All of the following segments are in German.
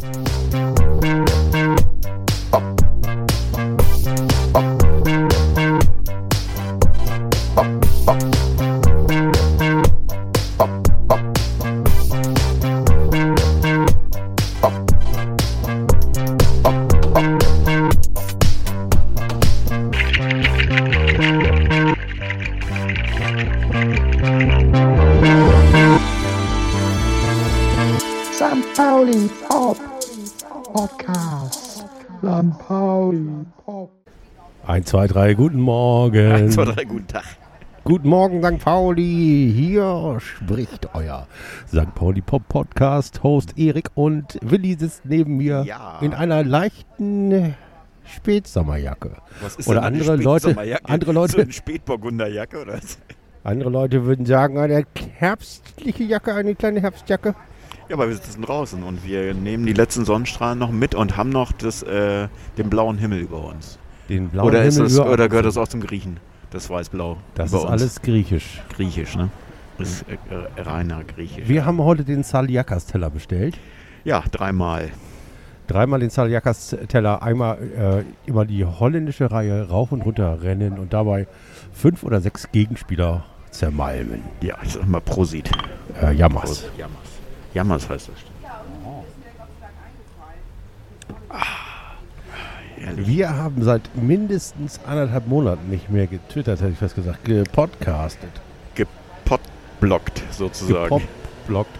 St. 1, 2, 3, guten Morgen. 1, 2, 3, guten Tag. Guten Morgen, St. Pauli. Hier spricht euer St. Pauli Pop Podcast. Host Erik und Willi sitzt neben mir Ja. in einer leichten Spätsommerjacke. Was ist Oder andere Leute, andere So Leute, eine Spätburgunderjacke oder was? andere Leute würden sagen, eine herbstliche Jacke, eine kleine Herbstjacke. Ja, aber wir sitzen draußen und wir nehmen die letzten Sonnenstrahlen noch mit und haben noch das, äh, den blauen Himmel über uns. Den blauen Oder, ist Himmel das, oder gehört das auch zum Griechen? Das weiß-blau. Das ist uns. alles griechisch. griechisch, ne? Das ist äh, äh, reiner griechisch. Wir haben heute den Saliakas-Teller bestellt. ja, dreimal. Dreimal den Saliakas-Teller, einmal äh, immer die holländische Reihe rauf und runter rennen und dabei fünf oder sechs Gegenspieler zermalmen. Ja, ich sag mal Prosit. Äh, Jammers. Prosit. Jammers. Jammers heißt das. Herrlich. Wir haben seit mindestens anderthalb Monaten nicht mehr getwittert, hätte ich fast gesagt, gepodcastet, Gepotblockt sozusagen. gepopblockt.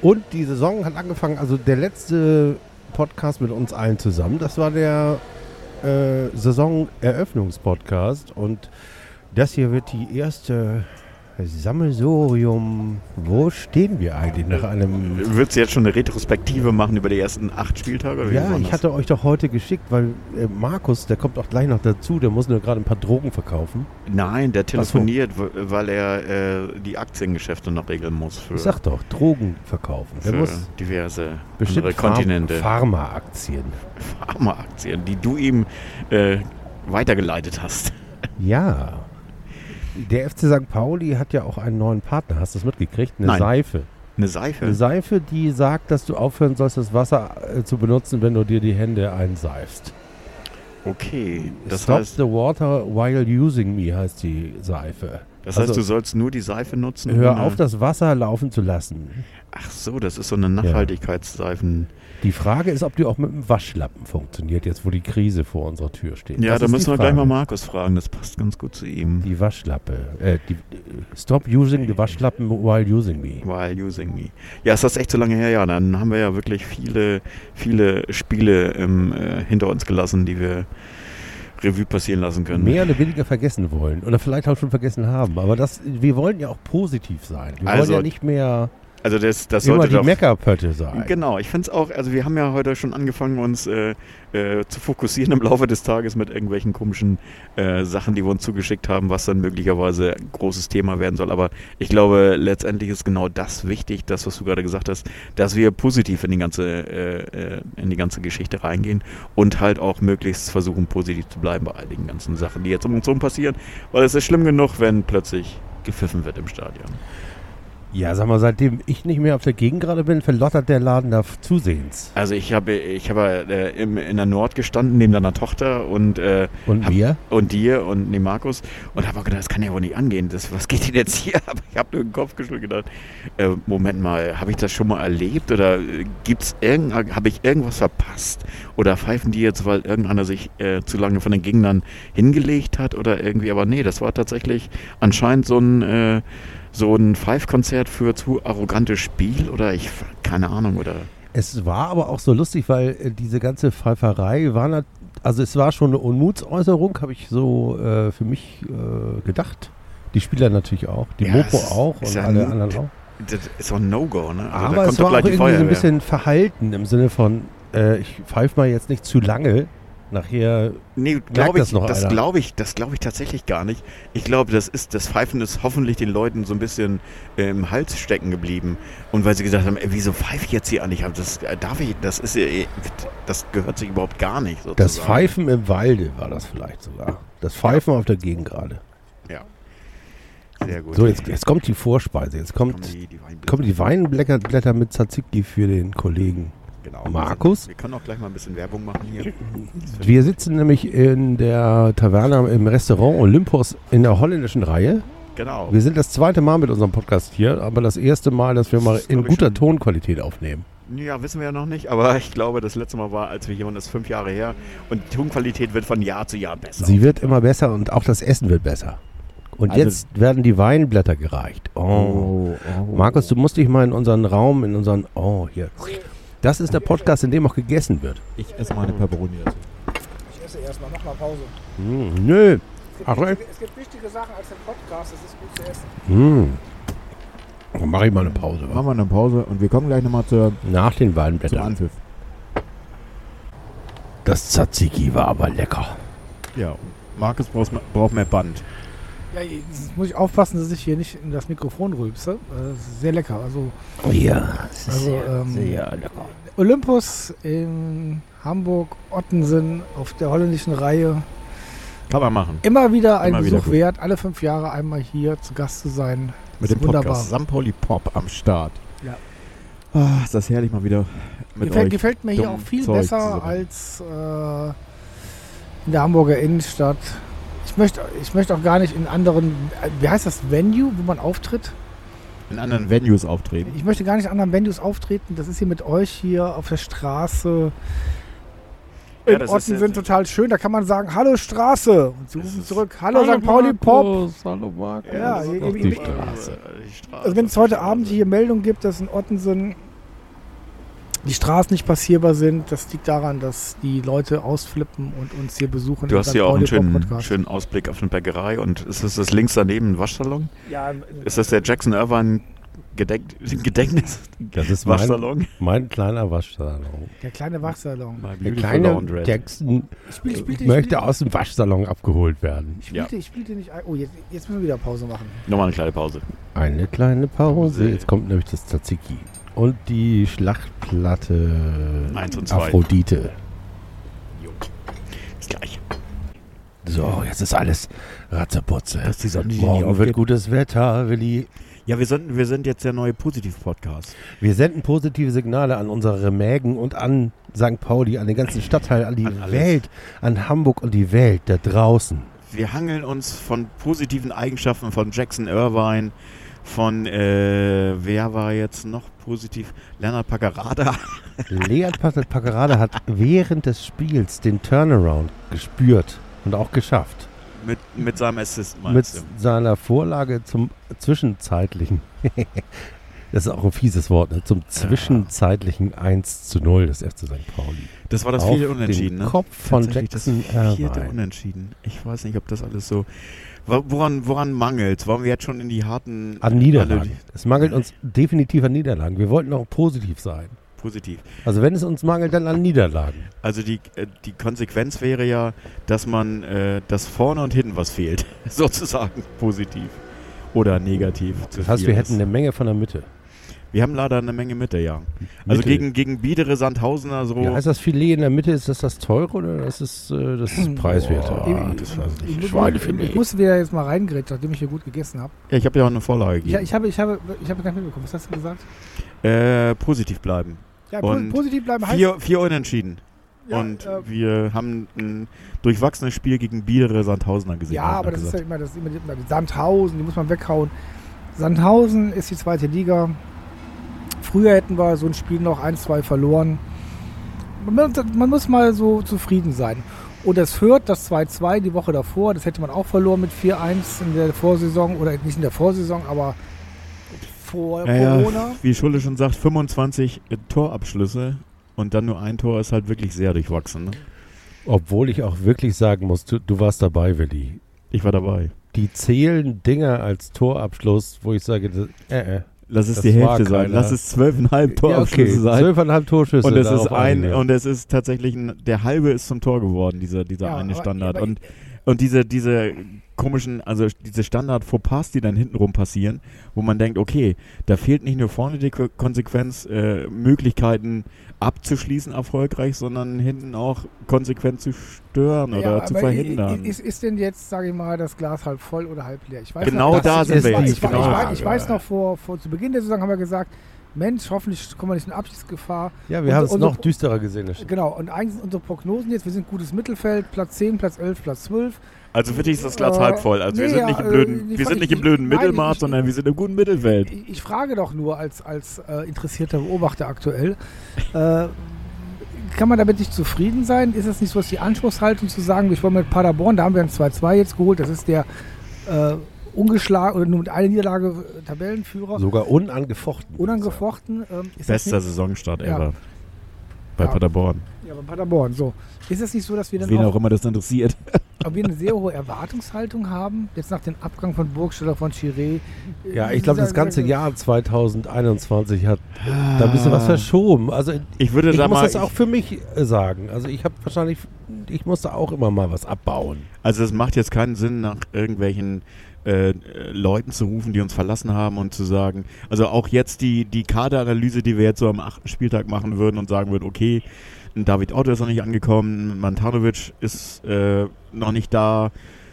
Und die Saison hat angefangen, also der letzte Podcast mit uns allen zusammen, das war der äh, Saisoneröffnungspodcast und das hier wird die erste Sammelsurium. Wo stehen wir eigentlich nach einem Würdest du jetzt schon eine Retrospektive machen über die ersten acht Spieltage? Ja, ich hatte euch doch heute geschickt, weil äh, Markus, der kommt auch gleich noch dazu, der muss nur gerade ein paar Drogen verkaufen. Nein, der so. telefoniert, w- weil er äh, die Aktiengeschäfte noch regeln muss für, Ich sag doch, Drogen verkaufen. Der für muss diverse andere Kontinente. Pharm Pharma-Aktien. Pharmaaktien, die du ihm äh, weitergeleitet hast. Ja. Der FC St. Pauli hat ja auch einen neuen Partner. Hast du das mitgekriegt? Eine Nein. Seife. Eine Seife. Eine Seife, die sagt, dass du aufhören sollst, das Wasser äh, zu benutzen, wenn du dir die Hände einseifst. okay, das Stop heißt, the water while using me heißt die Seife. das heißt, also- du sollst nur die Seife nutzen. Hör auf, das Wasser laufen zu lassen. Ach so, das ist so eine Nachhaltigkeitsseifen. Die Frage ist, ob die auch mit dem Waschlappen funktioniert, jetzt wo die Krise vor unserer Tür steht. Ja, Das da müssen wir gleich mal. Markus fragen. Das passt ganz gut zu ihm. Die Waschlappe. Äh, die, stop using the Waschlappen while using me. While using me. Ja, ist das echt so lange her? Ja, dann haben wir ja wirklich viele, viele Spiele ähm, äh, hinter uns gelassen, die wir Revue passieren lassen können. Mehr oder weniger vergessen wollen. Oder vielleicht auch schon vergessen haben. Aber das, wir wollen ja auch positiv sein. Wir Also, wollen ja nicht mehr Also das, das immer sollte die. Meckerpötte sein. Genau, ich finde es auch, also wir haben ja heute schon angefangen, uns äh, äh, zu fokussieren im Laufe des Tages mit irgendwelchen komischen äh, Sachen, die wir uns zugeschickt haben, was dann möglicherweise ein großes Thema werden soll. Aber ich glaube, letztendlich ist genau das wichtig, das, was du gerade gesagt hast, dass wir positiv in die ganze, äh, äh, in die ganze Geschichte reingehen und halt auch möglichst versuchen, positiv zu bleiben bei all den ganzen Sachen, die jetzt um uns herum passieren. Weil es ist schlimm genug, wenn plötzlich gepfiffen wird im Stadion. Ja, sag mal, seitdem ich nicht mehr auf der Gegend gerade bin, verlottert der Laden da zusehends. Also ich habe ich habe äh, im, in der Nord gestanden neben deiner Tochter und äh, Und Hab- wir? und dir und nee, Markus und habe auch gedacht, das kann ja wohl nicht angehen. Das, was geht denn jetzt hier? Aber ich habe nur den Kopf geschüttelt und gedacht, äh, Moment mal, habe ich das schon mal erlebt oder äh, gibt's irgend, habe ich irgendwas verpasst oder pfeifen die jetzt, weil irgendeiner sich äh, zu lange von den Gegnern hingelegt hat oder irgendwie? Aber nee, das war tatsächlich anscheinend so ein äh, so ein Pfeifkonzert für zu arrogantes Spiel oder ich keine Ahnung oder Es war aber auch so lustig, weil äh, diese ganze Pfeiferei war, nat- also es war schon eine Unmutsäußerung, habe ich so äh, für mich äh, gedacht. Die Spieler natürlich auch, die Ja, Mopo auch und ja alle ein- anderen auch. das ist doch ein No-Go, ne? Also aber es war auch irgendwie so ein Feuerwehr. bisschen verhalten im Sinne von, äh, ich pfeife mal jetzt nicht zu lange. Nachher, Nee, glaube das ich, noch das glaube ich, das glaube ich tatsächlich gar nicht. Ich glaube, das ist, das Pfeifen ist hoffentlich den Leuten so ein bisschen äh, im Hals stecken geblieben. Und weil sie gesagt haben, ey, wieso pfeife ich jetzt hier eigentlich? Aber Das äh, darf ich, das ist, äh, das gehört sich überhaupt gar nicht. Sozusagen. das Pfeifen im Walde war das vielleicht sogar. Das Pfeifen auf der Gegend gerade. Ja. Sehr gut. So, jetzt, jetzt kommt die Vorspeise. Jetzt kommt, kommen die, die Weinblätter. kommen die Weinblätter Blätter mit Tzatziki für den Kollegen. Genau. Markus? Wir können auch gleich mal ein bisschen Werbung machen hier. Wir sitzen nämlich in der Taverne im Restaurant Olympus in der holländischen Reihe. Genau. Wir sind das zweite Mal mit unserem Podcast hier, aber das erste Mal, dass wir mal Das in guter Tonqualität aufnehmen. Ja, wissen wir ja noch nicht, aber ich glaube, das letzte Mal war, als wir hier waren, das ist fünf Jahre her. Und die Tonqualität wird von Jahr zu Jahr besser. Sie wird immer besser und auch das Essen wird besser. Und Also- jetzt werden die Weinblätter gereicht. Oh. Markus, du musst dich mal in unseren Raum, in unseren. Oh, hier. Das ist der Podcast, in dem auch gegessen wird. Ich esse mal eine Pepperoni dazu. Ich esse erstmal noch mal Pause. Hm, nö. Es gibt, Ach, wichtige, es gibt wichtige Sachen als ein Podcast, es ist gut zu essen. Hm. Dann mache ich mal eine Pause. wa? Machen wir eine Pause und wir kommen gleich nochmal zur, Nach den zum Weinblättern. Anpfiff. Das Tzatziki war aber lecker. Ja, Markus braucht, braucht mehr Band. Ja, jetzt muss ich aufpassen, dass ich hier nicht in das Mikrofon rülpse. Sehr lecker. Also Ja, es Also, ähm, lecker. Olympus in Hamburg, Ottensen auf der holländischen Reihe. Kann man machen. Immer wieder ein Immer wieder Besuch gut. wert, alle fünf Jahre einmal hier zu Gast zu sein. Mit dem ist wunderbar. Podcast St. Pauli Pop am Start. Ja. Ah, ist das herrlich mal wieder mit Gefällt, euch. gefällt mir hier auch viel Zeug besser als äh, in der Hamburger Innenstadt. Ich möchte, ich möchte auch gar nicht in anderen, wie heißt das, Venue, wo man auftritt? in anderen Venues auftreten. Ich möchte gar nicht in anderen Venues auftreten. Das ist hier mit euch hier auf der Straße. Ja, In Orten sind total schön. Da kann man sagen, hallo Straße. Und sie rufen zurück, hallo, St. Pauli Pop. Hallo Markus. Ja, ich- die Straße. Die Straße. Also wenn es heute Abend hier Meldungen gibt, dass in Ottensen die Straßen nicht passierbar sind, das liegt daran, dass die Leute ausflippen und uns hier besuchen. Du hast St. hier auch einen schönen, schönen Ausblick auf eine Bäckerei und ist das, das links daneben ein Waschsalon? Ja, Ist das der Jackson Irvine Gedenk Gedächtnis Das ist mein, Waschsalon? mein kleiner Waschsalon. der kleine Waschsalon. Der kleine. Jackson Ich spielte, spielte, möchte aus dem Waschsalon abgeholt werden. ich spielte, ich spielte nicht. ein- Oh, jetzt, jetzt müssen wir wieder Pause machen. Nochmal eine kleine Pause. Eine kleine Pause. Jetzt kommt nämlich das Tzatziki. Und die Schlachtplatte Eins und zwei. Aphrodite. Bis gleich. So, jetzt ist alles Ratzeputze. Morgen wird gutes Wetter, Willi. Ja, wir sind, wir sind jetzt der neue Positiv-Podcast. Wir senden positive Signale an unsere Mägen und an St. Pauli, an den ganzen Stadtteil, an die An. Welt, an Hamburg und die Welt da draußen. Wir hangeln uns von positiven Eigenschaften von Jackson Irvine, von, äh, wer war jetzt noch positiv? Leonard Paccarada. Lead Paccarada hat während des Spiels den Turnaround gespürt und auch geschafft. Mit, mit seinem Assist, Mit meinst du? seiner Vorlage zum zwischenzeitlichen, das ist auch ein fieses Wort, ne? zum zwischenzeitlichen 1 zu 0 des FC St. Pauli. Das war das vierte Unentschieden, den ne? Kopf von Jackson das vierte Irvine. Unentschieden. Ich weiß nicht, ob das alles so... Woran, woran mangelt Wollen wir jetzt schon in die harten... An Niederlagen. Es mangelt uns definitiv an Niederlagen. Wir wollten auch positiv sein. Positiv. Also wenn es uns mangelt, dann an Niederlagen. Also die, äh, die Konsequenz wäre ja, dass man, äh, dass vorne und hinten was fehlt. Sozusagen positiv. Oder negativ. zu Das heißt, viel wir ist. hätten eine Menge von der Mitte. Wir haben leider eine Menge Mitte, ja. Also Mitte. gegen, gegen Biedere, Sandhausener so. Ja, heißt das Filet in der Mitte, ist das das teure oder das ist äh, das ist preiswerte? Boah, Ah, das weiß ich Ich, nicht. muss- Schweinefilet. ich musste wieder jetzt mal reingrätschen, nachdem ich hier gut gegessen habe. Ja, ich habe ja auch eine Vorlage Ja, gegeben. ich habe, ich habe, ich habe gar nicht mitbekommen. Was hast du gesagt? äh, positiv bleiben. Ja, Und positiv bleiben heißt. Vier, vier Unentschieden. ja, und äh, wir haben ein durchwachsenes Spiel gegen Biedere, Sandhausener gesehen. Ja, aber das ist ja immer, das immer, die Sandhausen, die muss man weghauen. Sandhausen ist die zweite Liga. Früher hätten wir so ein Spiel noch 1-2 verloren. Man, man muss mal so zufrieden sein. Und das Fürth, das 2-2 die Woche davor, das hätte man auch verloren mit 4-1 in der Vorsaison. Oder nicht in der Vorsaison, aber vor Ja, Corona. ja, wie Schulle schon sagt, 25 Torabschlüsse und dann nur ein Tor ist halt wirklich sehr durchwachsen. Ne? Obwohl ich auch wirklich sagen muss, du, du warst dabei, Willi. Ich war dabei. Die zählen Dinger als Torabschluss, wo ich sage, das, äh, äh. Lass es Das die Hälfte sein. Lass es zwölfeinhalb Ja, Torabschlüsse sein. Zwölfeinhalb Torschüsse. Und es ist ein eine. und es ist tatsächlich ein, der halbe ist zum Tor geworden, dieser, dieser Ja, eine aber- Standard. aber- und und diese, diese komischen, also diese Standard-Fauxpas, die dann hintenrum passieren, wo man denkt, okay, da fehlt nicht nur vorne die Ko- Konsequenz, äh, Möglichkeiten abzuschließen erfolgreich, sondern hinten auch konsequent zu stören oder Ja, zu verhindern. Ist, ist denn jetzt, sage ich mal, das Glas halb voll oder halb leer? Ich weiß Genau noch, da das sind ist- wir ich, jetzt, Ich, ich, genau. weiß- ich weiß noch, vor, vor zu Beginn der Saison haben wir gesagt, Mensch, hoffentlich kommen wir nicht in Abschiedsgefahr. Ja, wir haben es noch düsterer gesehen. Genau, und eigentlich sind unsere Prognosen jetzt, wir sind gutes Mittelfeld, Platz 10, Platz 11, Platz 12. Also für dich ist das Glas Äh, halb voll. Also wir nee, sind ja, nicht im äh, blöden, ich wir sind nicht im ich- blöden nein, Mittelmaß, ich- sondern wir sind im guten Mittelfeld. Ich, ich frage doch nur als, als äh, interessierter Beobachter aktuell, äh, kann man damit nicht zufrieden sein? Ist es nicht so, dass die Anspruchshaltung zu sagen, ich wollte mit Paderborn, da haben wir ein 2-2 jetzt geholt, das ist der äh, ungeschlagen oder nur mit einer Niederlage äh, Tabellenführer, Sogar unangefochten. unangefochten. Ähm, Bester Saisonstart Ja. ever. Bei Ja. Paderborn. Ja, bei Paderborn, so. Ist es nicht so, dass wir dann Wen auch, auch immer das interessiert. ob wir eine sehr hohe Erwartungshaltung haben, jetzt nach dem Abgang von Burgstaller, von Chiré? Ja, ich glaube, das ganze Jahr 2021 hat da ein bisschen was verschoben. Also Ich würde ich da muss mal. das auch für mich äh, sagen. Also ich habe wahrscheinlich, ich musste auch immer mal was abbauen. Also es macht jetzt keinen Sinn, nach irgendwelchen äh, äh, Leuten zu rufen, die uns verlassen haben und zu sagen, also auch jetzt die, die Kaderanalyse, die wir jetzt so am achten Spieltag machen würden und sagen würden, okay, David Otto ist noch nicht angekommen, Mantanovic ist äh, noch nicht da,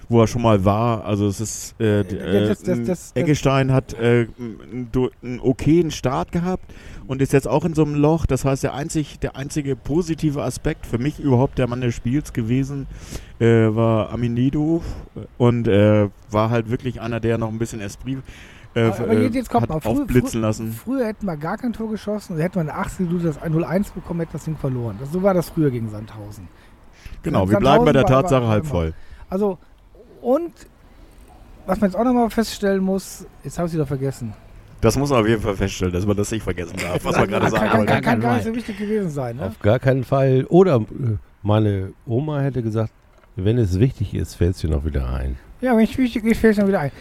wo er schon mal war. Also es ist, äh, das- äh, das- Eggestein hat äh, einen, okayen Start gehabt und ist jetzt auch in so einem Loch. Das heißt, der, einzig, der einzige positive Aspekt für mich überhaupt der Mann des Spiels gewesen äh, war Aminedo und äh, war halt wirklich einer, der noch ein bisschen Esprit äh, Aber- aber jetzt- jetzt kommt hat mal, früher- aufblitzen lassen. Früher hätten wir gar kein Tor geschossen, also hätten wir in der 80 Minute das 0-1 bekommen, hätten das Ding verloren. Das, so war das früher gegen Sandhausen. Genau, wir bleiben bei der Tatsache halb voll. Also, und was man jetzt auch nochmal feststellen muss, jetzt habe ich es wieder vergessen. Das muss man auf jeden Fall feststellen, dass man das nicht vergessen darf, was wir gerade kann, sagen kann, wollten. kann, kann gar nicht so wichtig gewesen sein. Ne? Auf gar keinen Fall. Oder äh, meine Oma hätte gesagt, wenn es wichtig ist, fällt es dir noch wieder ein. Ja, wenn es wichtig ist, fällt es dann wieder ein.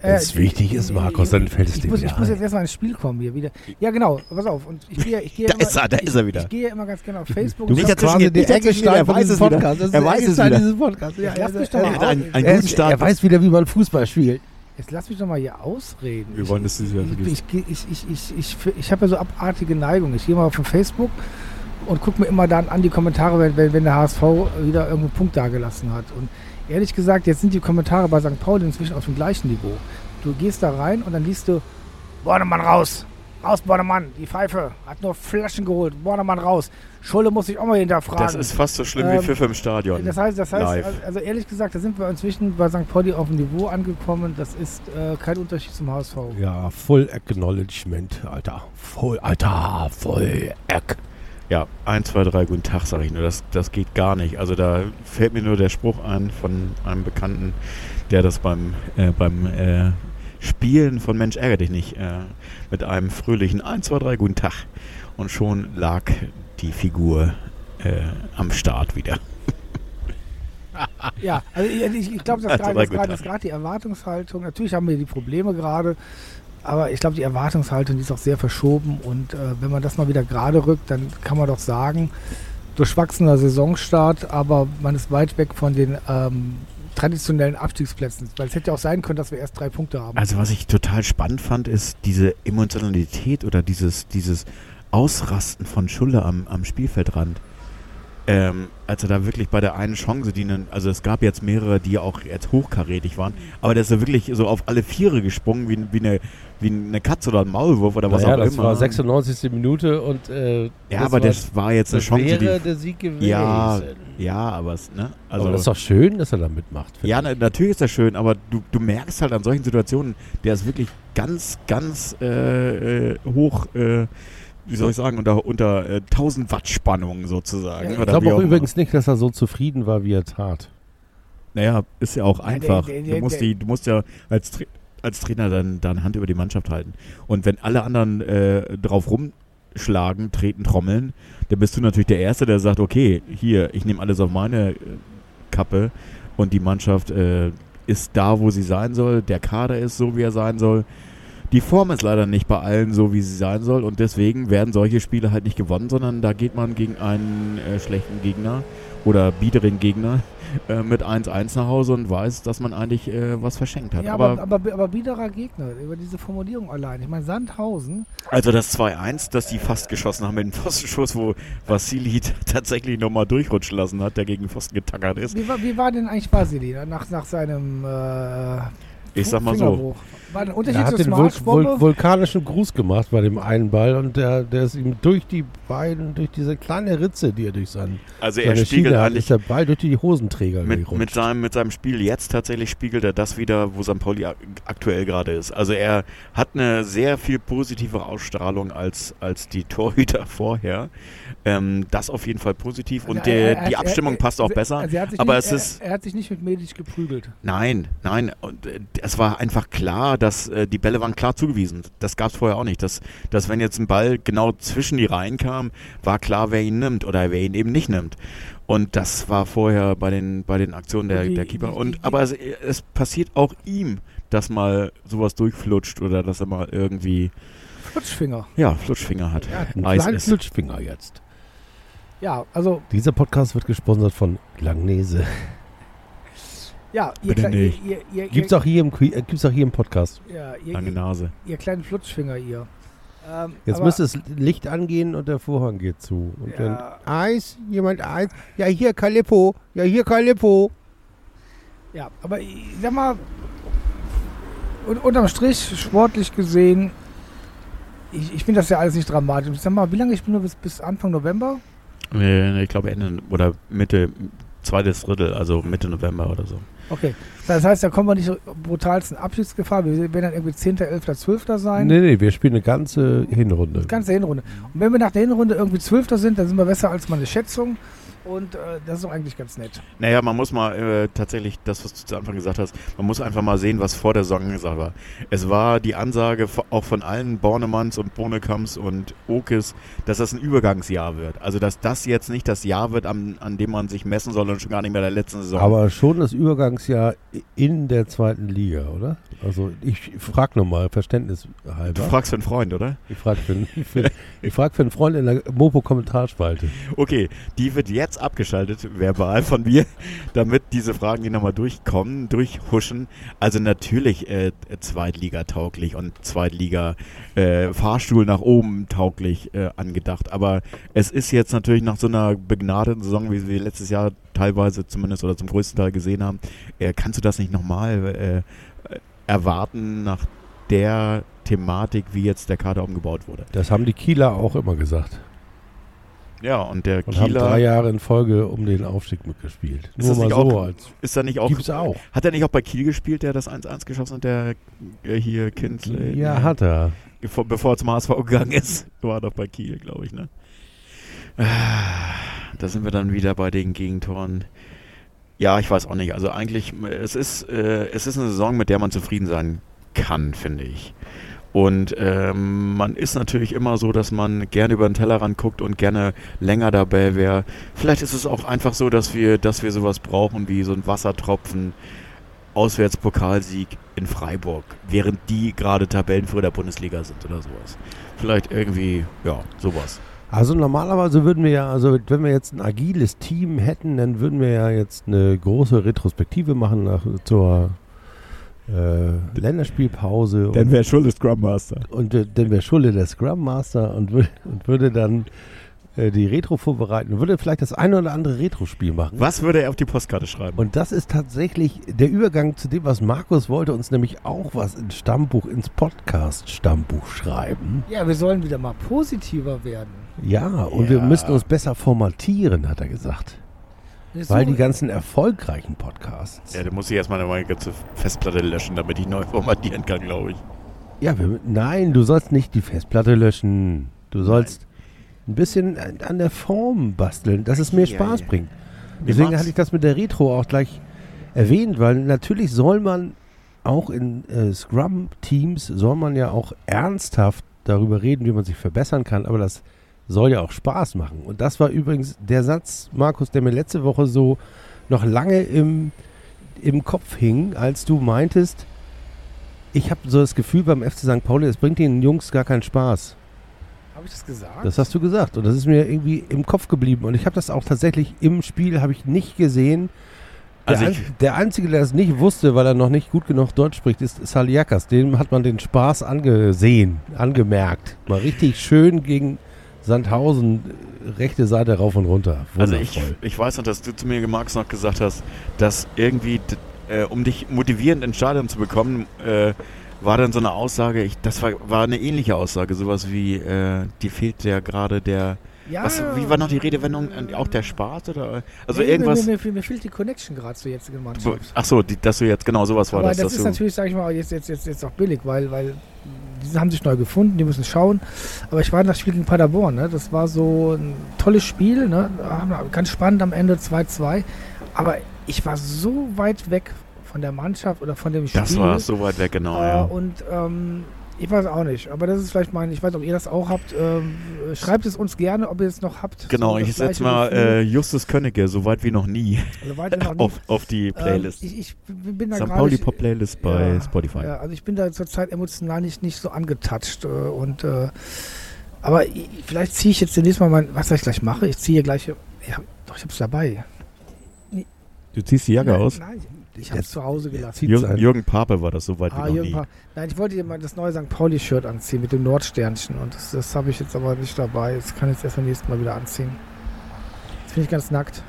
Wenn es wichtig ist, Markus, dann fällt es ich dir muss, wieder ich muss jetzt erstmal ins Spiel kommen hier wieder. Ja, genau, pass auf. Und ich gehe, ich gehe Da immer, ist er, da ich, ist er wieder. Ich gehe immer ganz gerne auf Facebook. Du und bist dazwischen quasi der er von weiß diesem es wieder. Podcast. Er der weiß es wieder. dieses Podcasts. Ja, ja, ja, Er Er, er weiß wieder, wie man Fußball spielt. Jetzt lass mich doch mal hier ausreden. Wir Ich- wollen, dass du sie ja vergisst. Ich, ich, ich, ich, ich, ich, ich habe ja so abartige Neigungen. Ich gehe mal auf Facebook und gucke mir immer dann an die Kommentare, wenn, wenn, wenn der HSV wieder irgendeinen Punkt dagelassen hat. Und ehrlich gesagt, jetzt sind die Kommentare bei St. Pauli inzwischen auf dem gleichen Niveau. Du gehst da rein und dann liest du, Bornemann raus, raus Bornemann, die Pfeife, hat nur Flaschen geholt, Bornemann raus. Schulle muss sich auch mal hinterfragen. Das ist fast so schlimm wie Ähm, Pfiff im Stadion. Das heißt, das heißt Live. also- also ehrlich gesagt, da sind wir inzwischen bei St. Pauli auf dem Niveau angekommen. Das ist äh, kein Unterschied zum HSV. Ja, Full Acknowledgement, Alter. Voll, Alter, voll Ack. Ja, 1, 2, 3, guten Tag, sage ich nur. Das, das geht gar nicht. Also da fällt mir nur der Spruch ein von einem Bekannten, der das beim, äh, beim äh, Spielen von Mensch ärgere dich nicht äh, mit einem fröhlichen 1, 2, 3, guten Tag. Und schon lag die Figur äh, am Start wieder. Ja, also ich, ich, glaube, das gerade die Erwartungshaltung. Natürlich haben wir die Probleme gerade, aber ich glaube, die Erwartungshaltung die ist auch sehr verschoben. Und äh, wenn man das mal wieder gerade rückt, dann kann man doch sagen, durchwachsener Saisonstart, aber man ist weit weg von den ähm, traditionellen Abstiegsplätzen. Weil es hätte ja auch sein können, dass wir erst drei Punkte haben. Also was ich total spannend fand, ist diese Emotionalität oder dieses, dieses Ausrasten von Schulle am, am Spielfeldrand. Ähm, als er da wirklich bei der einen Chance, die einen, also es gab jetzt mehrere, die auch jetzt hochkarätig waren, aber der ist ja wirklich so auf alle Viere gesprungen, wie, wie, eine, wie eine Katze oder ein Maulwurf oder was naja, auch das immer. war 96. Minute und äh, ja, das aber war, das war jetzt eine das Chance, wäre die, der Sieg gewesen. Ja, ja, aber es, ne? Also, aber das ist doch schön, dass er da mitmacht. Ja, na, natürlich ist das schön, aber du, du merkst halt an solchen Situationen, der ist wirklich ganz, ganz äh, äh, hoch, äh, wie soll ich sagen, unter, unter äh, 1000 Watt Spannung sozusagen. Ja, Ich glaube auch immer. übrigens nicht, dass er so zufrieden war, wie er tat. Naja, ist ja auch einfach. du, musst die, du musst ja als, Tra als Trainer dann deine Hand über die Mannschaft halten. Und wenn alle anderen äh, drauf rumschlagen, treten, trommeln, dann bist du natürlich der Erste, der sagt, okay, hier, ich nehme alles auf meine äh, Kappe und die Mannschaft äh, ist da, wo sie sein soll, der Kader ist so, wie er sein soll. Die Form ist leider nicht bei allen so, wie sie sein soll und deswegen werden solche Spiele halt nicht gewonnen, sondern da geht man gegen einen äh, schlechten Gegner oder biederen Gegner äh, mit 1-1 nach Hause und weiß, dass man eigentlich äh, was verschenkt hat. Ja, aber, aber, aber biederer Gegner, über diese Formulierung allein. Ich meine, Sandhausen, also das 2-1, das die fast geschossen haben mit dem Pfostenschuss, wo Vassili tatsächlich nochmal durchrutschen lassen hat, der gegen den Pfosten getackert ist. wie war, wie war denn eigentlich Basili nach, nach seinem äh, Ich sag mal so. War ein Unterschied Er hat den Vul? Vul vulkanischen Gruß gemacht bei dem einen Ball und der, der ist ihm durch die Beine, durch diese kleine Ritze, die er durch seinen, Also er seine spiegelt Schiene hat, eigentlich ist der Ball durch die Hosenträger mit, gerutscht. mit, seinem, mit seinem Spiel jetzt tatsächlich spiegelt er das wieder, wo St. Pauli ak- aktuell gerade ist. Also er hat eine sehr viel positivere Ausstrahlung als, als die Torhüter vorher. Ähm, das auf jeden Fall positiv und Also der, er- er- die er- Abstimmung er- passt auch also- besser. also er hat sich aber nicht, es ist er, er hat sich nicht mit Medic geprügelt. Nein, nein. Und äh, es war einfach klar, dass äh, die Bälle waren klar zugewiesen. Das gab es vorher auch nicht. Dass, dass wenn jetzt ein Ball genau zwischen die Reihen kam, war klar, wer ihn nimmt oder wer ihn eben nicht nimmt. Und das war vorher bei den, bei den Aktionen der, Und die- der Keeper. die- Und, die- aber es, es passiert auch ihm, dass mal sowas durchflutscht oder dass er mal irgendwie, Flutschfinger. ja, Flutschfinger hat. er hat einen Eis ist. Flutschfinger jetzt. Ja, also, Dieser Podcast wird gesponsert von Langnese. ja, ihr, Bitte nicht. ihr, ihr, ihr, Gibt's auch hier im, äh, gibt's auch hier im Podcast. ja, ihr, Lange Nase. ihr kleinen Flutschfinger, ihr. Ähm, Jetzt aber- müsste das Licht angehen und der Vorhang geht zu. Und Ja. dann Eis, jemand Eis. Ja, hier Calippo. Ja, hier Calippo. Ja, aber ich sag mal, un unterm Strich, sportlich gesehen, ich, ich finde das ja alles nicht dramatisch. Ich sag mal, wie lange ich bin nur bis, bis Anfang November? Ich glaube Ende oder Mitte, zweites Drittel, also Mitte November oder so. Okay. Das heißt, da kommen wir nicht so brutalsten Abschiedsgefahr. Wir werden dann irgendwie 10., 11., 12. sein. Nee, nee, wir spielen eine ganze Hinrunde. Die ganze Hinrunde. Und wenn wir nach der Hinrunde irgendwie 12. sind, dann sind wir besser als meine Schätzung. Und äh, das ist doch eigentlich ganz nett. Naja, man muss mal äh, tatsächlich, das, was du zu Anfang gesagt hast, man muss einfach mal sehen, was vor der Saison gesagt war. Es war die Ansage auch von allen Bornemanns und Bonekamps und Okes, dass das ein Übergangsjahr wird. Also, dass das jetzt nicht das Jahr wird, an, an dem man sich messen soll und schon gar nicht mehr der letzten Saison. Aber schon das Übergangsjahr in der zweiten Liga, oder? Also ich frage nochmal, Verständnis du halber. fragst für einen Freund, oder? Ich frage für, für, ich frag für einen Freund in der Mopo-Kommentarspalte. Okay, die wird jetzt abgeschaltet, verbal von mir, damit diese Fragen hier nochmal durchkommen, durchhuschen. Also natürlich äh, Zweitliga-tauglich und Zweitliga äh, nach oben tauglich äh, angedacht. Aber es ist jetzt natürlich nach so einer begnadeten Saison, wie wir letztes Jahr teilweise zumindest oder zum größten Teil gesehen haben, äh, kannst du das nicht nochmal äh, erwarten nach der Thematik, wie jetzt der Kader umgebaut wurde. Das haben die Kieler auch immer gesagt. Ja, und der Und haben Kieler drei Jahre in Folge um den Aufstieg mitgespielt. Ist Nur das mal nicht so auch- als ist da nicht auch gibt's auch. Hat er nicht auch bei Kiel gespielt, der das 1-1 geschossen hat, der äh, hier Kinsley? Ja, Nee. hat er. Bevor, bevor er zum HSV gegangen ist. War doch bei Kiel, glaube ich, ne? Ah, Da sind wir dann wieder bei den Gegentoren. Ja, ich weiß auch nicht. Also eigentlich, es ist, äh, es ist eine Saison, mit der man zufrieden sein kann, finde ich. Und ähm, man ist natürlich immer so, dass man gerne über den Tellerrand guckt und gerne länger dabei wäre. Vielleicht ist es auch einfach so, dass wir, dass wir sowas brauchen wie so ein Wassertropfen Auswärtspokalsieg in Freiburg, während die gerade Tabellenführer der Bundesliga sind oder sowas. Vielleicht irgendwie, ja, sowas. Also normalerweise würden wir ja, also wenn wir jetzt ein agiles Team hätten, dann würden wir ja jetzt eine große Retrospektive machen nach, zur äh, Länderspielpause. Dann wäre Schulde Scrum Master. und äh, dann wäre Schulle der Scrum Master und, wür- und würde dann äh, die Retro vorbereiten und würde vielleicht das eine oder andere Retro-Spiel machen. Was würde er auf die Postkarte schreiben? Und das ist tatsächlich der Übergang zu dem, was Markus wollte, uns nämlich auch was ins Stammbuch, ins Podcast-Stammbuch schreiben. Ja, wir sollen wieder mal positiver werden. Ja, und wir Ja. müssen uns besser formatieren, hat er gesagt. Weil die ganzen erfolgreichen Podcasts. ja, da muss ich erstmal meine ganze Festplatte löschen, damit ich neu formatieren kann, glaube ich. Ja, wir, nein, du sollst nicht die Festplatte löschen. Du sollst ein bisschen an, der Form basteln, dass es mehr Ja, Spaß ja. bringt. Deswegen hatte ich das mit der Retro auch gleich erwähnt, weil natürlich soll man auch in äh, Scrum-Teams, soll man ja auch ernsthaft darüber reden, wie man sich verbessern kann, aber das soll ja auch Spaß machen. Und das war übrigens der Satz, Markus, der mir letzte Woche so noch lange im, im Kopf hing, als du meintest, ich habe so das Gefühl beim FC St. Pauli, es bringt den Jungs gar keinen Spaß. Habe ich das gesagt? Das hast du gesagt und das ist mir irgendwie im Kopf geblieben und ich habe das auch tatsächlich im Spiel habe ich nicht gesehen. Der, Also ich- der einzige, der das nicht wusste, weil er noch nicht gut genug Deutsch spricht, ist Saliakas. Dem hat man den Spaß angesehen, angemerkt. Mal richtig schön gegen Sandhausen rechte Seite rauf und runter. Also ich, ich weiß noch, dass du zu mir, Marx, noch gesagt hast, dass irgendwie äh, um dich motivierend ins Stadion zu bekommen, äh, war dann so eine Aussage, ich, das war, war eine ähnliche Aussage, sowas wie, äh, die fehlt ja gerade der, Ja, was, wie war noch die Redewendung, Äh, auch der Spaß oder, also nee, irgendwas, Mir, mir, mir fehlt die Connection gerade zur jetzigen Mannschaft. ach so, die, dass du jetzt, genau sowas war Aber das, das, ist natürlich, sag ich mal, jetzt, jetzt, jetzt, jetzt auch billig, weil, weil die haben sich neu gefunden, die müssen schauen. Aber ich war in das Spiel gegen Paderborn, ne? das war so ein tolles Spiel, ne? ganz spannend am Ende 2-2. Aber ich war so weit weg von der Mannschaft oder von dem Spiel. das war so weit weg, genau, Äh, ja. Und ähm, ich weiß auch nicht, aber das ist vielleicht mein, ich weiß ob ihr das auch habt. Ähm, schreibt es uns gerne, ob ihr es noch habt. Genau, So ich setze mal äh, Justus Könnecke, so weit wie noch nie, Also weiter noch nicht. auf, auf die Playlist. Ähm, ich, ich bin da St. Pauli Pop Playlist bei Ja, Spotify. Ja, also ich bin da zurzeit emotional nicht, nicht so angetatscht. Äh, und, äh, aber ich, vielleicht ziehe ich jetzt demnächst mal mein, was ich gleich mache. Ich ziehe gleich, ja, doch, ich habe es dabei. Du ziehst die Jacke nein, aus? Nein, ich habe es zu Hause gelassen. Jürgen, Jürgen Pape war das so weit Ah, wie noch Jürgen nie. Pa- Nein, ich wollte dir mal das neue St. Pauli-Shirt anziehen mit dem Nordsternchen. Und das, das habe ich jetzt aber nicht dabei. Das kann ich jetzt erst beim nächsten Mal wieder anziehen. Jetzt bin ich ganz nackt.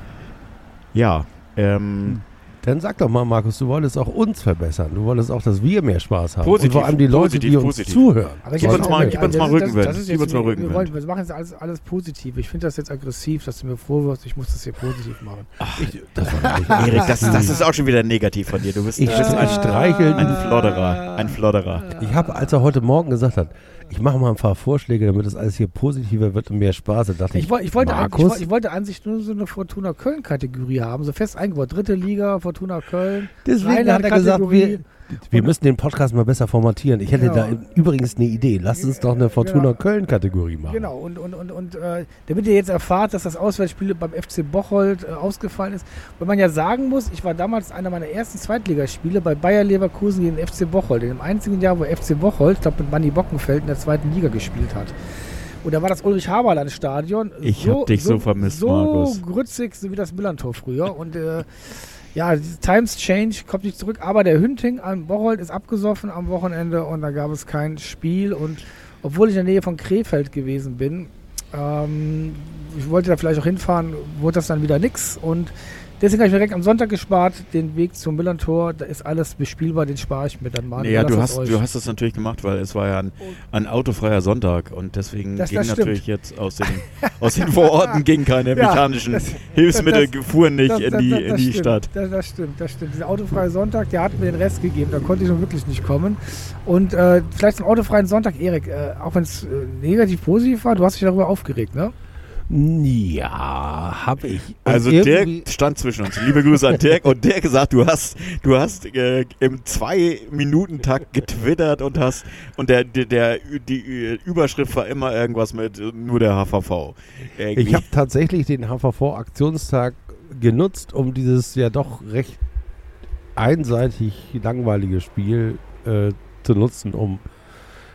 Ja, ähm, Dann sag doch mal, Markus, du wolltest auch uns verbessern. Du wolltest auch, dass wir mehr Spaß haben. Positiv, Und vor allem die Leute, positiv, die uns positiv. zuhören. Aber Gib uns auch mal- gib uns mal Also das- Rückenwind. das ist Gib jetzt- uns mal wir- wir, Rückenwind. wollen, wir machen jetzt alles, alles positiv. Ich finde das jetzt aggressiv, dass du mir vorwirfst, ich muss das hier positiv machen. Ich, das war nicht Erik, das, das ist auch schon wieder negativ von dir. Du bist, Ich du bist ein, streicheln. ein Flodderer. Ein Flodderer. Ich habe, als er heute Morgen gesagt hat, ich mache mal ein paar Vorschläge, damit das alles hier positiver wird und mehr Spaß, da dachte ich, Ich, ich, wollte, Markus? woll- ich wollte an sich nur so eine Fortuna Köln-Kategorie haben, so fest eingebaut. Dritte Liga, Fortuna Köln. deswegen hat er gesagt, Rheinland-Kategorie. wir, wir müssen den Podcast mal besser formatieren. Ich hätte Ja. da übrigens eine Idee. Lasst uns doch eine Fortuna Genau. Köln-Kategorie machen. Genau, und, und, und, und äh, damit ihr jetzt erfahrt, dass das Auswärtsspiel beim FC Bocholt äh, ausgefallen ist, weil man ja sagen muss, ich war damals einer meiner ersten Zweitligaspiele bei Bayer Leverkusen gegen den FC Bocholt, in dem einzigen Jahr, wo FC Bocholt, ich glaube mit Manni Bockenfeld in der zweiten Liga gespielt hat. Und da war das Ulrich-Haberland-Stadion Ich hab dich so vermisst, so Markus. grützig so wie das Millantor früher. Und äh, ja, Times Change kommt nicht zurück, aber der Hünting am Bocholt ist abgesoffen am Wochenende und da gab es kein Spiel. Und obwohl ich in der Nähe von Krefeld gewesen bin, ähm, ich wollte da vielleicht auch hinfahren, wurde das dann wieder nix. Und deswegen habe ich mir direkt am Sonntag gespart, den Weg zum Millantor. Da ist alles bespielbar, den spare ich mir dann mal. Nee, ja, du hast, du hast das natürlich gemacht, weil es war ja ein, ein autofreier Sonntag und deswegen Das- ging das natürlich jetzt aus den, aus den Vororten ging keine Ja, mechanischen das- Hilfsmittel, fuhren nicht in die, in die stimmt. Stadt. Das, das stimmt, das stimmt. Dieser autofreie Sonntag, der hat mir den Rest gegeben. Da konnte ich nun wirklich nicht kommen. Und äh, vielleicht zum autofreien Sonntag, Erik, äh, auch wenn es äh, negativ positiv war, du hast dich darüber aufgeregt, ne? Ja, habe ich. Und Also irgendwie- Dirk stand zwischen uns. Liebe Grüße an Dirk und Dirk gesagt, du hast, du hast äh, im Zwei-Minuten-Takt getwittert und hast und der, der, der die Überschrift war immer irgendwas mit äh, nur der HVV. Irgendwie. Ich habe tatsächlich den HVV-Aktionstag genutzt, um dieses ja doch recht einseitig langweilige Spiel äh, zu nutzen, um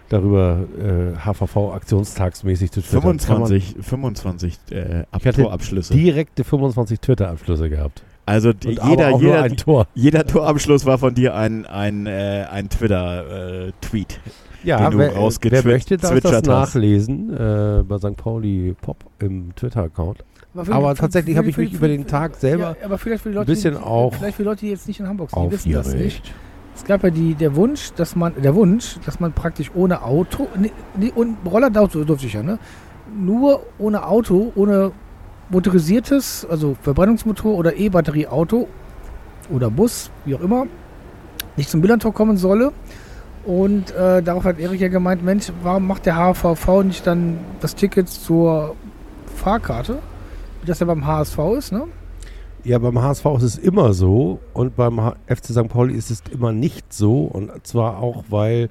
darüber äh, HVV-aktionstagsmäßig zu twittern. Kann man 25, 25 äh, Ab Ich hatte Torabschlüsse. direkte 25 Twitter-Abschlüsse gehabt. Also Und die, aber jeder, jeder, ein Tor. jeder Torabschluss war von dir ein, ein, äh, ein Twitter-Tweet. Ja, den du wer, wer möchte, darf das hast. nachlesen äh, bei St. Pauli Pop im Twitter-Account. Aber für- tatsächlich habe ich mich für- über den Tag selber Ja, aber vielleicht für die ein Leute, bisschen die, auch vielleicht für Leute, die jetzt nicht in Hamburg sind, die wissen das nicht. Es gab ja die, der Wunsch, dass man, der Wunsch, dass man praktisch ohne Auto, nee, nee, und Roller durfte ich ja, ne? Nur ohne Auto, ohne motorisiertes, also Verbrennungsmotor oder E-Batterie-Auto oder Bus, wie auch immer, nicht zum Millantor kommen solle. Und äh, darauf hat Erik ja gemeint, Mensch, warum macht der HVV nicht dann das Ticket zur Fahrkarte, wie das ja beim HSV ist, ne? Ja, beim HSV ist es immer so und beim FC St. Pauli ist es immer nicht so. Und zwar auch, weil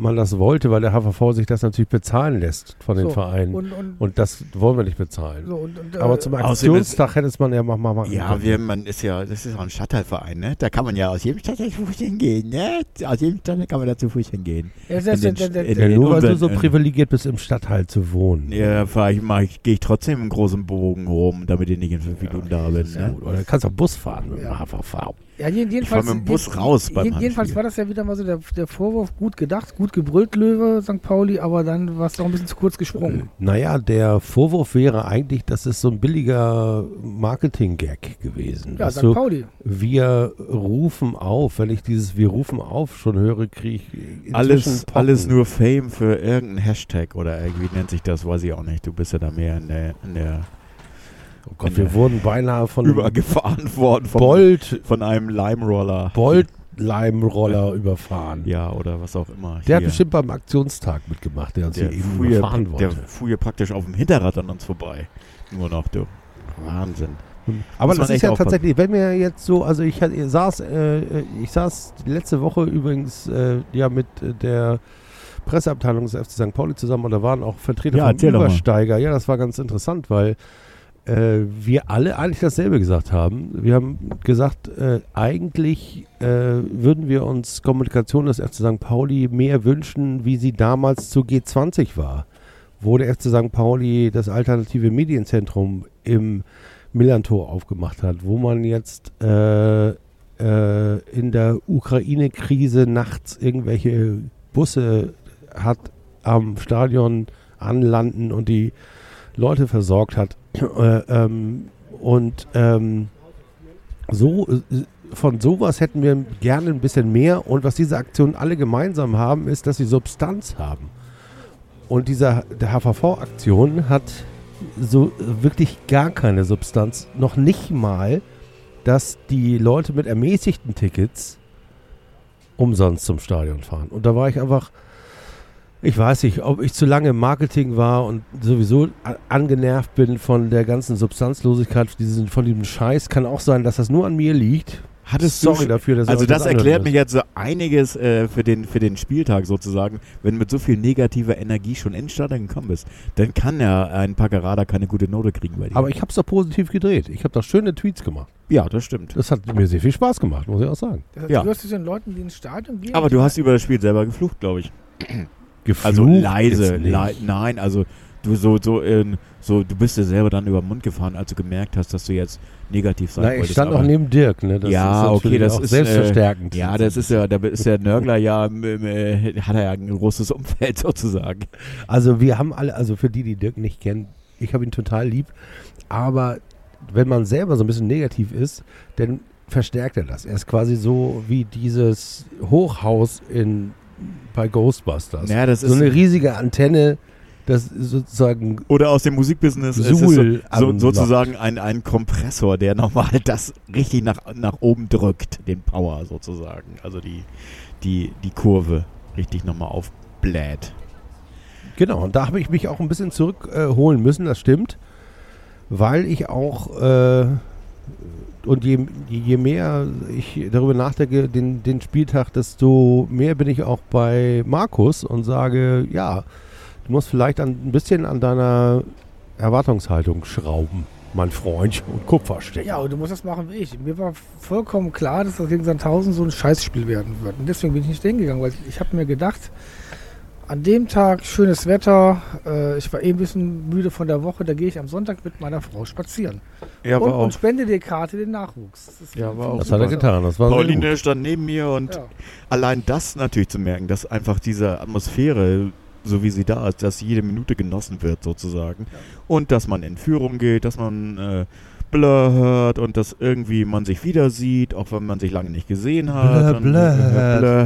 man das wollte, weil der HVV sich das natürlich bezahlen lässt von den So, Vereinen. Und, Und, und, das wollen wir nicht bezahlen. so, und, und, Aber äh, zum Aktionstag hätte es man ja mal mal machen Ja, können. wir, man ist ja, das ist auch ein Stadtteilverein, ne? Da kann man ja aus jedem Stadtteil zu Fuß hingehen, ne? Aus jedem Stadtteil kann man da zu Fuß hingehen. Ja, das, in das, den- das, in ja, den- nur weil du so privilegiert bist, im Stadtteil zu wohnen. Ja, fahr ich mal, gehe ich trotzdem im großen Bogen rum, damit ich nicht in fünf Minuten da bin, Ja, ne? Oder du kannst auch Bus fahren mit dem Ja. HVV. Ja, jeden- Ich jedenfalls, mit dem Bus jeden- raus beim jeden- Jedenfalls war das ja wieder mal so der, der Vorwurf, gut gedacht, gut gebrüllt, Löwe, St. Pauli, aber dann war es doch ein bisschen zu kurz gesprungen. Naja, der Vorwurf wäre eigentlich, das ist so ein billiger Marketing-Gag gewesen. Ja, Weißt St. du, Pauli. wir rufen auf, wenn ich dieses Wir rufen auf schon höre, kriege ich Alles, alles nur Fame für irgendeinen Hashtag oder irgendwie nennt sich das, weiß ich auch nicht. Du bist ja da mehr in der, in der Oh Gott, wir wurden beinahe von übergefahren worden vom, Bolt, von einem Lime-Roller. Bolt-Leimroller überfahren. Ja, oder was auch immer. Der hat Hier. bestimmt beim Aktionstag mitgemacht, der uns der hier eben fuhr, überfahren der wollte. fuhr hier praktisch auf dem Hinterrad an uns vorbei. Nur noch, du. Wahnsinn. Aber Muss das ist ja aufpassen. tatsächlich, wenn wir jetzt so, also ich, ich saß, äh, ich saß letzte Woche übrigens äh, ja mit äh, der Presseabteilung des FC St. Pauli zusammen und da waren auch Vertreter Ja, vom. Übersteiger. Ja, das war ganz interessant, weil äh, wir alle eigentlich dasselbe gesagt haben. Wir haben gesagt, äh, eigentlich äh, würden wir uns Kommunikation des FC St. Pauli mehr wünschen, wie sie damals zu G20 war, wo der FC St. Pauli das alternative Medienzentrum im Millantor aufgemacht hat, wo man jetzt äh, äh, in der Ukraine-Krise nachts irgendwelche Busse hat am Stadion anlanden und die Leute versorgt hat. Äh, ähm, und ähm, so äh, von sowas hätten wir gerne ein bisschen mehr. Und was diese Aktionen alle gemeinsam haben, ist, dass sie Substanz haben. Und diese HVV-Aktion hat so wirklich gar keine Substanz. Noch nicht mal, dass die Leute mit ermäßigten Tickets umsonst zum Stadion fahren. Und da war ich einfach, ich weiß nicht, ob ich zu lange im Marketing war und sowieso angenervt bin von der ganzen Substanzlosigkeit, diesen, von diesem Scheiß. Kann auch sein, dass das nur an mir liegt. Hattest Sorry du, dafür, dass also das erklärt mir müsst. jetzt so einiges äh, für, den, für den Spieltag sozusagen. Wenn mit so viel negativer Energie schon ins Stadion gekommen bist, dann kann ja ein Packerada keine gute Note kriegen bei dir. Aber ich habe es doch positiv gedreht. Ich habe doch schöne Tweets gemacht. ja, das stimmt. Das hat mir sehr viel Spaß gemacht, muss ich auch sagen. Das heißt, Ja. Du hörst zu den Leuten, die ins Stadion gehen. Aber du hast über das Spiel selber geflucht, glaube ich. Geflucht Also leise, lei nein, also du so so in, so du bist dir selber dann über den Mund gefahren, als du gemerkt hast, dass du jetzt negativ sein Na, ich wolltest. stand auch neben Dirk, ne? Das Ja, ist okay, das auch ist, selbstverstärkend. Ja, das ist ja, da ist der Nörgler ja, m- m- äh, hat er ja ein großes Umfeld sozusagen. Also wir haben alle, also für die, die Dirk nicht kennen, ich habe ihn total lieb, aber wenn man selber so ein bisschen negativ ist, dann verstärkt er das. Er ist quasi so wie dieses Hochhaus in bei Ghostbusters. Ja, das so ist eine riesige Antenne, das sozusagen oder aus dem Musikbusiness ist es so, Suhl so, sozusagen ein, ein Kompressor, der nochmal das richtig nach, nach oben drückt, den Power sozusagen. Also die, die, die Kurve richtig nochmal aufbläht. Genau, und da habe ich mich auch ein bisschen zurückholen äh, müssen, das stimmt. Weil ich auch, äh, und je, je mehr ich darüber nachdenke, den, den Spieltag, desto mehr bin ich auch bei Markus und sage, ja, du musst vielleicht ein bisschen an deiner Erwartungshaltung schrauben, mein Freund, und Kupfer stecken. Ja, und du musst das machen wie ich. Mir war vollkommen klar, dass das gegen Sandhausen so ein Scheißspiel werden wird. Und deswegen bin ich nicht hingegangen, weil ich, ich habe mir gedacht, an dem Tag schönes Wetter, äh, ich war eh ein bisschen müde von der Woche, da gehe ich am Sonntag mit meiner Frau spazieren. Ja, und, und spende die Karte den Nachwuchs. Das Ja, war auch das hat er getan, das war. Pauline stand neben mir und Ja. allein das natürlich zu merken, dass einfach diese Atmosphäre, so wie sie da ist, dass jede Minute genossen wird sozusagen. Und dass man in Führung geht, dass man äh, Blur hört und dass irgendwie man sich wieder sieht, auch wenn man sich lange nicht gesehen hat. Blur, blur, Blur.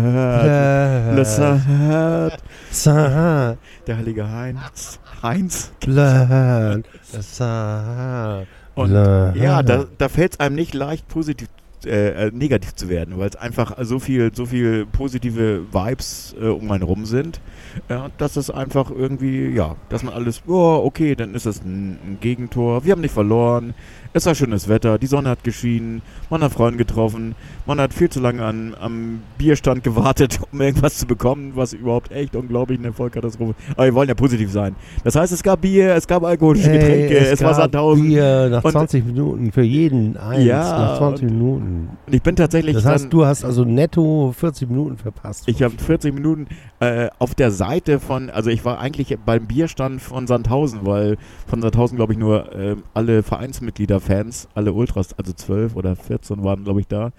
Blur hört. Sa- Der heilige Heinz. Heinz. blöd. Sa- Und ja, da, da fällt es einem nicht leicht positiv äh, äh, negativ zu werden, weil es einfach so viel, so viel positive Vibes äh, um einen rum sind, äh, dass es einfach irgendwie, ja, dass man alles, oh, okay, dann ist es ein, ein Gegentor, wir haben nicht verloren, es war schönes Wetter, die Sonne hat geschienen, man hat Freunde getroffen, man hat viel zu lange an, am Bierstand gewartet, um irgendwas zu bekommen, was überhaupt echt unglaublich eine Vollkatastrophe. Aber wir wollen ja positiv sein. Das heißt, es gab Bier, es gab alkoholische Ey, Getränke, es, war gab Sandhausen. Bier nach Und- 20 Minuten für jeden eins. Ja, nach 20 und- Minuten. Und ich bin tatsächlich Das heißt, du hast also netto 40 Minuten verpasst. Ich habe 40 Minuten äh, auf der Seite von, also ich war eigentlich beim Bierstand von Sandhausen, weil von Sandhausen glaube ich nur äh, alle Vereinsmitglieder, Fans, alle Ultras, also 12 oder 14 waren glaube ich da.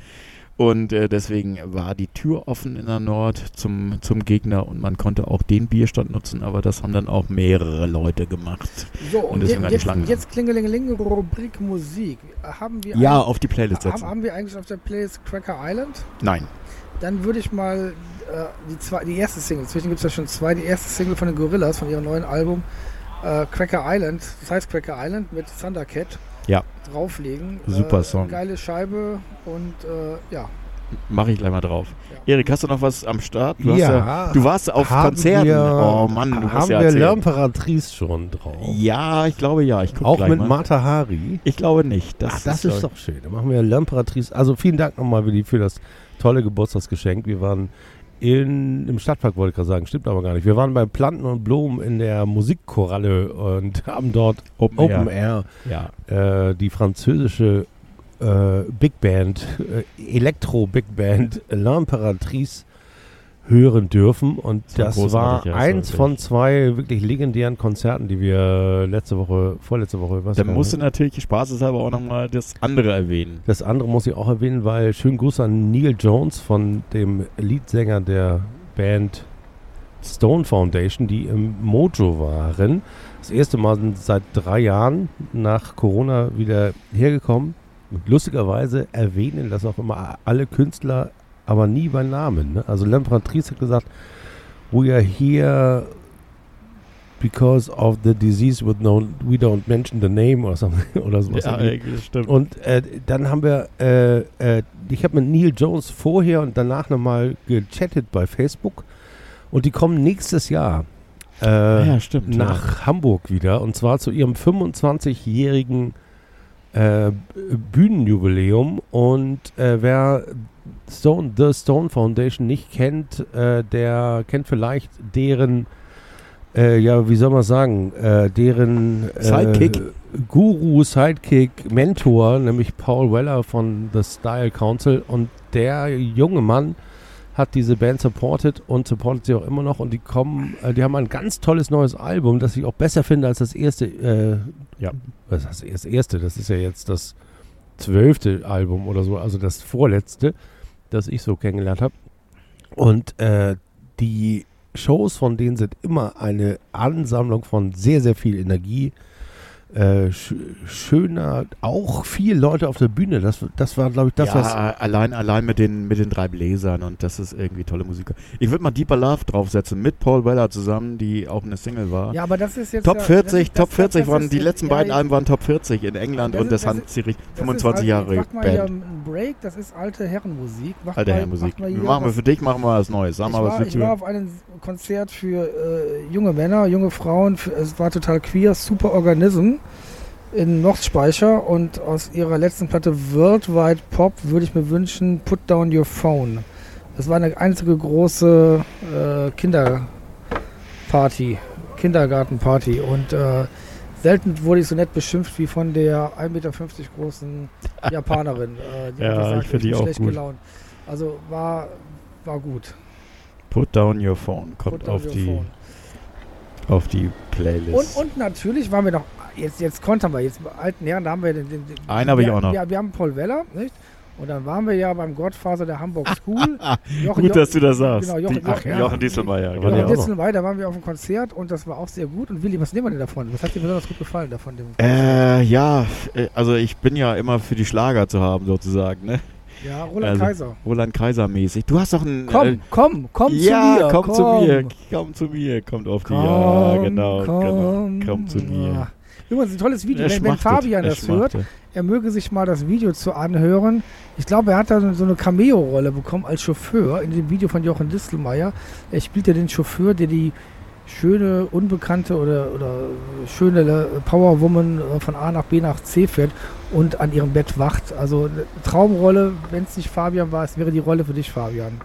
Und äh, deswegen war die Tür offen in der Nord zum, zum Gegner und man konnte auch den Bierstand nutzen, aber das haben dann auch mehrere Leute gemacht. So, Und und deswegen war jetzt, jetzt, jetzt Klingelingeling, Rubrik Musik. Haben wir Ja, auf die Playlist haben, setzen. haben wir eigentlich auf der Playlist Cracker Island? Nein. Dann würde ich mal äh, die, zwei, die erste Single, zwischen gibt es ja schon zwei, die erste Single von den Gorillas, von ihrem neuen Album, äh, Cracker Island, das heißt Cracker Island mit Thundercat, Ja. drauflegen. Super äh, Song. Geile Scheibe und äh, ja. Mache ich gleich mal drauf. Ja. Erik, hast du noch was am Start? Du, Ja. hast ja, du warst auf Haben Konzerten. Wir, oh Mann, du haben ja wir erzählen. L'Imperatrice schon drauf? Ja, ich glaube ja. Ich guck Auch gleich mit mal. Martha Hari. Ich glaube nicht. Das, Ach, das glaub ist doch schön. Dann machen wir L'Imperatrice. Also vielen Dank nochmal Willi, für das tolle Geburtstagsgeschenk. Wir waren in, im Stadtpark, wollte ich gerade sagen, stimmt aber gar nicht. Wir waren bei Planten und Blumen in der Musikkoralle und haben dort Open, Open Air. Air Ja. äh, die französische äh, Big Band, äh, Elektro-Big Band L'Imperatrice hören dürfen. Und Das war das war eins war von zwei wirklich legendären Konzerten, die wir letzte Woche, vorletzte Woche, was Dann musst du das? natürlich spaßeshalber auch nochmal das andere erwähnen. Das andere muss ich auch erwähnen, weil schönen Gruß an Neil Jones von dem Leadsänger der Band Stone Foundation, die im Mojo waren. Das erste Mal sind seit drei Jahren nach Corona wieder hergekommen. Und lustigerweise erwähnen das auch immer alle Künstler, aber nie bei Namen. Ne? Also L'Imperatrice hat gesagt, we are here because of the disease with no, we don't mention the name oder, something, oder sowas. das stimmt. Und äh, dann haben wir, äh, äh, ich habe mit Neil Jones vorher und danach nochmal gechattet bei Facebook und die kommen nächstes Jahr äh, ja, stimmt. nach Hamburg wieder und zwar zu ihrem 25-jährigen äh, Bühnenjubiläum und äh, wer Stone, The Stone Foundation nicht kennt, äh, der kennt vielleicht deren, äh, ja, wie soll man sagen, äh, deren äh, Sidekick. Guru, Sidekick, Mentor, nämlich Paul Weller von The Style Council und der junge Mann hat diese Band supported und supportet sie auch immer noch und die kommen, äh, die haben ein ganz tolles neues Album, das ich auch besser finde als das erste. Äh, Ja. Was heißt das erste? Das ist ja jetzt das zwölfte Album oder so, also das vorletzte, das ich so kennengelernt habe. Und äh, die Shows von denen sind immer eine Ansammlung von sehr, sehr viel Energie. Äh, sch schöner, auch viele Leute auf der Bühne. Das, das war, glaube ich, das, ja, was allein, allein mit den, mit den drei Bläsern und das ist irgendwie tolle Musik. Ich würde mal Deeper Love draufsetzen mit Paul Weller zusammen, die auch eine Single war. Ja, aber das ist jetzt. Top ja, 40, das ist- Top das- 40 das waren die letzten ja, beiden ja, Alben waren Top 40 in England Das und ist- das, das haben sie richtig das ist 25 alte- Jahre Macht mal hier Band. einen Break, das ist alte Herrenmusik. Macht Alte mal, Herrenmusik. macht mal hier Machen wir für dich, machen wir was Neues. Sag ich, mal, was war, ich war auf einem Konzert für äh, junge Männer, junge Frauen. Für, es war total queer, Super Organism in Nordspeicher und aus ihrer letzten Platte Worldwide Pop würde ich mir wünschen Put Down Your Phone. Das war eine einzige große äh, Kinderparty, Kindergartenparty und äh, selten wurde ich so nett beschimpft wie von der 1,50 Meter großen Japanerin. Äh, die Ja, gesagt, ich find die auch schlecht gut. gelaunt. Also war, war gut. Put Down Your Phone kommt auf die, Phone. auf die Playlist. Und, und natürlich waren wir noch, jetzt, jetzt kontern wir, jetzt alten Herren, da haben wir den. den, den Einen habe ich auch noch. Ja, wir haben Paul Weller, nicht? Und dann waren wir ja beim Gottfaser der Hamburg School. Jochen- Gut, dass du das sagst. Genau, Jochen- Die- Ach, ja. Jochen Dieselmeier. Genau. die Ja, auch und noch? Ditzelwey, da waren wir auf dem Konzert und das war auch sehr gut. Und Willi, was nehmen wir denn davon? Was hat dir besonders gut gefallen davon? Äh, ja, äh, also ich bin ja immer für die Schlager zu haben, sozusagen, ne? ja, Roland also, Kaiser. Roland Kaiser mäßig. Du hast doch einen. Komm, äh, komm, komm ja, zu mir. komm, zu mir. Komm zu mir. Kommt auf die. ja, genau, komm, genau. Komm zu mir. Ja. Übrigens, ein tolles Video. Wenn, wenn Fabian das hört, er möge sich mal das Video zu anhören. Ich glaube, er hat da so eine Cameo-Rolle bekommen als Chauffeur in dem Video von Jochen Distelmeier. Er spielt ja den Chauffeur, der die schöne, unbekannte oder, oder schöne äh, Powerwoman äh, von A nach B nach C fährt und an ihrem Bett wacht. Also eine Traumrolle, wenn es nicht Fabian war, es wäre die Rolle für dich, Fabian.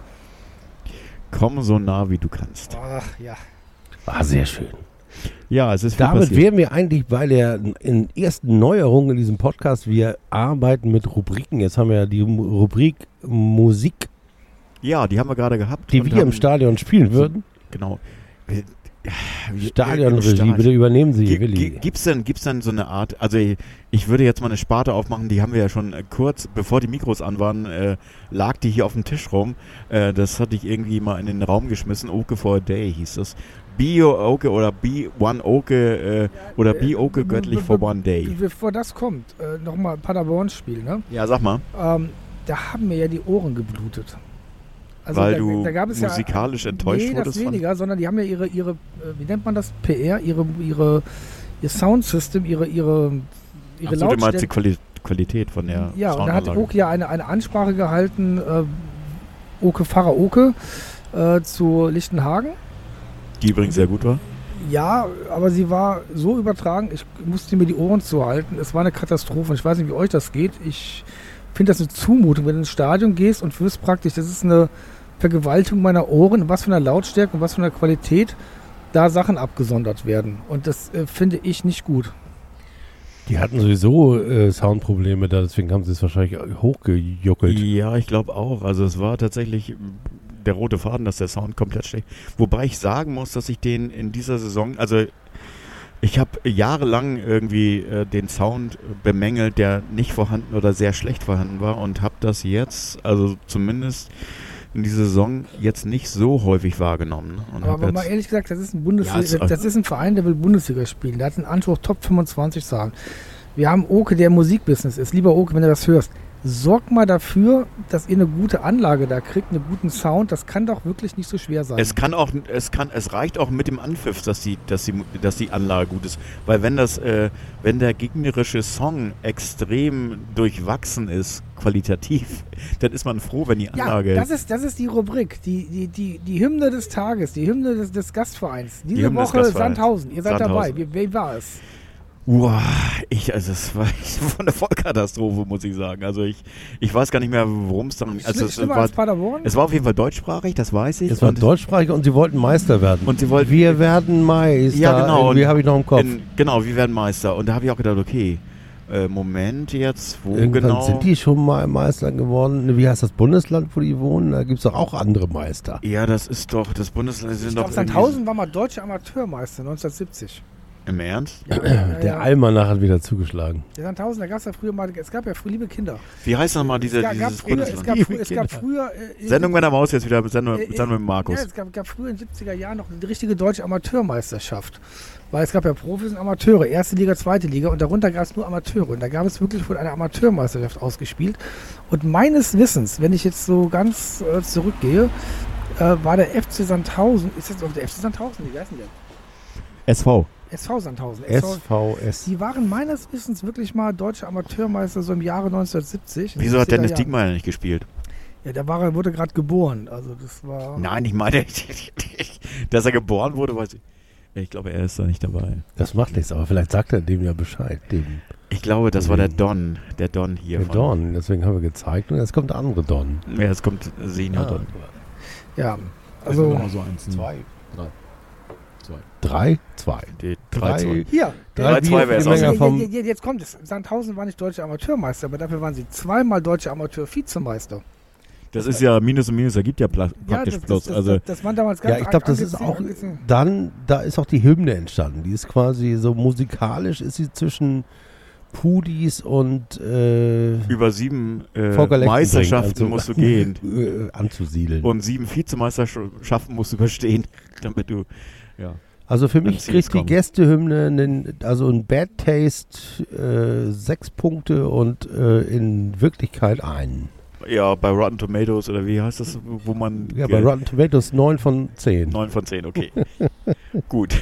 Komm so nah wie du kannst. Ach ja. war sehr schön. Ja, es ist viel Damit passiert. wären wir eigentlich bei der in ersten Neuerung in diesem Podcast. Wir arbeiten mit Rubriken. Jetzt haben wir ja die Rubrik Musik, Ja, die haben wir gerade gehabt. die wir im Stadion spielen würden. Genau. Stadionregie, Stadion. bitte übernehmen Sie, Gi- Willi. gi- Gibt's denn, gibt's denn so eine Art, also ich, ich würde jetzt mal eine Sparte aufmachen, die haben wir ja schon äh, kurz, bevor die Mikros an waren, äh, lag die hier auf dem Tisch rum. Äh, das hatte ich irgendwie mal in den Raum geschmissen. Oke for a Day hieß das. Bio Oke oder Be One Oke äh, oder Be Oke göttlich for one day. Bevor das kommt, äh, nochmal Paderborn-Spiel, ne? Ja, sag mal, Ähm, da haben mir ja die Ohren geblutet. Also weil da, du da gab es ja, musikalisch enttäuscht nee, wurdest das von. weniger, sondern die haben ja ihre, ihre, äh, wie nennt man das, PR, ihre, ihre, ihr Soundsystem, ihre, ihre, ihre Ach so, Lautstärke. Quali Qualität von der Ja, und da hat. Oke ja eine, eine Ansprache gehalten, äh, Oke, Pfarrer Oke, äh, zu Lichtenhagen. Die übrigens sehr gut war. Ja, aber sie war so übertragen, ich musste mir die Ohren zuhalten. Es war eine Katastrophe. Ich weiß nicht, wie euch das geht. Ich finde das eine Zumutung, wenn du ins Stadion gehst und wirst praktisch, das ist eine Vergewaltigung meiner Ohren, was von der Lautstärke und was von der Qualität da Sachen abgesondert werden. Und das äh, finde ich nicht gut. Die hatten sowieso äh, Soundprobleme da, deswegen haben sie es wahrscheinlich hochgejuckelt. Ja, ich glaube auch. Also es war tatsächlich der rote Faden, dass der Sound komplett schlecht. Wobei ich sagen muss, dass ich den in dieser Saison, also ich habe jahrelang irgendwie äh, den Sound bemängelt, der nicht vorhanden oder sehr schlecht vorhanden war und habe das jetzt, also zumindest in dieser Saison jetzt nicht so häufig wahrgenommen. ne? Aber, aber mal ehrlich gesagt, das ist ein Bundesliga, Ja, das ist ein Verein, der will Bundesliga spielen. Der hat einen Anspruch, Top 25 zu haben. Wir haben Oke, der im Musikbusiness ist. Lieber Oke, wenn du das hörst, sorgt mal dafür, dass ihr eine gute Anlage da kriegt, einen guten Sound. Das kann doch wirklich nicht so schwer sein. es kann auch, es kann, es reicht auch mit dem Anpfiff, dass die, dass die, dass die Anlage gut ist. Weil wenn das, äh, wenn der gegnerische Song extrem durchwachsen ist, qualitativ, dann ist man froh, wenn die ja, Anlage. das ist, das ist die Rubrik, die, die, die, die Hymne des Tages, die Hymne des, des Gastvereins. Diese des Woche Gastvereins. Sandhausen, ihr seid Sandhausen. dabei. Wie, wie war es? Uah, ich, also es war von der Vollkatastrophe, muss ich sagen. Also ich, ich weiß gar nicht mehr, worum es dann. Also es war, als Paderborn? es war auf jeden Fall deutschsprachig, das weiß ich. Es war deutschsprachig und sie wollten Meister werden. Und sie wollten- Wir werden Meister. Ja, genau. Irgendwie Und habe ich noch im Kopf. in, genau, wir werden Meister. Und da habe ich auch gedacht, okay, äh, Moment jetzt, wo Irgendwann genau? sind die schon mal Meister geworden. Wie heißt das Bundesland, wo die wohnen? Da gibt es doch auch andere Meister. Ja, das ist doch, das Bundesland sind ich doch glaube, Sandhausen war mal deutscher Amateurmeister 1970. Im Ernst? Ja, Der ja. Almanach hat wieder zugeschlagen. Der Sandhausen, da gab es ja früher mal, es gab ja früher liebe Kinder. Wie heißt nochmal diese, Es gab, gab dieses früher, es gab, es gab früher äh, Sendung meiner Maus jetzt wieder, Sendung, äh, äh, Sendung mit Markus. Ja, es gab, gab früher in den 70er Jahren noch eine richtige deutsche Amateurmeisterschaft. Weil es gab ja Profis und Amateure, erste Liga, zweite Liga und darunter gab es nur Amateure. Und da gab es wirklich wohl eine Amateurmeisterschaft ausgespielt. Und meines Wissens, wenn ich jetzt so ganz äh, zurückgehe, äh, war der FC Sandhausen, ist jetzt auch der FC Sandhausen, wie heißt denn der? SV. SV Sandhausen. SV, SVS. die waren meines Wissens wirklich mal deutsche Amateurmeister so im Jahre 1970. Wieso hat 70er Dennis. Diekmeyer nicht gespielt? Ja, da war wurde gerade geboren. Also das war. Nein, ich meine, dass er geboren wurde, weiß ich. Ich glaube, er ist da nicht dabei. Das macht nichts, aber vielleicht sagt er dem ja Bescheid. Dem Ich glaube, das war der Don. Der Don hier. der Don. Deswegen haben wir gezeigt und jetzt kommt der andere Don. Ja, jetzt kommt Senior Don. Ja, also. so eins. Zwei. Drei? Zwei. Die drei, zwei. Hier, Drei, Bier zwei für wär's die auch. Menge jetzt, kommt es. Sandhausen war nicht deutscher Amateurmeister, aber dafür waren sie zweimal deutscher Amateur-Vizemeister. Das ist ja Minus und Minus, da gibt ja pla Ja, praktisch das, das, bloß. das, Also, das, das waren damals ganz Ja, ich glaube, das ist auch angesehen. dann, da ist auch die Hymne entstanden. Die ist quasi so musikalisch ist sie zwischen Pudis und äh, über sieben äh, Meisterschaften also- musst du gehen. äh, anzusiedeln. Und sieben Vizemeisterschaften musst du überstehen, damit du. Ja. Also für mich kriegt die. Gästehymne einen, also ein Bad Taste äh, sechs Punkte und äh, in Wirklichkeit einen. ja, bei Rotten Tomatoes oder wie heißt das, wo man. Ja, bei Rotten Tomatoes neun von zehn. 9 von 10, okay. Gut.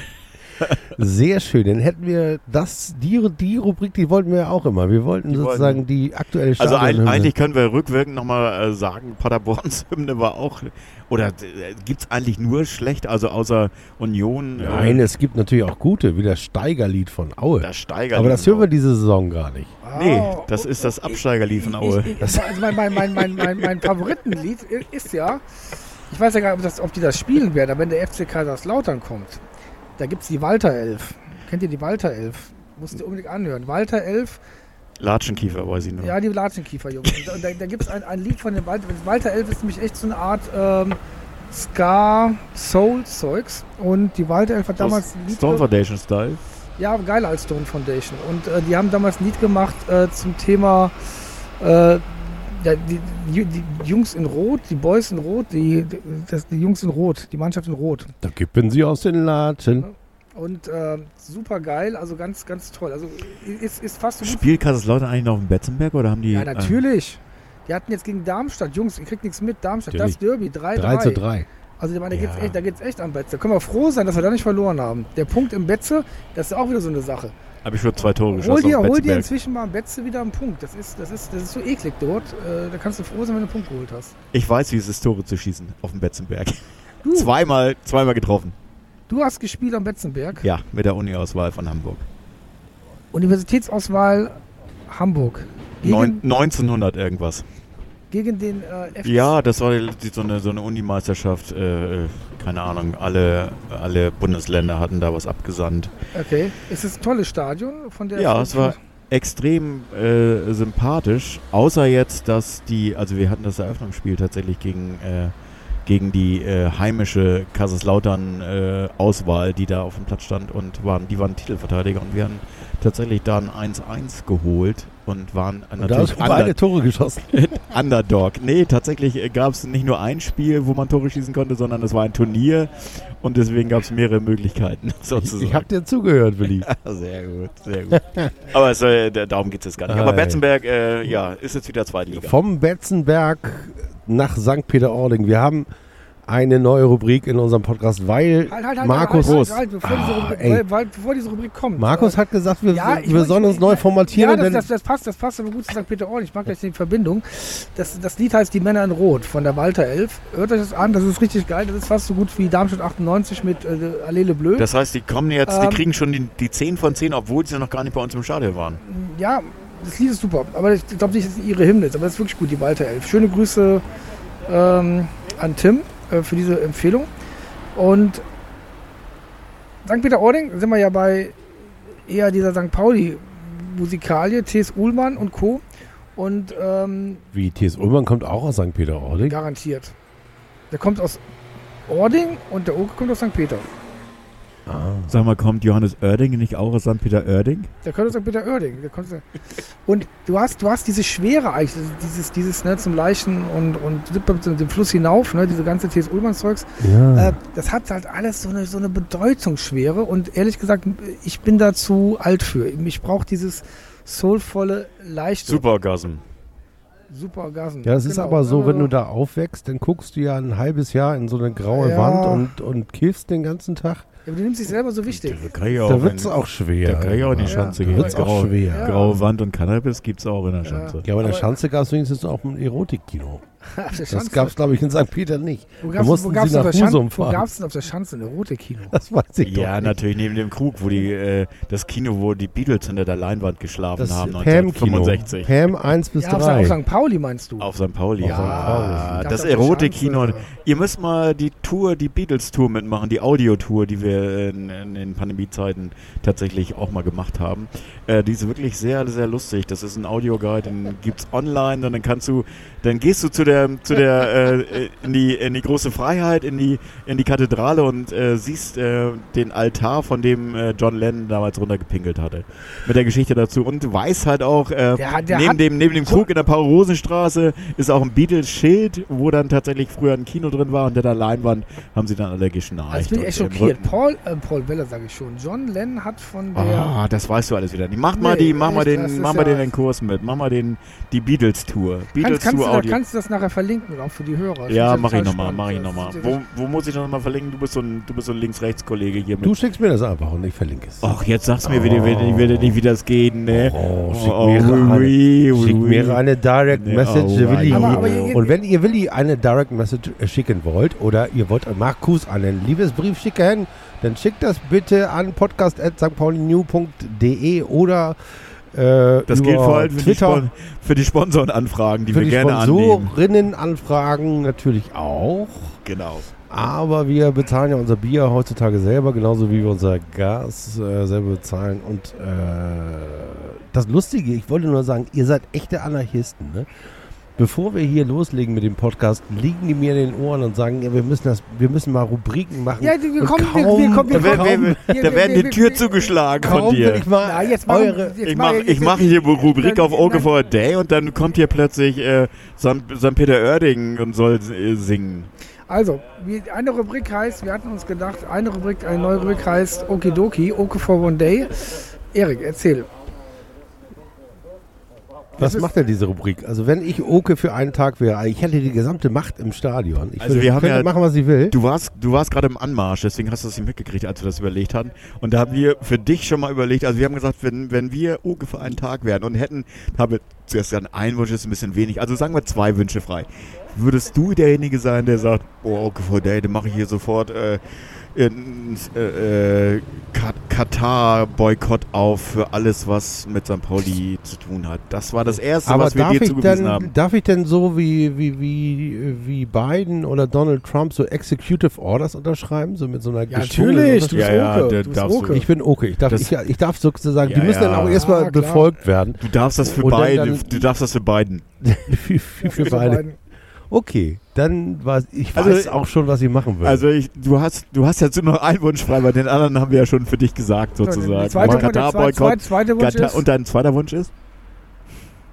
Sehr schön. Dann hätten wir das, die, die Rubrik, die wollten wir ja auch immer. Wir wollten Die sozusagen wollten- die aktuelle Also ein, eigentlich können wir rückwirkend nochmal äh, sagen, Paderborns Hymne war auch. Oder äh, gibt es eigentlich nur schlecht, also außer Union? Nein, äh, es gibt natürlich auch gute, wie das Steigerlied von Aue. das Steigert. Aber das hören wir diese Saison gar nicht. Nee, Ah, das ist das Absteigerlied von Ich, Aue. ich, also mein, mein, mein, mein, mein, mein Favoritenlied ist ja, ich weiß ja gar nicht, ob, das, ob die das spielen werden, aber wenn der FC Kaiserslautern kommt, da gibt es die Walter Elf. Kennt ihr die Walter Elf? Musst ihr unbedingt anhören. Walter Elf, Latschenkiefer, weiß ich nur. ja, die Latschenkiefer, Jungs. Und da, da gibt es ein, ein Lied von den Walter, Walter Elf ist nämlich echt so eine Art ähm, Ska, Soul Zeugs. Und die Waldelf hat damals Lied Stone Foundation Style. Ja, geiler als Stone Foundation. Und äh, die haben damals ein Lied gemacht äh, zum Thema äh, die, die, die Jungs in Rot, die Boys in Rot, die, die, das, die Jungs in Rot, die Mannschaft in Rot. Da kippen sie aus den Latschen. Und äh, super geil, also ganz, ganz toll. Also ist, ist fast so. Spielt Kaiserslautern eigentlich noch in Betzenberg oder haben die. Ja, natürlich. Die hatten jetzt gegen Darmstadt, Jungs, ihr kriegt nichts mit, Darmstadt, Natürlich. das Derby, 3-3. 3 zu 3. Also ich meine, da Ja. geht's echt, da geht's echt am Betze. Da können wir froh sein, dass wir da nicht verloren haben. Der Punkt im Betze, das ist auch wieder so eine Sache. Äh, Habe ich schon zwei Tore Hol geschossen. dir, auf hol dir inzwischen mal im Betze wieder einen Punkt. Das ist, das ist, das ist so eklig dort. Äh, da kannst du froh sein, wenn du einen Punkt geholt hast. Ich weiß, wie es ist, Tore zu schießen auf dem Betzenberg. Du, Zweimal, zweimal getroffen. du hast gespielt am Betzenberg. Ja, mit der Uni-Auswahl von Hamburg. Universitätsauswahl Hamburg. Neun, 1900 irgendwas. gegen den äh, FC. Ja, das war die, so eine, so eine Unimeisterschaft. Äh, keine Ahnung, alle, alle Bundesländer hatten da was abgesandt. Okay. Ist es ein tolles Stadion von der Ja, es war extrem äh, sympathisch. Außer jetzt, dass die, also wir hatten das Eröffnungsspiel tatsächlich gegen, äh, gegen die äh, heimische Kaiserslautern-Auswahl, die da auf dem Platz stand und waren, die waren Titelverteidiger und wir haben tatsächlich da ein 1-1 geholt und waren Und da natürlich hast du beide Tore geschossen. Underdog. Nee, tatsächlich gab es nicht nur ein Spiel, wo man Tore schießen konnte, sondern es war ein Turnier und deswegen gab es mehrere Möglichkeiten Ich, sozusagen. ich hab dir zugehört, Willi. sehr gut, sehr gut. Aber es, äh, da- darum geht es jetzt gar nicht. Aber. Betzenberg, äh, ja, ist jetzt wieder Zweitliga. Vom Betzenberg nach St. Peter-Ording. Wir haben eine neue Rubrik in unserem Podcast, weil Halt, halt, halt, Markus, bevor, diese Ah, Rubrik, ey. weil, weil, bevor diese Rubrik kommt. Markus äh, hat gesagt, wir, ja, wir wollte- sollen uns neu formatieren. Ja, das, das, das passt, das passt aber gut zu St. Peter-Ording. Ich mag gleich die Verbindung. Das, das Lied heißt Die Männer in Rot von der Walter Elf. Hört euch das an, das ist richtig geil. Das ist fast so gut wie Darmstadt 98 mit äh, Allele Bleu. Das heißt, die kommen jetzt, die Ähm, kriegen schon die, die 10 von 10, obwohl sie noch gar nicht bei uns im Stadion waren. ja, das Lied ist super. Aber ich glaube nicht, dass es ihre Hymne ist. Aber das ist wirklich gut, die Walter Elf. Schöne Grüße ähm, an Tim äh, für diese Empfehlung. Und St. Peter-Ording sind wir ja bei eher dieser St. Pauli-Musikalie, T.S. Uhlmann und Co. Und ähm, wie T.S. Ullmann kommt auch aus St. Peter-Ording. Garantiert. Der kommt aus Ording und der Oke kommt aus St. Peter. Ah. Sag mal, kommt Johannes Oerding nicht auch aus St. Peter-Oerding? Der kommt aus St. Peter Oerding. Und du hast, du hast diese Schwere eigentlich, dieses, dieses ne, zum Leichen und, und den Fluss hinauf, ne, diese ganze T.S. Ullmann-Zeugs. Ja. Äh, das hat halt alles so eine, so eine Bedeutungsschwere und ehrlich gesagt, ich bin da zu alt für. Ich brauche dieses soulvolle, leichte, Superorgasm. super Orgasm. Ja, das ist Genau. aber so, wenn Äh, du da aufwächst, dann guckst du ja ein halbes Jahr in so eine graue Ja. Wand und, und kiffst den ganzen Tag. Ja, aber du nimmst dich selber so wichtig. Da wird es auch schwer. Da kann ich auch in die Ja. Schanze Da gehen. wird's auch schwer. Graue Wand und Cannabis gibt es auch in der Schanze. Ja, aber in der Schanze gab es wenigstens auch ein Erotikkino. Das gab es, glaube ich, in St. Peter nicht. Wo gab's sie denn nach auf der Schanze, Husum wo fahren. gab's denn auf der Schanze ein Erotik-Kino? Das weiß ich doch Ja, nicht. natürlich neben dem Krug, wo die äh, das Kino, wo die Beatles hinter der Leinwand geschlafen Das haben, Pam-Kino. 1965. Pam 1 bis Ja, auf, 3. auf St. Pauli meinst du? Auf St. Pauli. Ja, dachte, das Erotik-Kino. Ihr müsst mal die Tour, die Beatles-Tour mitmachen, die Audio-Tour, die wir in, in den Pandemiezeiten tatsächlich auch mal gemacht haben. Äh, die ist wirklich sehr, sehr lustig. Das ist ein Audioguide, den gibt's online und dann kannst du, dann gehst du zu der, zu der, äh, in die, in die große Freiheit, in die, in die Kathedrale und äh, siehst äh, den Altar, von dem äh, John Lennon damals runtergepinkelt hatte. Mit der Geschichte dazu und du weißt halt auch, äh, Der der neben, dem, neben dem Krug in der Paul-Rosen-Straße ist auch ein Beatles-Schild, wo dann tatsächlich früher ein Kino drin war und der Leinwand haben sie dann alle geschnarcht. Also bin ich echt schockiert. Paul, äh, Paul Weller sage ich schon. John Lennon hat von der... Ah, das weißt du alles wieder. Mach mal, Nee, die, mach mal, den, mach mal ja- den, den Kurs mit. Mach mal den, die Beatles-Tour. kannst, kannst, du Beatles-Tour da, Audio. kannst du das nachher verlinken, auch für die Hörer? Das Ja, ist mach ich nochmal, spannend. mach ich nochmal. Wo, wo muss ich nochmal verlinken? Du bist so ein, du bist so ein Links-Rechts-Kollege hier mit. Du schickst mir das einfach und ich verlinke es. Ach, jetzt sagst du mir wieder, wieder, wieder nicht, wie das geht, ne? Oh, schick Oh, mir, oui, eine, oui, oui, schick oui. mir eine Direct Nee, Message, oh, Willi. Aber- aber ihr- und wenn ihr Willi eine Direct Message äh, schicken wollt oder ihr wollt Markus einen Liebesbrief schicken, dann schickt das bitte an podcast.stpaulinew.de oder äh, Das gilt vor allem für die, Twitter. Spon für die Sponsorenanfragen, die für wir die gerne annehmen. Sponsorinnenanfragen natürlich auch. Genau. Aber wir bezahlen ja unser Bier heutzutage selber, genauso wie wir unser Gas äh, selber bezahlen. Und äh, das Lustige, ich wollte nur sagen, ihr seid echte Anarchisten. Ne? Bevor wir hier loslegen mit dem Podcast, liegen die mir in den Ohren und sagen, ja, wir müssen das, wir müssen mal Rubriken machen. Ja, wir kommen, wir, kaum- wir kommen, wir Da, wär- kommen. wär- wir- da wir- werden wir- die Tür wir- zugeschlagen von dir. ich mal Na, jetzt machen, eure, jetzt Ich mache ich mach hier Rubrik dann- auf Oke for a Day und dann kommt hier plötzlich äh, St. Peter Oerding und soll äh, singen. Also, eine Rubrik heißt, wir hatten uns gedacht, eine Rubrik, eine neue Rubrik heißt Okidoki, Oke for One Day. Erik, erzähl. Was macht denn diese Rubrik? Also wenn ich Oke für einen Tag wäre, ich hätte die gesamte Macht im Stadion. Ich Also würde, wir haben ja- machen, was ich will. Du warst, du warst gerade im Anmarsch, deswegen hast du das nicht mitgekriegt, als wir das überlegt hatten. Und da haben wir für dich schon mal überlegt, also wir haben gesagt, wenn, wenn wir Oke für einen Tag wären und hätten, haben wir zuerst gesagt, ein Wunsch ist ein bisschen wenig, also sagen wir zwei Wünsche frei. Würdest du derjenige sein, der sagt, oh, Oke for Day, dann mache ich hier sofort äh, äh, äh, Kat- Katar-Boykott auf für alles, was mit St. Pauli zu tun hat. Das war das Erste, Aber was wir dir ich, zugewiesen denn, haben. darf ich denn so wie, wie, wie, wie Biden oder Donald Trump so Executive Orders unterschreiben? So mit so einer Ja, natürlich, du bist Ja, ja, Oke. der du bist darfst du. Oke. Ich bin okay. Ich darf, ich, ich darf sozusagen, die Ja, müssen dann ja. auch erstmal Ja, befolgt werden. Du darfst das für dann- beide, dann- du darfst das für beiden. für, für, für beide. Okay, dann weiß ich Also- weiß auch schon, was ich machen will. Also ich, du hast, du hast jetzt nur noch einen Wunsch frei, bei den anderen haben wir ja schon für dich gesagt sozusagen. Zweite, der zweite, Katar-Boykott, zweite Wunsch Katar- ist, und dein zweiter Wunsch ist?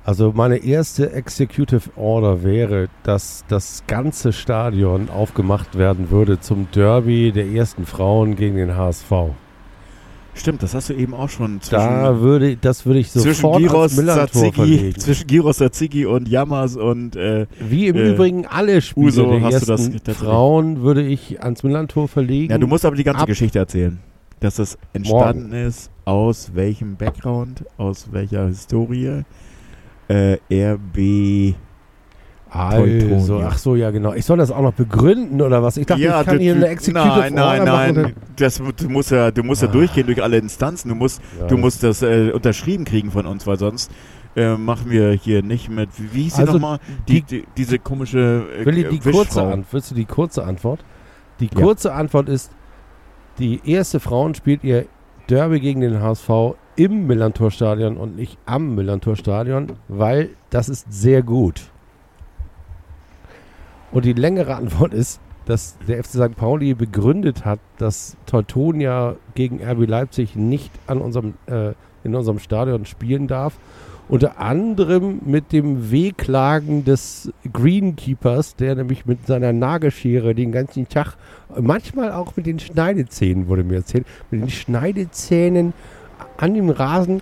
Also meine erste Executive Order wäre, dass das ganze Stadion aufgemacht werden würde zum Derby der ersten Frauen gegen den HSV. Stimmt, das hast du eben auch schon Da würde, das würde ich zwischen sofort Giros Millantor Tsatsiki, verlegen. zwischen Giros Tsatsiki und Yamas und äh, Wie im äh, Übrigen alle Spiele Uso der hast du das tatsächlich. Frauen würde ich ans Millantor verlegen. ja, du musst aber die ganze Ab- Geschichte erzählen. Dass das entstanden ist, aus welchem Background, aus welcher Historie. Äh, RB. Also, ach so, ja genau. Ich soll das auch noch begründen oder was? Ich dachte, ich kann du- hier eine Executive Nein, nein, Order machen. nein. Das, du musst ja, du musst ja Ah. durchgehen durch alle Instanzen. Du musst, Ja, du das- musst das äh, unterschrieben kriegen von uns, weil sonst äh, machen wir hier nicht mit. Wie, hieß sie Also, nochmal? Die, die, diese komische äh, Will die kurze Antwort? Willst du die kurze Antwort? Die Ja. kurze Antwort ist, die erste Frauen spielt ihr Derby gegen den HSV im Millantor-Stadion und nicht am Millantor-Stadion, weil das ist sehr gut. Und die längere Antwort ist, dass der FC St. Pauli begründet hat, dass Teutonia gegen RB Leipzig nicht an unserem, äh, in unserem Stadion spielen darf. Unter anderem mit dem Wehklagen des Greenkeepers, der nämlich mit seiner Nagelschere den ganzen Tag, manchmal auch mit den Schneidezähnen, wurde mir erzählt, mit den Schneidezähnen an dem Rasen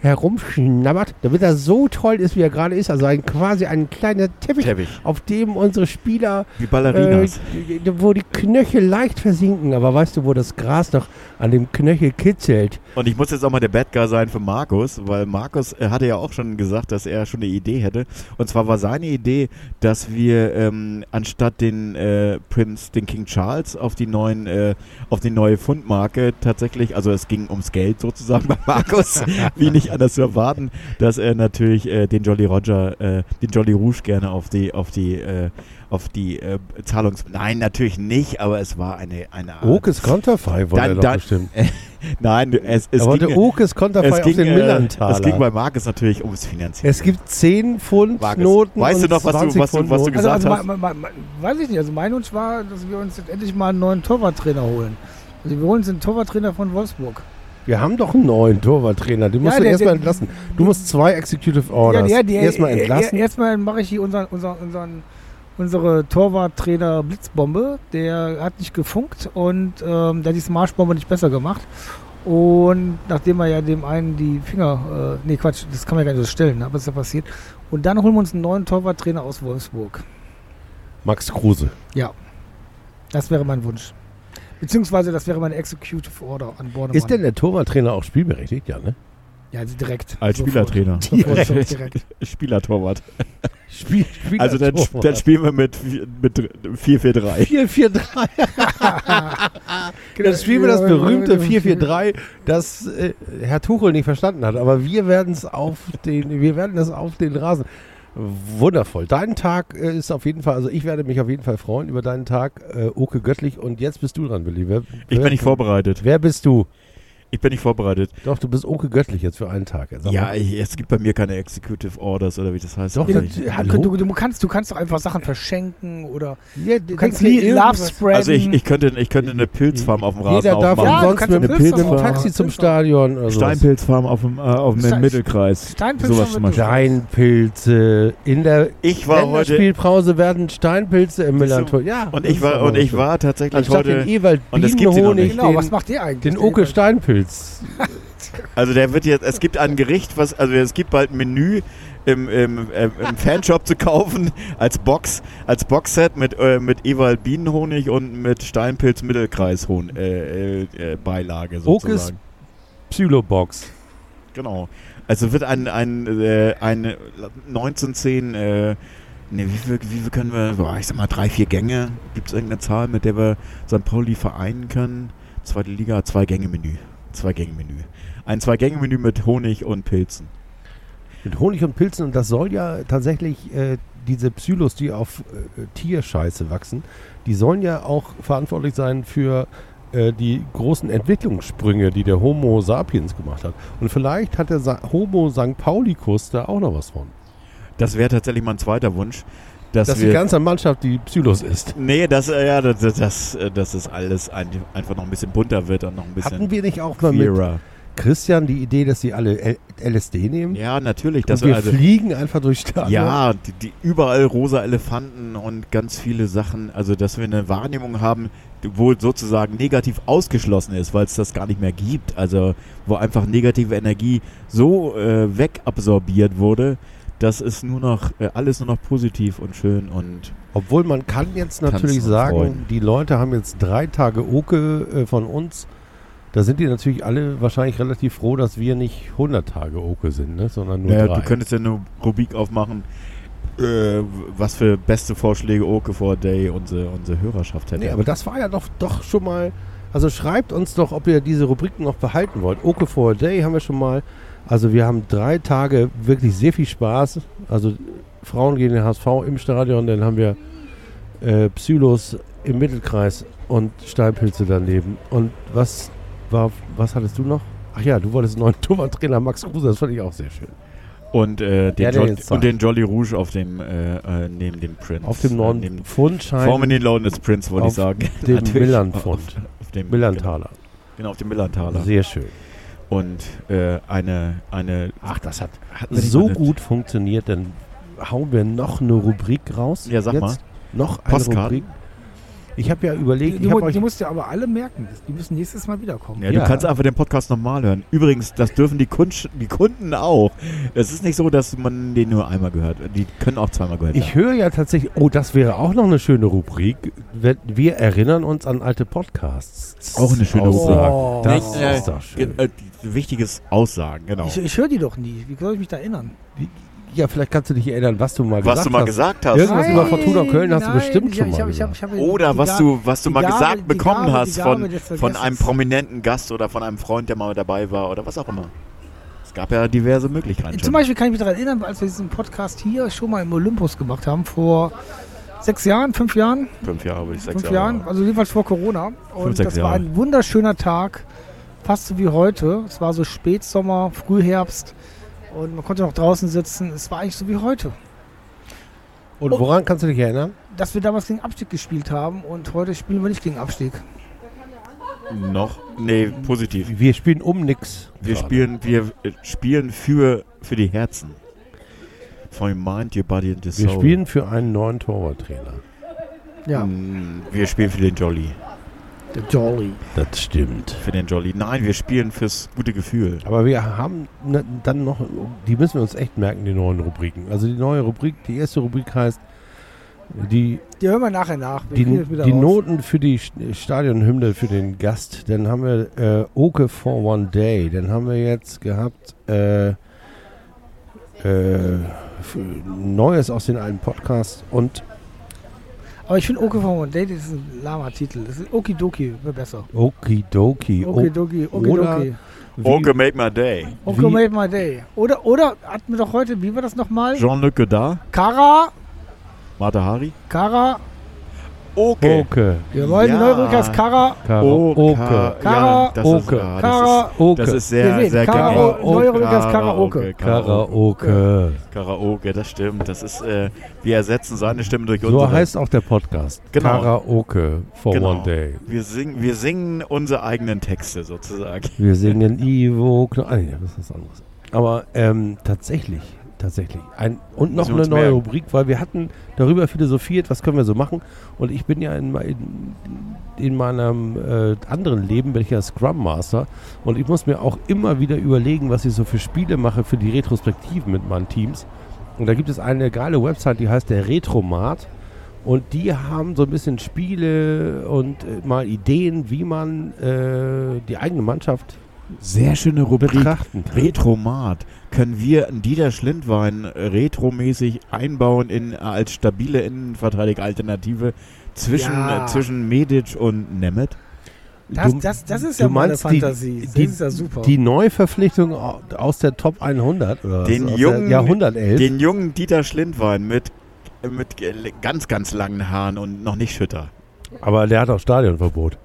herumschnabbert, damit er so toll ist, wie er gerade ist. Also ein, quasi ein kleiner Teppich, Teppich. auf dem unsere Spieler Wie Ballerinas. äh, wo die Knöchel leicht versinken, aber weißt du, wo das Gras noch an dem Knöchel kitzelt? Und ich muss jetzt auch mal der Bad Guy sein für Markus, weil Markus hatte ja auch schon gesagt, dass er schon eine Idee hätte. Und zwar war seine Idee, dass wir ähm, anstatt den äh, Prince, den King Charles auf die neuen, äh, auf die neue Fundmarke tatsächlich, also es ging ums Geld sozusagen bei Markus, wie nicht anders zu erwarten, dass er natürlich äh, den Jolly Roger, äh, den Jolly Rouge gerne auf die, auf die, äh, auf die äh, Zahlungs... Nein, natürlich nicht, aber es war eine, eine Art... Okes Konterfei wollte Dann- er doch dann- bestimmt. Nein, es, es er wollte ging, Okes Konterfei es auf ging, den äh, Millantaler. es ging bei Markus natürlich ums Finanzielle. es gibt 10 Pfund Markus, Noten weißt du noch, was du- 20 was du- was du gesagt also, hast. also ma, ma, ma, weiß ich nicht. Also mein Wunsch war, dass wir uns jetzt endlich mal einen neuen Torwarttrainer holen. Also wir holen uns den Torwarttrainer von Wolfsburg. Wir haben doch einen neuen Torwarttrainer, den musst Ja, du erstmal entlassen. Du musst zwei Executive Orders ja, die- erstmal entlassen. Erstmal mache ich hier unseren, unseren, unseren, unsere Torwarttrainer Blitzbombe. Der hat nicht gefunkt und ähm, der hat die Smartbombe nicht besser gemacht. Und nachdem er ja dem einen die Finger, äh, nee Quatsch, das kann man ja gar nicht so stellen, aber das ist ja passiert. Und dann holen wir uns einen neuen Torwarttrainer aus Wolfsburg. Max Kruse. Das wäre mein Wunsch. Beziehungsweise das wäre meine Executive Order an Bord. Ist denn der Torwarttrainer auch spielberechtigt? Ja, ne? Ja, also direkt. Als Sofort. Spielertrainer. Sofort, direkt. Spielertorwart. Spiel, Spieler Also dann, dann spielen wir mit, vier- mit 4-4-3. 4-4-3. Dann spielen wir das berühmte 4-4-3, das äh, Herr Tuchel nicht verstanden hat. Aber wir werden es auf den, wir werden es auf den Rasen. Wundervoll. Dein Tag äh, ist auf jeden Fall, also ich werde mich auf jeden Fall freuen über deinen Tag, äh, Oke Göttlich. Und jetzt bist du dran, Willi. Wer, Ich wer, bin nicht vorbereitet. Wer bist du? Ich bin nicht vorbereitet. Doch, du bist Oke göttlich jetzt für einen Tag. Sag ja, ich, es gibt bei mir keine Executive Orders oder wie das heißt. Doch, Ja, das- du, du, du, kannst, du kannst doch einfach Sachen verschenken oder Ja, du kannst Love irgendwas- spreaden. also ich, ich, könnte, ich könnte eine Pilzfarm auf dem Rasen Jeder darf aufmachen. Ja, kannst mit dem eine Pilz mit dem Pilzfarm Taxi zum. Stadion. Oder sowas. Steinpilzfarm auf dem, äh, auf dem Stein- Mittelkreis. Steinpilz Sowas zum. Steinpilze. In der Ich war heute Länderspielpause werden Steinpilze im Millantor. Ja. und ich war und ich war tatsächlich Anstatt heute den Ewald und es gibt nicht. Genau, was macht ihr eigentlich? den Oke Ewald? Steinpilz. Also der wird jetzt, es gibt ein Gericht, was, also es gibt bald ein Menü im, im, im Fanshop zu kaufen als Box, als Boxset mit, äh, mit Ewald Bienenhonig und mit Steinpilz Mittelkreis äh, äh, äh, Beilage Okes sozusagen. Psylobox. Genau. Also wird ein, ein, äh, eine 1910, äh, ne, wie viel, wie viel können wir, boah, ich sag mal drei, vier Gänge. Gibt es irgendeine Zahl, mit der wir St. Pauli vereinen können? Zweite Liga, zwei Gänge Menü. Zwei Gänge Menü. Ein zwei Gänge Menü mit Honig und Pilzen. Mit Honig und Pilzen. Und das soll ja tatsächlich äh, diese Psylos, die auf äh, Tierscheiße wachsen, die sollen ja auch verantwortlich sein für äh, die großen Entwicklungssprünge, die der Homo sapiens gemacht hat. Und vielleicht hat der Sa Homo St. Paulikus da auch noch was von. Das wäre tatsächlich mein zweiter Wunsch. Dass, Dass wir die ganze Mannschaft die Psylos ist. Nee, das, äh, ja, das, das, dass das alles ein, einfach noch ein bisschen bunter wird und noch ein bisschen Hatten wir nicht auch mal mit queerer. Christian die Idee, dass sie alle L LSD nehmen? Ja, natürlich. Und Das wir also, fliegen einfach durch Stadion. Ja, die, die überall rosa Elefanten und ganz viele Sachen. Also, dass wir eine Wahrnehmung haben, wohl sozusagen negativ ausgeschlossen ist, weil es das gar nicht mehr gibt. Also, wo einfach negative Energie so äh, wegabsorbiert wurde, dass es nur noch äh, alles nur noch positiv und schön und Obwohl man kann jetzt natürlich sagen, freuen. die Leute haben jetzt drei Tage Oke äh, von uns. Da sind die natürlich alle wahrscheinlich relativ froh, dass wir nicht 100 Tage Oke sind, ne? sondern nur naja, drei. du könntest ja eine Rubrik aufmachen, äh, was für beste Vorschläge Oke for Day unsere, unsere Hörerschaft hätte. nee, aber das war ja doch, doch schon mal. Also schreibt uns doch, ob ihr diese Rubriken noch behalten wollt. Oke for a Day haben wir schon mal. Also wir haben drei Tage wirklich sehr viel Spaß. Also Frauen gegen den HSV im Stadion, dann haben wir äh, Psylos im Mittelkreis und Steinpilze daneben. Und was war, was hattest du noch? Ach ja, du wolltest einen neuen Torwarttrainer Max Kruse, das fand ich auch sehr schön. Und, äh, den, Jo- und den Jolly Rouge auf dem, äh, äh, neben dem Prince. Auf dem Äh, neuen neben Pfundschein, Forming Loan des Prince, wollte ich sagen. dem. Millanpfund. Auf, auf dem Millantaler. Genau, auf dem Millantaler. Sehr schön. Und äh, eine, eine. Ach, das hat nicht so gut funktioniert, dann hauen wir noch eine Rubrik raus. Ja, sag Jetzt mal. Noch eine? Rubrik. Ich habe ja überlegt, Die, euch die musst du aber alle merken. Die müssen nächstes Mal wiederkommen. Ja, Ja. du kannst einfach den Podcast nochmal hören. Übrigens, das dürfen die, Kunsch, die Kunden auch. Es ist nicht so, dass man den nur einmal gehört. Die können auch zweimal gehört Ich höre ja tatsächlich, oh, das wäre auch noch eine schöne Rubrik. Wir, erinnern uns an alte Podcasts. Auch eine schöne Aussagen. Oh. Das äh, ist doch schön. Wichtiges Aussagen, genau. Ich, ich höre die doch nie. Wie soll ich mich da erinnern? Ja, vielleicht kannst du dich erinnern, was du mal Was gesagt du mal hast. gesagt hast. Irgendwas über Fortuna Köln hast du nein, bestimmt ich, schon mal ich hab, ich hab, Oder was du, was du mal Gabe- gesagt bekommen Gabe- hast Gabe von, von einem prominenten Gast oder von einem Freund, der mal dabei war oder was auch immer. Es gab ja diverse Möglichkeiten. Zum. Beispiel kann ich mich daran erinnern, als wir diesen Podcast hier schon mal im Olympus gemacht haben, vor sechs Jahren, fünf Jahren, Fünf Jahre, würde ich sechs fünf Jahre. Jahren, also jedenfalls vor Corona. Und Fünf, sechs das war Jahre. ein wunderschöner Tag, fast so wie heute. Es war so Spätsommer, Frühherbst und man konnte noch draußen sitzen. Es war eigentlich so wie heute. Und woran kannst du dich erinnern? Dass wir damals gegen Abstieg gespielt haben und heute spielen wir nicht gegen Abstieg. Noch? Nee, positiv. Wir spielen um nix. Wir gerade. spielen, wir äh, spielen für, für die Herzen. For your mind, your body and your soul. Wir spielen für einen neuen Torwarttrainer. Ja, Mm, Wir spielen für den Jolly. Der Jolly. Das stimmt. Für den Jolly. Nein, wir spielen fürs gute Gefühl. Aber wir haben ne, dann noch, die müssen wir uns echt merken, die neuen Rubriken. Also die neue Rubrik, die erste Rubrik heißt, die, Die hören wir nachher nach. Wir die, die. Noten für die St- Stadionhymne für den Gast. Dann haben wir äh, Oke for One Day. Dann haben wir jetzt gehabt äh, äh, Neues aus den alten Podcasts und Aber ich finde Oki von One Day, das ist ein Lama-Titel. Das ist Okidoki, wäre besser. Okidoki. Okidoki, Okidoki. Oke made my day. Oki wie- made my day. Oder, oder hatten wir doch heute, wie war das nochmal? Jean-Luc Godard, Kara, Martha Hari. Kara, Oke. Oke. Wir wollen Ja. als Kara. Karaoke. Kara- das ist, Oke. das ist, Karaoke. das ist sehr, sehr Kara- Rubrik als Karaoke. Karaoke. Karaoke, das stimmt. Das ist, äh, wir ersetzen seine Stimme durch So unsere. heißt auch der Podcast. Genau. Karaoke for Genau. one day. Wir, singen, wir singen unsere eigenen Texte sozusagen. Wir singen Ivo. Kno ah, nee, das ist was anderes. Aber ähm, tatsächlich, tatsächlich. Ein, und noch eine neue merken. Rubrik, weil wir hatten darüber philosophiert, was können wir so machen. Und ich bin ja in, mein- in meinem äh, anderen Leben, bin ich ja Scrum Master. Und ich muss mir auch immer wieder überlegen, was ich so für Spiele mache für die Retrospektiven mit meinen Teams. Und da gibt es eine geile Website, die heißt der Retromat. Und die haben so ein bisschen Spiele und äh, mal Ideen, wie man äh, die eigene Mannschaft Sehr schöne Rubrik. Retromat. Können wir einen Dieter Schlindwein retromäßig einbauen in, als stabile Innenverteidiger-Alternative zwischen, Ja. äh, zwischen Medic und Nemeth? Das, Du- das, das ist ja meine meinst die- Fantasie. Das die- ist ja super. Die Neuverpflichtung au- aus der Top 100 oder Den was, jungen- der Jahrhundertelf. Den jungen Dieter Schlindwein mit, mit ganz, ganz langen Haaren und noch nicht Schütter. aber der hat auch Stadionverbot.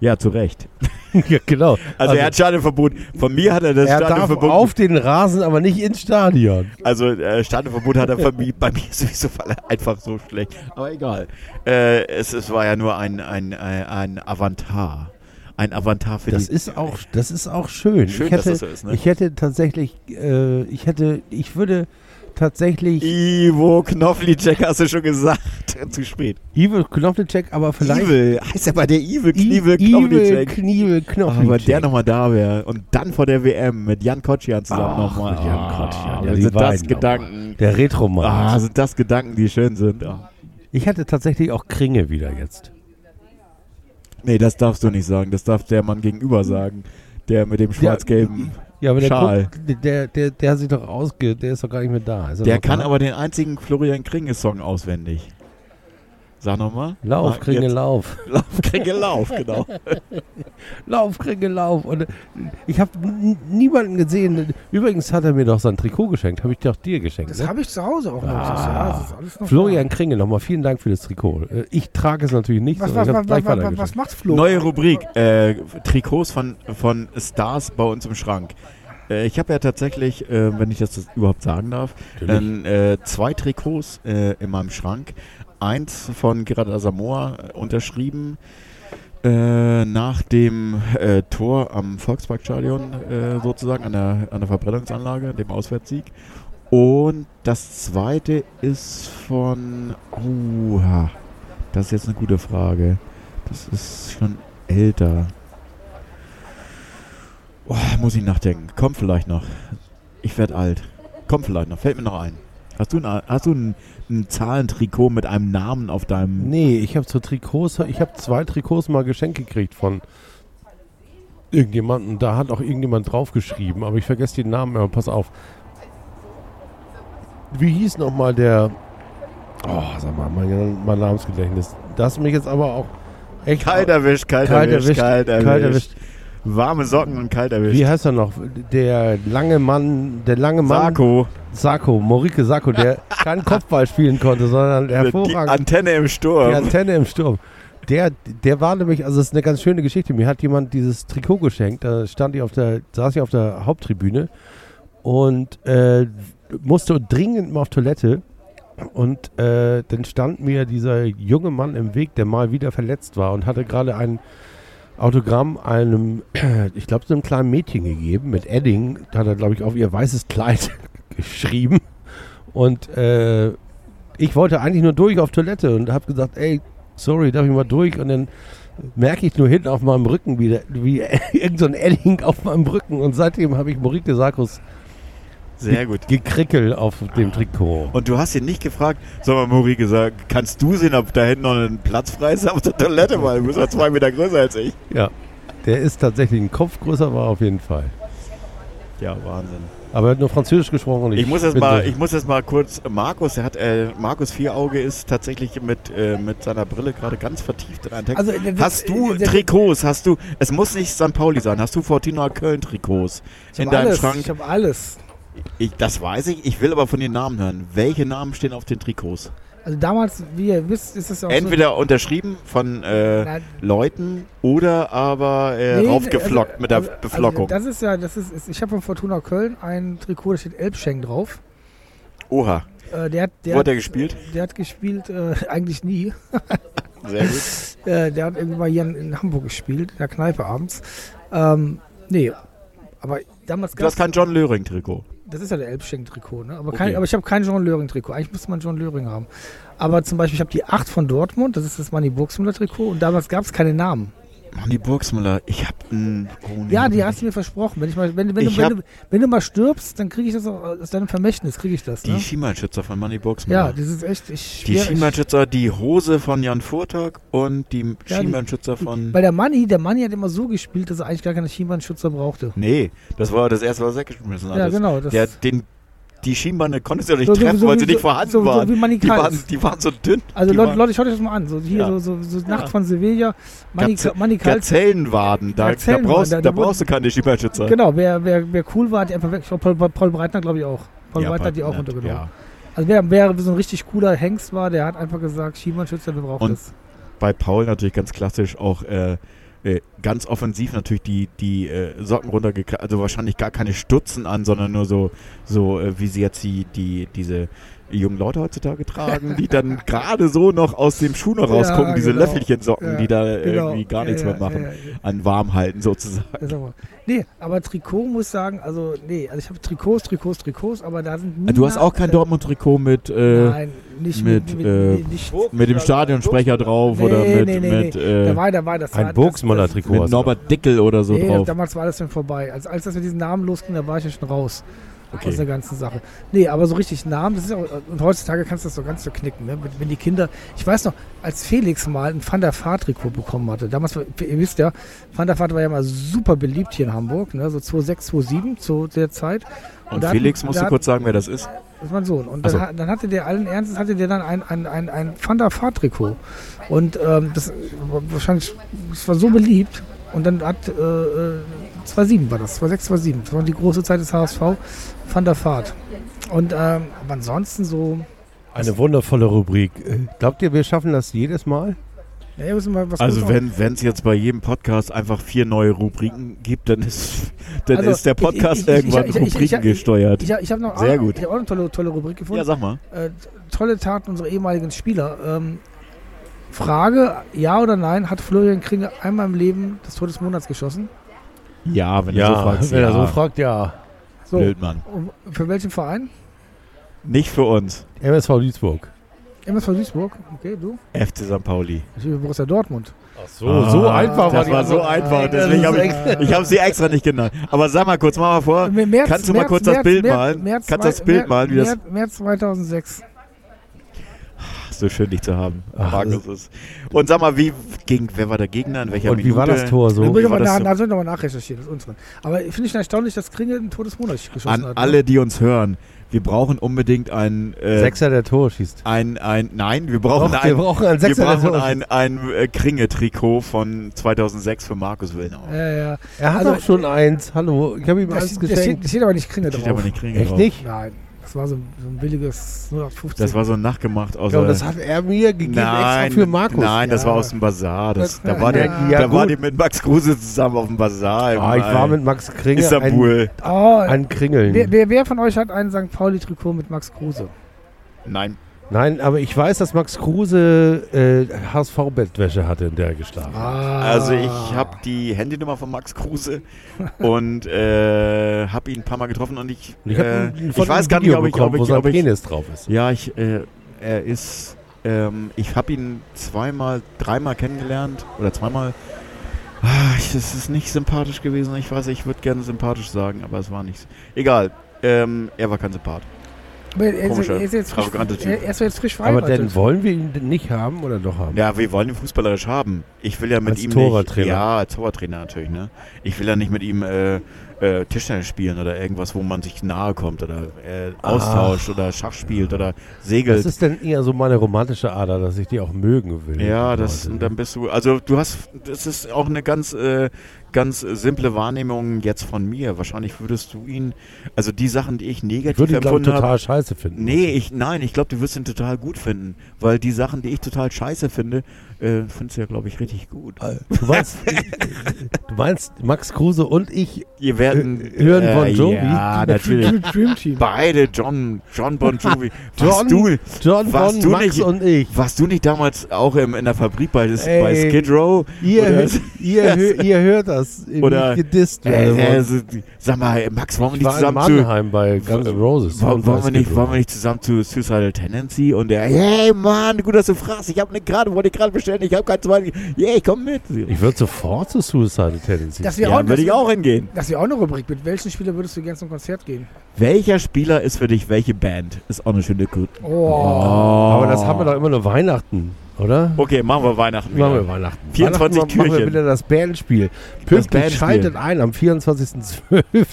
Ja, zu Recht. ja, genau. Also, er hat Stadionverbot. Von mir hat er das er darf Stadionverbot. auf den Rasen, aber nicht ins Stadion. Also äh, Stadionverbot hat er von mir, bei mir sowieso einfach so schlecht. Aber egal. Äh, es, es war ja nur ein, ein, ein, ein Avantar. Ein Avantar für Das die. ist auch, das ist auch schön. Schön, ich dass hätte, das so ist, ne? Ich hätte tatsächlich, äh, ich hätte, ich würde tatsächlich Ivo Knoflicek hast du schon gesagt. Zu spät. Evil Knopflicek, aber vielleicht Evil. Heißt er bei der Evil I- Knievel Knoflicek. Knievel Aber wenn Knopflicek. der nochmal da wäre und dann vor der WM mit Jan Kocian zusammen nochmal. mit Jan Kocian, ja, die sind das Gedanken. der Retromann. Ah, sind das Gedanken, die schön sind. Ah. Ich hätte tatsächlich auch Kringe wieder jetzt. Nee, das darfst du nicht sagen. Das darf der Mann gegenüber sagen. Der mit dem schwarz-gelben. Ja, aber der, Schal. guckt, der, der, der hat sich doch ausge... Der ist doch gar nicht mehr da. Er Der kann aber den einzigen Florian Kringe-Song auswendig. Sag nochmal. Lauf, Kringe, jetzt. lauf. Lauf, Kringe, lauf, genau. Lauf, Kringe, lauf. Und äh, ich habe niemanden gesehen. Übrigens hat er mir doch sein Trikot geschenkt. Habe ich doch dir geschenkt. das Ne? habe ich zu Hause auch noch. Ah. Alles noch Florian Kringe, nochmal vielen Dank für das Trikot. Äh, Ich trage es natürlich nicht, Was, was, was, was, was, macht Flo? Neue Rubrik. Äh, Trikots von, von Stars bei uns im Schrank. Äh, ich habe ja tatsächlich, äh, wenn ich das überhaupt sagen darf, dann, äh, zwei Trikots äh, in meinem Schrank. Eins von Gerard Asamoah äh, unterschrieben äh, nach dem äh, Tor am Volksparkstadion äh, sozusagen, an der, an der Verbrennungsanlage, dem Auswärtssieg. Und das zweite ist von. Oh, das ist jetzt eine gute Frage. Das ist schon älter. Oh, muss ich nachdenken. Kommt vielleicht noch. Ich werde alt. Kommt vielleicht noch. Fällt mir noch ein. Hast du ein, hast du ein, ein Zahlentrikot mit einem Namen auf deinem. Nee, ich habe so Trikots, ich habe zwei Trikots mal geschenkt gekriegt von irgendjemandem. Da hat auch irgendjemand draufgeschrieben, aber ich vergesse den Namen, aber pass auf. Wie hieß nochmal der. Oh, sag mal, mein, mein Namensgedächtnis. Das mich jetzt aber auch echt. Kalt erwischt, kalt, Kalt erwischt, erwischt, kalt erwischt. kalt erwischt. Warme Socken und kalt erwischt. Wie heißt er noch? Der lange Mann, der lange Mann. Sarko. Sako, Morike Sako, der keinen Kopfball spielen konnte, sondern Die hervorragend. Antenne im Die Sturm. Antenne im Sturm. Der, der war nämlich, also es ist eine ganz schöne Geschichte. Mir hat jemand dieses Trikot geschenkt. Da stand ich auf der, saß ich auf der Haupttribüne und äh, musste dringend mal auf Toilette. Und äh, dann stand mir dieser junge Mann im Weg, der mal wieder verletzt war und hatte gerade ein Autogramm einem, ich glaube, so einem kleinen Mädchen gegeben mit Edding. Da hat er, glaube ich, auf ihr weißes Kleid geschrieben. Und äh, ich wollte eigentlich nur durch auf Toilette und habe gesagt, ey, sorry, darf ich mal durch? Und dann merke ich nur hinten auf meinem Rücken wieder, wie irgend so Edding auf meinem Rücken. Und seitdem habe ich Morike Sarkos Sehr gut. gekrickel auf dem Trikot. Und du hast ihn nicht gefragt, sag mal, Mori gesagt, kannst du sehen, ob da hinten noch ein Platz frei ist auf der Toilette, weil du bist ja zwei Meter größer als ich. Ja, der ist tatsächlich ein Kopf größer, war auf jeden Fall. Ja, Wahnsinn. Aber er hat nur Französisch gesprochen. und Ich muss jetzt mal, ich muss jetzt mal kurz, Markus, der hat, äh, Markus Vierauge ist tatsächlich mit, äh, mit seiner Brille gerade ganz vertieft in einen Text. Also, äh, hast du äh, äh, Trikots? Hast du, es muss nicht St. Pauli sein, hast du Fortuna Köln Trikots Ich in deinem alles. Schrank? Ich habe alles. Ich, das weiß ich, ich will aber von den Namen hören. Welche Namen stehen auf den Trikots? Also damals, wie ihr wisst, ist es ja auch Entweder unterschrieben von so. äh, Na, Leuten oder aber äh, nee, raufgeflockt also- mit der also- Beflockung. Also das ist ja, das ist, ist ich habe von Fortuna Köln ein Trikot, da steht Elbschenk drauf. Oha. Äh, der hat, der Wo hat hat, er gespielt? der hat gespielt, äh, eigentlich nie. Sehr gut. Äh, der hat irgendwie mal hier in, in Hamburg gespielt, in der Kneipe abends. Ähm, nee, aber damals Du gab hast kein John Löring-Trikot. Das ist ja der Elbschenk-Trikot, ne? Aber, Okay. aber ich habe kein John Löring-Trikot. Eigentlich müsste man John Löring haben. Aber zum Beispiel, ich habe die 8 von Dortmund, das ist das Manni Burgsmüller-Trikot. Und damals gab es keine Namen. Manni Burgsmüller, ich hab ein. Oh, nee. Ja, die hast du mir versprochen. Wenn, ich mal, wenn, wenn, du, wenn, du, wenn du mal stirbst, dann kriege ich das auch aus deinem Vermächtnis, kriege ich das. Die Ne? Schienbeinschützer von Manni Burgsmüller. Ja, das ist echt. Ich, die Schienbeinschützer, die Hose von Jan Furtag und die Ja, die- Schienbeinschützer von. Weil der Manni, der Manni hat immer so gespielt, dass er eigentlich gar keine Schienbeinschützer brauchte. Nee, das war das erste, was er weggeschmissen hat. Ja, genau. Das, Der, den, die Schienbeine konntest du ja nicht So- so- treffen, so weil wie- sie nicht so- vorhanden so- so waren. die, waren die waren so dünn. also Leute, Leute, schaut euch das mal an. So hier, Ja. so, so, so Nacht Ja. von Sevilla. Kals. Gazellenwaden, da, da, brauchst, da- da, brauchst du keine Schienbeinschützer. Genau, wer, wer, wer cool war, hat die einfach weg. Paul, Paul, Breitner, glaube ich, auch. Paul Breitner hat die auch ja, runtergenommen. Ja. Also wer, wer so ein richtig cooler Hengst war, der hat einfach gesagt, Schienbeinschützer, wir brauchen Und das. Bei Paul natürlich ganz klassisch auch äh, äh, ganz offensiv natürlich die, die äh, Socken runtergekriegt, also wahrscheinlich gar keine Stutzen an, sondern nur so, so äh, wie sie jetzt die, die, diese jungen Leute heutzutage tragen, die dann gerade so noch aus dem Schuh noch Ja, rausgucken, diese genau. Löffelchensocken, Ja, die da Genau. irgendwie gar Ja, nichts ja, mehr machen, ja, ja. an warm halten sozusagen. Nee, aber Trikot muss ich sagen, also nee, also ich habe Trikots, Trikots, Trikots, aber da sind nie Du hast auch kein Dortmund-Trikot mit, äh, Nein, nicht mit, mit, äh, mit nicht, mit dem Stadionsprecher drauf Nee, oder mit, nee, nee, mit, Da äh, war, da war das. Ein Burgsmüller-Trikot. mit. Norbert Dickel oder so nee, drauf. damals war das schon vorbei. Als, als das mit diesen Namen losging, da war ich ja schon raus aus Okay. der ganzen Sache. Nee, aber so richtig Namen, das ist auch, und heutzutage kannst du das so ganz so knicken, ne? wenn, wenn die Kinder, ich weiß noch, als Felix mal ein Van der Vaart Trikot bekommen hatte, damals, ihr wisst ja, Van der Vaart war ja mal super beliebt hier in Hamburg, ne? so 2006, 2007 zu der Zeit. Und da Felix, hat- musst du kurz sagen, wer das ist? Das ist mein Sohn. Und Ach so. dann, hat- dann hatte der allen Ernstes hatte der dann ein, ein, ein, ein Van der. Und ähm, das war wahrscheinlich, das war so beliebt. Und dann hat äh, äh, 2007 war das, 2006, 2007. Das war die große Zeit des HSV, Van der Vaart. Und ähm, aber ansonsten so, Eine wundervolle Rubrik. Äh, Glaubt ihr, wir schaffen das jedes Mal? ja, wir müssen mal was Also wenn es jetzt bei jedem Podcast einfach vier neue Rubriken gibt, dann ist, dann Also, ist der Podcast ich- ich- irgendwann ich- Rubriken ich- gesteuert. Ich, ich habe noch, Sehr auch- gut. Ich hab auch eine tolle, tolle Rubrik gefunden. Ja, sag mal. äh, tolle Taten unserer ehemaligen Spieler. Ähm, Frage, ja oder nein, hat Florian Kringe einmal im Leben das Tor des Monats geschossen? Ja, wenn du so fragst. wenn ja. er so fragt, ja. So, Blöd, Mann. für welchen Verein? Nicht für uns. MSV Duisburg. MSV Duisburg, okay, du? FC St. Pauli. Ich bin Borussia Dortmund. Ach so, so Ah, einfach Das die war so einfach, Das deswegen habe ich, ich habe sie extra nicht genannt. Aber sag mal kurz, mach mal vor. März, Kannst du mal kurz das Bild malen? Kannst du das Bild malen, wie das- März, März 2006. So schön, dich zu haben. Ach, Markus ist. Und sag mal, wie gegen wer war der Gegner? In welcher Und wie Minute? war das Tor so? Wie das mal so? nach, da nochmal nachrecherchieren, das ist unsere. Aber finde ich erstaunlich, dass Kringe ein Tor des Monats geschossen An hat. ne? alle, die uns hören, wir brauchen unbedingt ein, äh, Sechser, der Tor schießt. ein, ein, nein, wir brauchen Doch, ein, wir brauchen einen wir Sechser, der brauchen Tor ein, ein äh, Kringe-Trikot von 2006 für Markus Willnau. Ja, ja. Er hat Also- auch schon eins. Hallo, ich habe ihm steht, steht, geschenkt. da steht aber nicht Kringe Steht drauf. aber nicht Kringe Echt drauf. nicht? Nein, das war so, so ein billiges 0815. Das war so nachgemacht aus der- das hat er mir gegeben Nein, extra für Markus. nein, das Ja. war aus dem Bazar. Das, Das- da war der, ja. Da war die mit Max Kruse zusammen auf dem Bazar. im, Ah, ich war mit Max Kringe Istanbul. oh, ein, ein Kringeln. wer, wer, wer von euch hat ein St. Pauli-Trikot mit Max Kruse? Nein. Nein, aber ich weiß, dass Max Kruse äh, HSV-Bettwäsche hatte, in der er geschlafen hat. Ah. Also ich habe die Handynummer von Max Kruse und äh, habe ihn ein paar Mal getroffen und ich, Und ich habe äh, ein, ich weiß gar nicht, ob ich, ob wo ich, sein ob ich Penis drauf ist. ja, ich, äh, er ist, ähm, ich habe ihn zweimal, dreimal kennengelernt oder zweimal. Ah, ich, das ist nicht sympathisch gewesen. Ich weiß, ich würde gerne sympathisch sagen, aber es war nichts. Egal. Ähm, er war kein Sympath. Aber er, ist, er, jetzt frisch, er, er ist jetzt frisch Aber verheiratet. dann wollen wir ihn nicht haben oder doch haben? Ja, wir wollen ihn fußballerisch haben. Ich will ja mit Als ihm Torwarttrainer. nicht. Ja, als Torwarttrainer natürlich, ne? Ich will ja nicht mit ihm äh, äh, Tischtennis spielen oder irgendwas, wo man sich nahe kommt oder äh, austauscht oder Schach spielt oder Das segelt. ist dann eher so meine romantische Ader, dass ich die auch mögen will. Ja, das Leute, und ne? dann bist du. Also du hast, das ist auch eine ganz, äh, ganz äh, simple Wahrnehmung jetzt von mir. Wahrscheinlich würdest du ihn, also die Sachen, die ich Ich negativ würde empfunden habe. total scheiße finden. Nee, ich, nein, ich glaube, du wirst ihn total gut finden. Weil die Sachen, die ich total scheiße finde, äh, findest du ja, glaube ich, richtig gut. Du meinst, du meinst, Max Kruse und ich Ihr werden Äh, hören Bon Jovi? Ja, natürlich. Dream, Team. Beide, John, John Bon Jovi. John, du, John warst von du Max nicht- und ich. warst du nicht damals auch im, in der Fabrik bei, Ey, bei Skid Row? Ihr, Oder- hö- ihr, ihr hört das, wie Oder- gedisst Äh, werde. äh, so, sag mal, Max, wollen wir ich nicht in zusammen zu... Bei Guns N' Roses. Wollen, wollen, wir nicht, wollen wir nicht zusammen zu Suicidal Tendency? Und der, hey Mann, gut, dass du fragst. Ich habe ne gerade, wollte ich gerade bestellen. Ich habe kein zweites. Yeah, ich komm mit. Ich würde sofort zu Suicide Tendency. Das Ja, auch, würde ich auch hingehen. Das wäre auch eine Rubrik. Mit welchen Spieler würdest du gerne zum Konzert gehen? Welcher Spieler ist für dich welche Band? Ist auch eine schöne Gut. Oh. Aber das haben wir doch immer nur Weihnachten, oder? Okay, machen wir Weihnachten. Machen wieder. wir Weihnachten. 24 Weihnachten machen wir Türchen. wieder das Bandspiel. Pünktlich Bandspiel. schaltet ein am 24.12.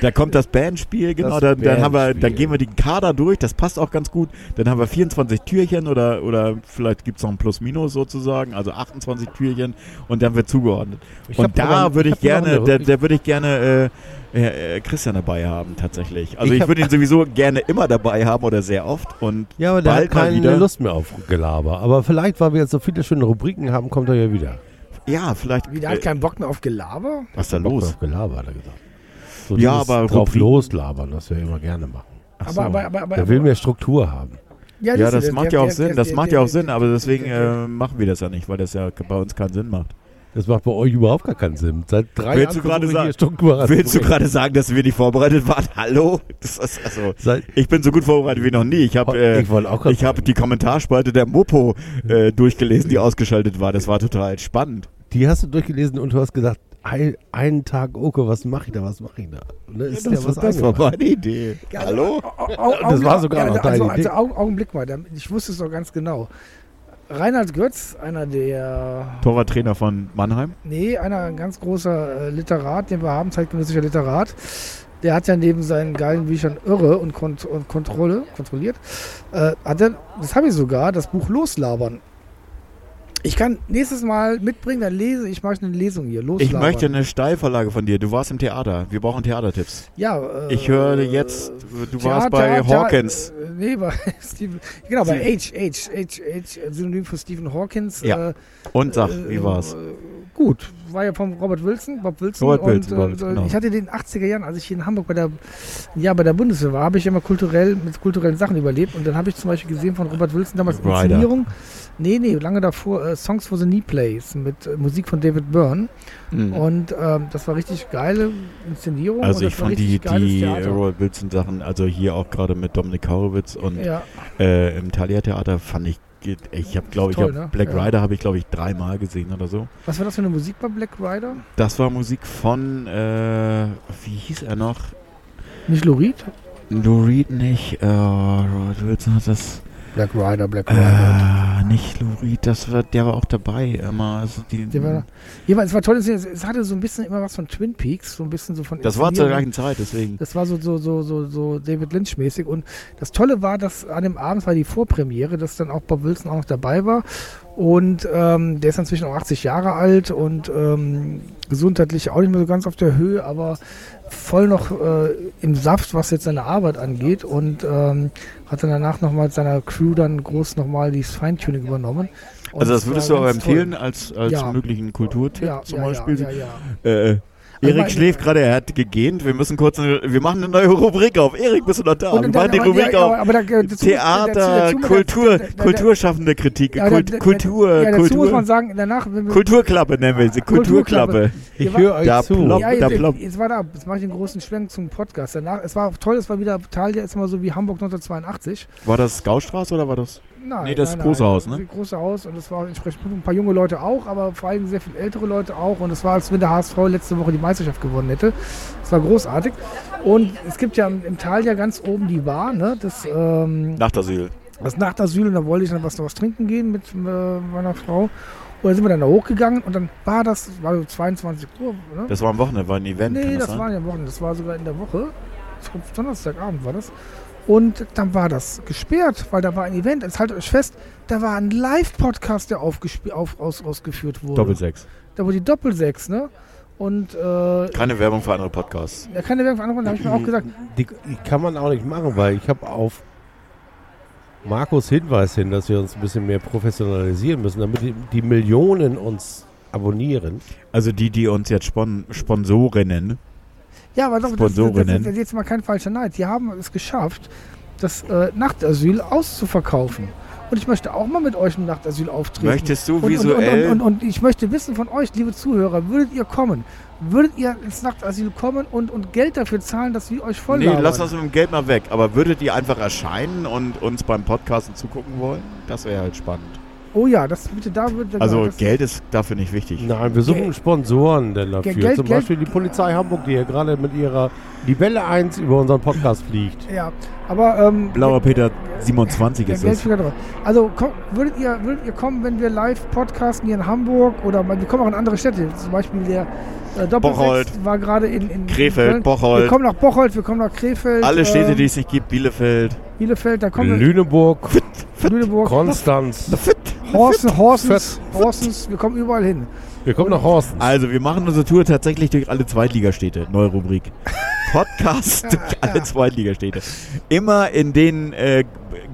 Da kommt das Bandspiel, genau. Das dann, dann, haben wir, dann Bandspiel. gehen wir die Kader durch, das passt auch ganz gut. Dann haben wir 24 Türchen oder, oder vielleicht gibt es noch ein Plus-Minus sozusagen, also 28 Türchen und dann wird zugeordnet. Ich und da würde ich gerne, da, da würde ich gerne äh, äh, Christian dabei haben, tatsächlich. Also Ich ich, würde ihn sowieso gerne immer dabei haben oder sehr oft. Und Ja, aber der hat bald mal keine wieder. Lust mehr auf Gelaber. Aber vielleicht, weil wir jetzt so viele schöne Rubriken haben, kommt er ja wieder. Ja, vielleicht. Wie, der äh, hat keinen Bock mehr auf Gelaber? was ist da los? Auf Gelaber, hat er gesagt. So Ja, aber drauf Rubriken- loslabern, das wir immer gerne machen. Ach Aber, so. aber, aber, aber, Der will mehr Struktur haben. ja, siehst du, das macht ja auch Sinn. Das macht ja auch Sinn, aber deswegen äh, machen wir das ja nicht, weil das ja bei uns keinen Sinn macht. Das macht bei euch überhaupt gar keinen Sinn. Seit drei Willst du Jahren gerade versuche ich sagen- Willst du gerade sagen, dass wir nicht vorbereitet waren? Hallo? Das ist also, Seit, ich bin so gut vorbereitet wie noch nie. Ich habe äh, ich gerade ich habe die Kommentarspalte der Mopo äh, durchgelesen, die ausgeschaltet war. Das war total spannend. Die hast du durchgelesen und du hast gedacht, ein, einen Tag, okay, was mache ich da, was mache ich da? Und da ist dir was das war meine Idee. Ja, Hallo? Au- au- Das war sogar noch also, deine also, Idee. Augen- Augenblick mal, ich wusste es doch ganz genau. Reinhard Götz, einer der, Torwarttrainer von Mannheim. nee, einer ein ganz großer äh, Literat, den wir haben, zeitgenössischer Literat, der hat ja neben seinen geilen Büchern Irre und, Kont und Kontrolle, kontrolliert, äh, hat er, das habe ich sogar, das Buch Loslabern. Ich kann nächstes Mal mitbringen, dann lese ich, mache eine Lesung hier. Loslabern. Ich möchte eine Steilvorlage von dir. Du warst im Theater. Wir brauchen Theatertipps. Ja, äh, Ich höre jetzt, du Theater- warst bei Theater- Hawkins. äh, Nee, bei Stephen, genau, bei H, H, H, H, Synonym für Stephen Hawkins. Ja. Äh, Und sag, äh, wie war's? äh, Gut, war ja von Robert Wilson, Bob Wilson. Robert und, Wilson, äh, genau. Ich hatte in den 80er Jahren, als ich hier in Hamburg bei der, ja, bei der Bundeswehr war, habe ich immer kulturell mit kulturellen Sachen überlebt. Und dann habe ich zum Beispiel gesehen von Robert Wilson damals Rider. Inszenierung. Nee, nee, lange davor äh, Songs for the Knee Plays mit äh, Musik von David Byrne. Mhm. Und ähm, das war richtig geile Inszenierung. Also ich fand die, die. Robert Wilson Sachen, also hier auch gerade mit Dominik Horowitz und Ja, äh, im Thalia Theater fand ich, ich habe glaube ich, Toll, hab ne? Black Ja. Rider habe ich glaube ich dreimal gesehen oder so. was war das für eine Musik bei Black Rider? Das war Musik von, äh, wie hieß er noch? Nicht Lorid? Lou Reed nicht, äh, Robert Wilson hat das, Black Rider, Black Rider. äh, nicht Lou Reed, das war, der war auch dabei immer. Also die, Der war, ja, es war toll, es, es hatte so ein bisschen immer was von Twin Peaks, so ein bisschen so von das war zur gleichen Zeit, deswegen. Das war so, so, so, so, so David Lynch-mäßig. Und das Tolle war, dass an dem Abend war die Vorpremiere, dass dann auch Bob Wilson auch noch dabei war. Und ähm, der ist inzwischen auch 80 Jahre alt und ähm, gesundheitlich auch nicht mehr so ganz auf der Höhe, aber voll noch äh, im Saft, was jetzt seine Arbeit angeht. Und ähm, hat dann danach nochmal mit seiner Crew dann groß nochmal dieses Feintuning übernommen. Und Also das es würdest du aber ganz toll. empfehlen als, als Ja. möglichen Kulturtipp Ja, zum Beispiel? Ja, ja, ja. Äh, Erik schläft gerade, er hat gegähnt. Wir müssen kurz eine, wir machen eine neue Rubrik auf. Erik, bist du noch da? Und wir dann- machen die Rubrik auf. da- Theater, Kultur, da- da- da- kulturschaffende Kritik, da- da- Kultur, dazu muss man Kultur, sagen, danach, Kulturklappe nennen wir sie, Kulturklappe. Ich höre euch da zu. ploppt- ja, da jetzt, ploppt. jetzt war da, jetzt mache ich den großen Schwenk zum Podcast. Danach, es war toll, es war wieder, Thalia ist immer so wie Hamburg 1982. War das Gaustraße oder war das? Nein, Nee, das nein, große nein, Haus, ne? Das große Haus und es war entsprechend ein paar junge Leute auch, aber vor allem sehr viele ältere Leute auch. Und es war, als wenn der HSV letzte Woche die Meisterschaft gewonnen hätte. Es war großartig. Und es gibt ja im, im Thalia ganz oben die Bar, ne? Das, ähm, Nachtasyl. das Nachtasyl und da wollte ich dann was, was trinken gehen mit äh, meiner Frau. Und dann sind wir dann da hochgegangen und dann war das, war so 22 Uhr. Ne? Das war am Wochenende, war ein Event. nee, das sein? war ja am Wochenende, das war sogar in der Woche. Glaube, Donnerstagabend war das. Und dann war das gesperrt, weil da war ein Event. Jetzt haltet euch fest, da war ein Live-Podcast, der auf, aus, ausgeführt wurde. Doppelsechs. Da wurde die Doppelsechs, ne? Und äh, Keine Werbung für andere Podcasts. ja, keine Werbung für andere, da habe ich mir auch gesagt, Die, die kann man auch nicht machen, weil ich habe auf Markus Hinweis hin, dass wir uns ein bisschen mehr professionalisieren müssen, damit die, die Millionen uns abonnieren. Also die, die uns jetzt spon Sponsorinnen. Ja, aber doch, das, das, das, das ist jetzt mal kein falscher Neid. Die haben es geschafft, das äh, Nachtasyl auszuverkaufen. Und ich möchte auch mal mit euch im Nachtasyl auftreten. Möchtest du visuell... und, und, und, und ich möchte wissen von euch, liebe Zuhörer, würdet ihr kommen? Würdet ihr ins Nachtasyl kommen und, und Geld dafür zahlen, dass wir euch voll nee, lass das mit dem Geld mal weg. Aber würdet ihr einfach erscheinen und uns beim Podcasten zugucken wollen? Das wäre halt spannend. Oh ja, das bitte da würde Also das, Geld ist dafür nicht wichtig. Nein, wir suchen Sponsoren denn dafür. Geld- Zum Geld- Beispiel die Polizei Hamburg, die hier gerade mit ihrer Libelle 1 über unseren Podcast fliegt. Ja, aber ähm, Blauer Peter 27 Ja, ist es. Also komm, würdet, ihr, würdet ihr kommen, wenn wir live podcasten hier in Hamburg oder wir kommen auch in andere Städte. Zum Beispiel der äh, Doppelsechs Bocholt. war gerade in, in Krefeld, in. Bocholt. Wir kommen nach Bocholt, wir kommen nach Krefeld. Alle Städte, äh, die es nicht gibt, Bielefeld. Bielefeld, da kommen wir. Lüneburg, Lüneburg, Konstanz. Horsen, Horsens, Horsens, wir kommen überall hin. Wir kommen nach Horsten. Also, wir machen unsere Tour tatsächlich durch alle Zweitligastädte. Neue Rubrik. Podcast durch alle Zweitligastädte. Immer in den äh,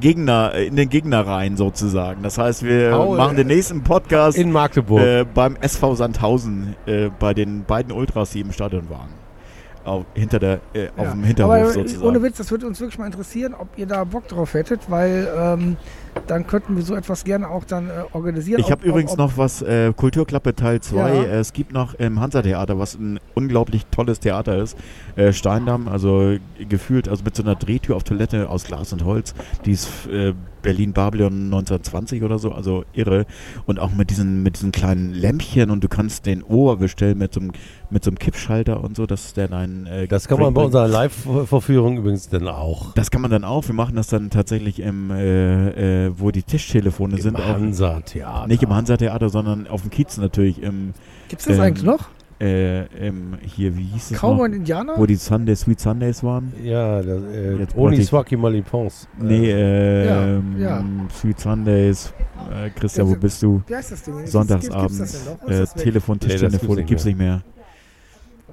Gegner, in den Gegnerreihen sozusagen. Das heißt, wir Au, machen den nächsten Podcast In Magdeburg. äh, beim SV Sandhausen äh, bei den beiden Ultras, die im Stadion waren. Auf, hinter der, äh, auf Ja. dem Hinterhof Aber äh, sozusagen. ohne Witz, das würde uns wirklich mal interessieren, ob ihr da Bock drauf hättet, weil ähm, dann könnten wir so etwas gerne auch dann äh, organisieren. Ich habe übrigens ob, noch was, äh, Kulturklappe Teil 2. Ja. Äh, Es gibt noch im Hansa-Theater, was ein unglaublich tolles Theater ist. Äh, Steindamm, also gefühlt, also mit so einer Drehtür auf Toilette aus Glas und Holz. Die ist äh, Berlin-Babylon 1920 oder so, also irre. Und auch mit diesen, mit diesen kleinen Lämpchen und du kannst den Ohr bestellen mit so einem, mit so einem Kippschalter und so, dass der dein. Äh, Das kann man bei unserer Live-Verführung übrigens dann auch. Das kann man dann auch. Wir machen das dann tatsächlich im, äh, wo die Tischtelefone Im sind. Auch, Hansa-Theater. nicht im Hansa-Theater, sondern auf dem Kiez natürlich. Im, Gibt's das ähm, eigentlich noch? äh, im, hier, wie hieß es Cowboy und Indianer? Wo die Sunday, Sweet Sundays waren? Ja, das, äh, Jetzt Oni Swaki Malipons. Nee, äh, ja, ähm, ja. Sweet Sundays. Äh, Christian, wo bist du? Wie heißt das Ding? Gibt's- Sonntagsabends. Gibt's das denn noch? Oder ist Äh? Telefon, Nee, das Tischtelefon, gibt's gibt's nicht nicht mehr.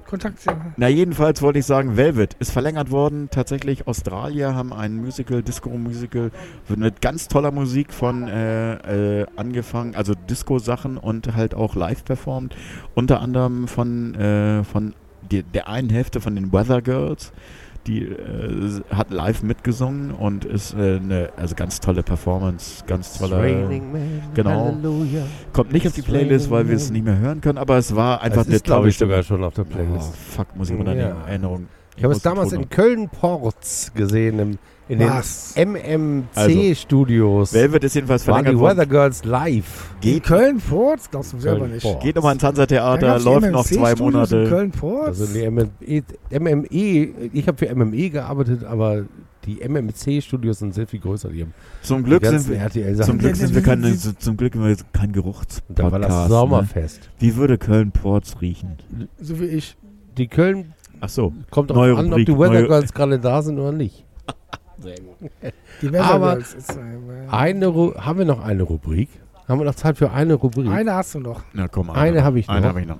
Kontakt. Na, jedenfalls wollte ich sagen, Velvet ist verlängert worden. Tatsächlich, Australier haben ein Musical, Disco-Musical mit ganz toller Musik von äh, äh, angefangen, also Disco-Sachen und halt auch live performt. Unter anderem von, äh, von die, der einen Hälfte von den Weather Girls. Die äh, hat live mitgesungen und ist äh, eine also ganz tolle Performance, ganz toller. Genau. Halleluja. Kommt nicht auf die Playlist, weil wir es nicht mehr hören können, aber es war einfach Das eine ist, glaube tolle ich, sogar schon auf der Oh, Playlist. fuck, muss ich mal dann Ja. in Erinnerung. Ich habe es damals in Köln-Porz gesehen, im, in den Was? MMC-Studios. Velvet ist jedenfalls verlängert worden. Weather Girls live. In Geht, Köln-Ports? Glaubst du selber Köln nicht. Ports. geht nochmal ins Hansa-Theater, läuft noch zwei MMC-Studios In Monate. Köln-Ports? Also die MME, MME ich habe für MME gearbeitet, aber die MMC-Studios sind sehr viel größer. Die haben Zum die Glück sind wir, zum Glück sind wir keine, zum Glück sind wir kein Und da war das Geruchspodcast. Ne? Sommerfest. Wie würde Köln-Ports riechen? so wie ich. Die Köln Ach so. kommt auch an, ob die Weather Girls gerade da sind oder nicht. Die Weather Aber Girls ist, äh, Eine Ru haben wir noch eine Rubrik? Haben wir noch Zeit für eine Rubrik? Eine hast du noch. Na komm, Eine habe ich Eine noch. habe ich noch.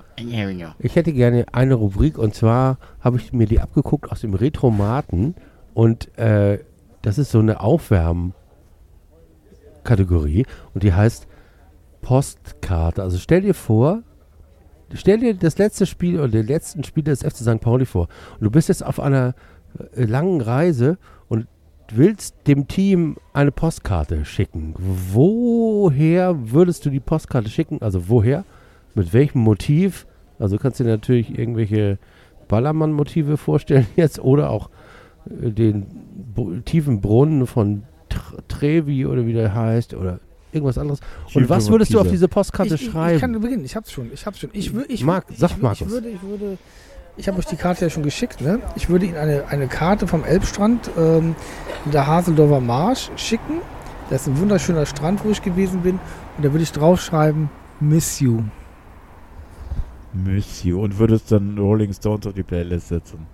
Ich hätte gerne eine Rubrik und zwar habe ich mir die abgeguckt aus dem Retromaten und äh, das ist so eine Aufwärm-Kategorie und die heißt Postkarte. Also stell dir vor, stell dir das letzte Spiel oder den letzten Spiel des FC St. Pauli vor und du bist jetzt auf einer äh, langen Reise und willst dem Team eine Postkarte schicken. Woher würdest du die Postkarte schicken? Also woher? Mit welchem Motiv? Also du kannst dir natürlich irgendwelche Ballermann-Motive vorstellen jetzt oder auch äh, den tiefen Brunnen von Tr Trevi oder wie der heißt oder irgendwas anderes. Und was würdest du auf diese Postkarte ich, ich, schreiben? ich kann beginnen. Ich hab's schon. Ich hab's schon. Ich, wür- ich, Marc, ich, sag ich, Markus. Ich würde, ich würde, ich habe euch die Karte ja schon geschickt. Ne? Ich würde Ihnen eine, eine Karte vom Elbstrand ähm, in der Haseldorfer Marsch schicken. Das ist ein wunderschöner Strand, wo ich gewesen bin. Und da würde ich draufschreiben, Miss You. Monsieur. Und würdest dann Rolling Stones auf die Playlist setzen?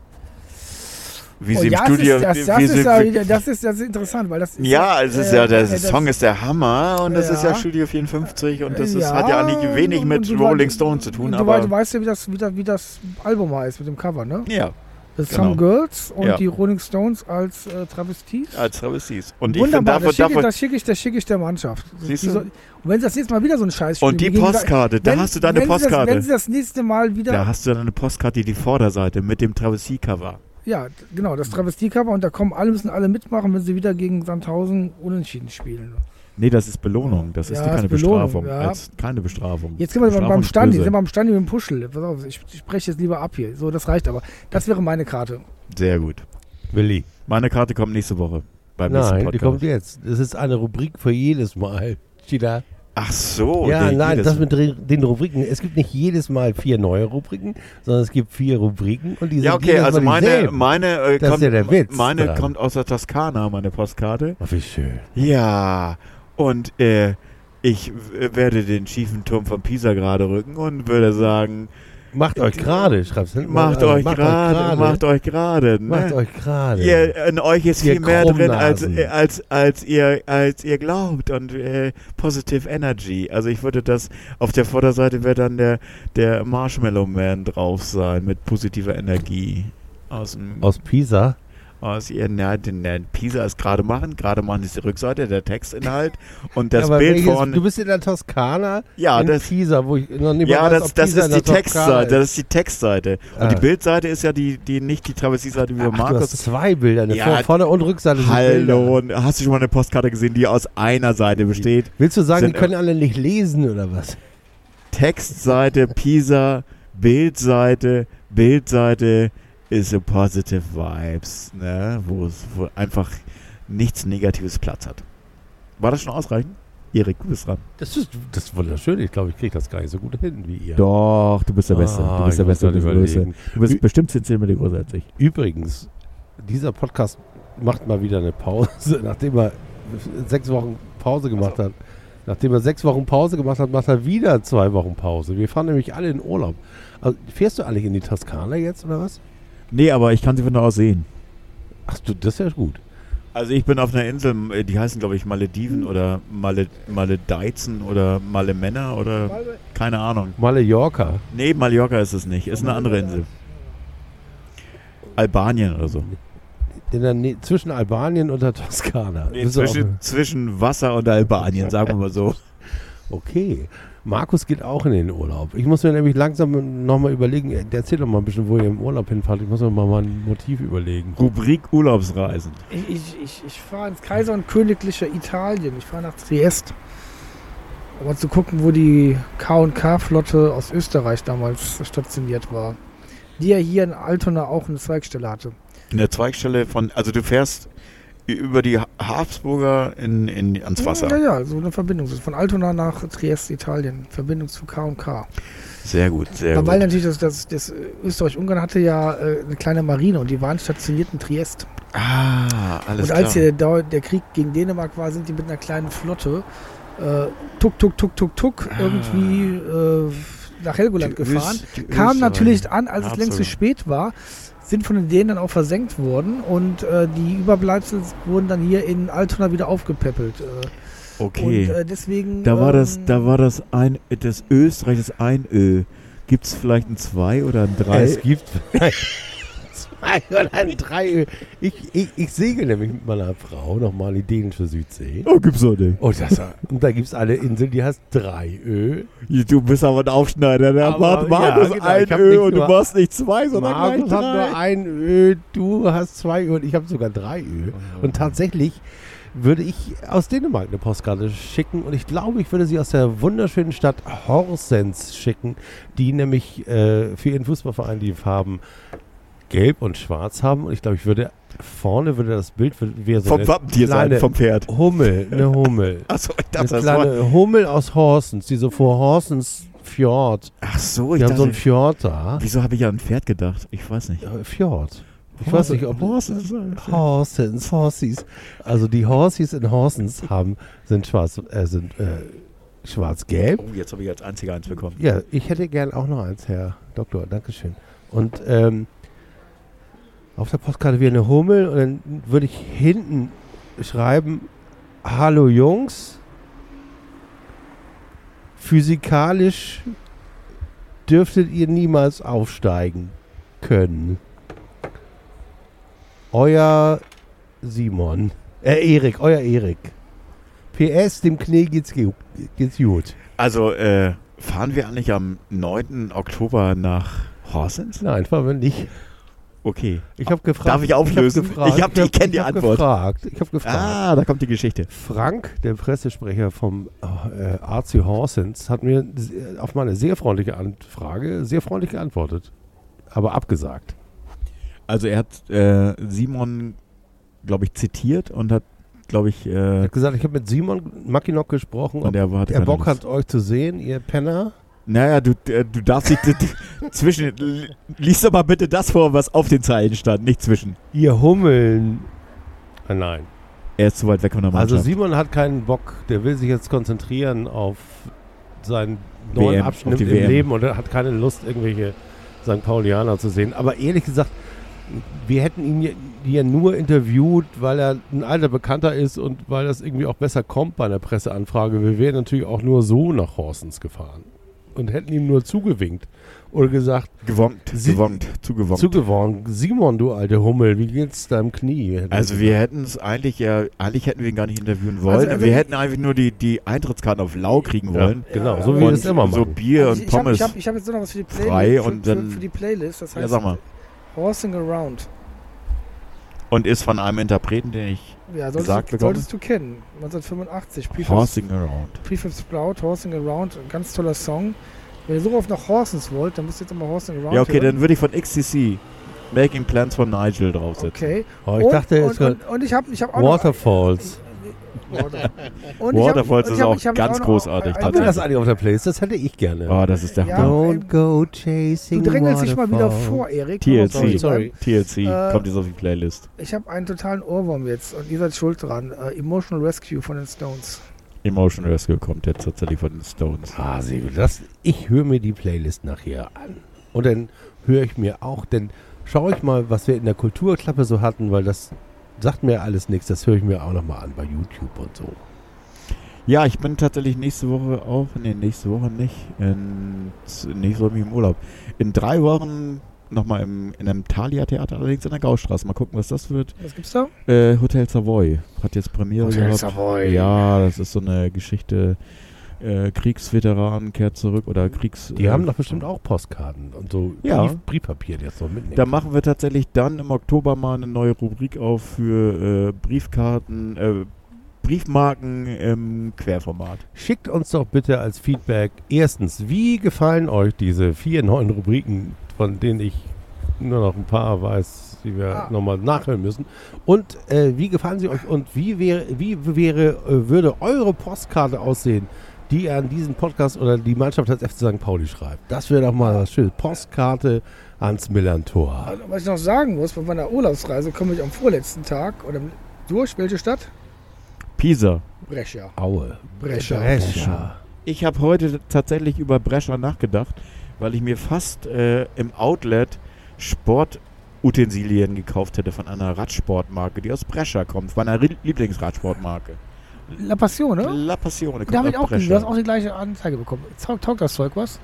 Wie Oh, sie im ja, das Studio. ist, das, wie das, sie, ist ja, wie- das, ist, das ist interessant, weil das ist ja, es ist äh, ja, der äh, Song ist der Hammer und das ist ja Ja. Studio 54 und das Ja, ist, hat ja eigentlich wenig und- mit und Rolling Stone zu tun, und aber du weißt ja, wie das, wie, das, wie das Album heißt mit dem Cover, ne? ja, Das Genau. Some Girls und Ja. die Rolling Stones als äh, Travesties. als Travesties. Und ich finde Wunderbar, das schicke, ich, das schicke ich der Mannschaft. Siehst Die du? soll- Und wenn sie das nächste Mal wieder so einen Scheiß und die spielen, wie gegen- Postkarte, da wenn- hast du deine Sie das, Postkarte. wenn sie das nächste Mal wieder, Da hast du deine Postkarte, die Vorderseite mit dem Travestie-Cover. Ja, genau, das Travestie-Cover und da kommen alle, müssen alle mitmachen, wenn sie wieder gegen Sandhausen unentschieden spielen. Nee, das ist Belohnung. Das ist Ja, keine ist Belohnung, Bestrafung. ja. Als keine Bestrafung. Jetzt sind wir beim, Bestrafung beim ist Standi, sind wir beim Standi mit dem Puschel. Pass auf, ich, ich spreche jetzt lieber ab hier. So, das reicht aber. Das wäre meine Karte. Sehr gut. Willi. Meine Karte kommt nächste Woche. Beim nächsten Nein, die Podcast. kommt jetzt. Das ist eine Rubrik für jedes Mal. Steht Ach so. ja, nein, das mit den Rubriken. Es gibt nicht jedes Mal vier neue Rubriken, sondern es gibt vier Rubriken und die sind Ja, okay, also meine, dieselben. meine, äh, Das ist kommt, ja der Witz meine dran. kommt aus der Toskana, meine Postkarte. Oh, wie schön. Ja, und äh, ich werde den schiefen Turm von Pisa gerade rücken und würde sagen, Macht euch gerade, schreib's hinten mal macht euch gerade, macht euch gerade. Macht Ne? euch gerade. Ihr, in euch ist Ihr viel mehr drin, als, als, als, ihr, als ihr glaubt und äh, Positive Energy. Also ich würde das, auf der Vorderseite wird dann der, der Marshmallow Man drauf sein mit positiver Energie. Aus Aus Pisa. Aus ihr, na, den, den Pisa ist gerade machen, gerade machen ist die Rückseite, der Textinhalt und das Aber Bild welches- vorne. Du bist in der Toskana, Ja, in das, Pisa, wo ich noch nicht mal ja, weiß, das, das ist die Textseite, das ist. ist die Textseite. Und Ah. die Bildseite ist ja die, die nicht die Travestieseite wie Ach, du hast Markus. zwei Bilder, eine Ja, Vor- Vorder- und Rückseite. Hallo, hast du schon mal eine Postkarte gesehen, die aus einer Seite besteht? Willst du sagen, Sind- die können alle nicht lesen oder was? Textseite, Pisa, Bildseite, Bildseite ist so positive Vibes, ne? wo es einfach nichts Negatives Platz hat. War das schon ausreichend? Erik, du bist dran. Das ist, das ist wunderschön. Ich glaube, ich kriege das gar nicht so gut hin wie ihr. Doch, du bist der Beste. Ah, du bist der Beste. Du bist, überlegen. du bist bestimmt 10 cm größer als ich. Übrigens, dieser Podcast macht mal wieder eine Pause, nachdem er sechs Wochen Pause gemacht hat. Nachdem er sechs Wochen Pause gemacht hat, macht er wieder zwei Wochen Pause. Wir fahren nämlich alle in Urlaub. Also, fährst du eigentlich in die Toskana jetzt oder was? Nee, aber ich kann sie von da aus sehen. Ach du, das ist ja gut. Also ich bin auf einer Insel, äh, die heißen glaube ich Malediven oder Male, Maledeizen oder Malemänner oder keine Ahnung. Mallorca. Nee, Mallorca ist es nicht, ist eine andere Insel. Albanien oder so. In der Nä zwischen Albanien und der Toskana. Nee, zwischen, zwischen Wasser und Albanien, sagen wir mal so. Okay. Markus geht auch in den Urlaub. Ich muss mir nämlich langsam nochmal überlegen, äh, erzähl doch mal ein bisschen, wo ihr im Urlaub hinfahrt. Ich muss mir mal ein Motiv überlegen. Rubrik Urlaubsreisen. Ich, ich, ich, ich fahre ins Kaiser und Königliche Italien. Ich fahre nach Triest. Um mal zu gucken, wo die K&K-Flotte aus Österreich damals stationiert war. Die ja hier in Altona auch eine Zweigstelle hatte. In der Zweigstelle von, also du fährst über die Ha- Habsburger in, in, ans Wasser. Ja, ja, so eine Verbindung. Von Altona nach Triest, Italien. Verbindung zu K&K. Sehr gut, sehr weil gut. natürlich das, das, das Österreich-Ungarn hatte ja äh, eine kleine Marine und die waren stationiert in Triest. Ah, alles und als klar. hier der, der Krieg gegen Dänemark war, sind die mit einer kleinen Flotte äh, tuck, tuck, tuck, tuck, tuck Ah. irgendwie äh, nach Helgoland Die gefahren. Öst- Österreicher. natürlich an, als es längst zu spät war, sind von den Dänen dann auch versenkt worden und äh, die Überbleibsel wurden dann hier in Altona wieder aufgepäppelt. Äh, Okay. Und äh, deswegen. Da war das, ähm, da war das ein, das Österreich, das Einö. Gibt es vielleicht ein 2 oder ein 3? Es gibt zwei oder ein drei. Ich, ich, ich segel nämlich mit meiner Frau nochmal in die dänische Südsee. Oh, gibt's auch nicht. Und, das, und da gibt es eine Insel, die heißt Dreiö. Du bist aber ein Aufschneider. Der Aber, macht ja, Markus genau, ein Ö und du machst nicht zwei, sondern Markus gleich hat nur drei. ein Ö, du hast zwei Ö und ich habe sogar drei Ö. Und tatsächlich würde ich aus Dänemark eine Postkarte schicken und ich glaube, ich würde sie aus der wunderschönen Stadt Horsens schicken, die nämlich äh, für ihren Fußballverein die Farben gelb und schwarz haben und ich glaube, ich würde vorne würde das Bild wäre so vom eine Wappentier sein, kleine vom Pferd. Hummel, eine Hummel. Achso, ich Eine dachte, das war. kleine Hummel aus Horsens, die so vor Horsens Fjord. Ach so, ich Die haben dachte. so ein Fjord da. wieso habe ich an ein Pferd gedacht? Ich weiß nicht. Äh, Fjord. Ich weiß nicht, ob Horses. Horsens, Horsies. Also die Horsies in Horsens haben, sind schwarz, äh, sind äh, schwarz-gelb. Oh, jetzt habe ich als einziger eins bekommen. Ja, ich hätte gern auch noch eins, Herr Doktor. Dankeschön. Und ähm, auf der Postkarte wie eine Hummel und dann würde ich hinten schreiben, hallo Jungs, physikalisch dürftet ihr niemals aufsteigen können. Euer Simon, äh Erik, euer Erik. PS, dem Knie geht's, geht's gut. Also, äh, fahren wir eigentlich am 9. Oktober nach Horsens? Nein, fahren wir nicht. Okay. Ich habe gefragt. Darf ich auflösen? gefragt, Ich hab die- ich kenn die hab Antwort. Gefragt, ich habe gefragt. Ah, da kommt die Geschichte. Frank, der Pressesprecher vom äh, AC Horsens, hat mir auf meine sehr freundliche Anfrage sehr freundlich geantwortet. Aber abgesagt. Also, er hat äh, Simon, glaube ich, zitiert und hat, glaube ich, Er äh, hat gesagt, ich habe mit Simon Mackinock gesprochen, ob und er hatte er keine Bock Lust. hat, euch zu sehen, ihr Penner. Naja, du, äh, du darfst nicht zwischen. Lies doch mal bitte das vor, was auf den Zeilen stand, nicht zwischen. Ihr Hummeln. Ah, nein. Er ist zu weit weg von der Also Mannschaft. Simon hat keinen Bock, der will sich jetzt konzentrieren auf seinen neuen WM, Abschnitt im WM. Leben und hat keine Lust, irgendwelche St. Paulianer zu sehen. Aber ehrlich gesagt, wir hätten ihn ja nur interviewt, weil er ein alter Bekannter ist und weil das irgendwie auch besser kommt bei einer Presseanfrage. Wir wären natürlich auch nur so nach Horsens gefahren und hätten ihm nur zugewinkt oder gesagt, gewonkt, Sie- gewonkt, zugewonkt. zugeworfen, Simon, du alte Hummel, wie geht's deinem Knie? Also wir hätten es eigentlich ja, eigentlich hätten wir ihn gar nicht interviewen wollen. Also, also wir hätten einfach nur die, die Eintrittskarten auf lau kriegen ja, wollen. genau, Ja, so wie wir und das immer so machen. Bier Also und ich habe Pommes. ich hab, ich hab jetzt noch was für die Playlist. frei für, und für, dann- für die Playlist. Das heißt ja, sag mal. Horsing Around. Und ist von einem Interpreten, den ich Ja, solltest, Gesagt du, bekommen? solltest du kennen. 1985. Prefab, Horsing Around. Prefab Sprout, Horsing Around. Ein ganz toller Song. Wenn ihr so oft nach Horsens wollt, dann müsst ihr jetzt immer Horsing Around Ja, okay, hören. dann würde ich von XCC Making Plans von Nigel draufsetzen. Okay. Oh, ich und, dachte, und, und, und ich habe ich hab auch Waterfalls. noch... Und Waterfalls ist auch ganz großartig, Haben wir das eigentlich auf der Playlist? Das hätte ich gerne. Oh, das ist der Ja. Don't go chasing Du drängelst dich mal wieder vor, Erik. TLC. Sorry, sorry. TLC Äh, kommt jetzt auf die Playlist. Ich habe einen totalen Ohrwurm jetzt und ihr seid schuld dran. Äh, Emotional Rescue von den Stones. Emotion Rescue kommt jetzt tatsächlich von den Stones. Ah, sehr gut. Das, ich höre mir die Playlist nachher an. Und dann höre ich mir auch, denn schaue ich mal, was wir in der Kulturklappe so hatten, weil das sagt mir alles nichts. Das höre ich mir auch nochmal an bei YouTube und so. Ja, ich bin tatsächlich nächste Woche auch. Nee, nächste Woche nicht. In, nächste Woche bin ich im Urlaub. In drei Wochen nochmal im, in einem Thalia-Theater, allerdings in der Gaustraße. Mal gucken, was das wird. Was gibt's da? Äh, Hotel Savoy hat jetzt Premiere Hotel gehabt. Savoy. Ja, das ist so eine Geschichte. Äh, Kriegsveteran kehrt zurück oder Kriegs. Die äh, haben doch bestimmt auch Postkarten und so Ja. Brief, Briefpapier jetzt so mitnehmen. Da machen wir tatsächlich dann im Oktober mal eine neue Rubrik auf für äh, Briefkarten, äh, Briefmarken im Querformat. Schickt uns doch bitte als Feedback erstens, wie gefallen euch diese vier neuen Rubriken, von denen ich nur noch ein paar weiß, die wir Ah. nochmal nachhören müssen. Und äh, wie gefallen sie euch und wie wäre, wie wäre, äh, würde eure Postkarte aussehen, die ihr an diesen Podcast oder die Mannschaft als FC St. Pauli schreibt? Das wäre doch mal was Schönes. Postkarte ans Millantor. Also, was ich noch sagen muss, bei meiner Urlaubsreise komme ich am vorletzten Tag oder durch welche Stadt? Pisa. Brescia. Aue. Brescia. Brescia. Ich habe heute tatsächlich über Brescia nachgedacht, weil ich mir fast äh, im Outlet Sportutensilien gekauft hätte von einer Radsportmarke, die aus Brescia kommt, meiner Ri- Lieblingsradsportmarke. La Passione? La Passione kommt Da habe ich auch gesehen. Du hast auch die gleiche Anzeige bekommen. Taugt, taugt das Zeug was?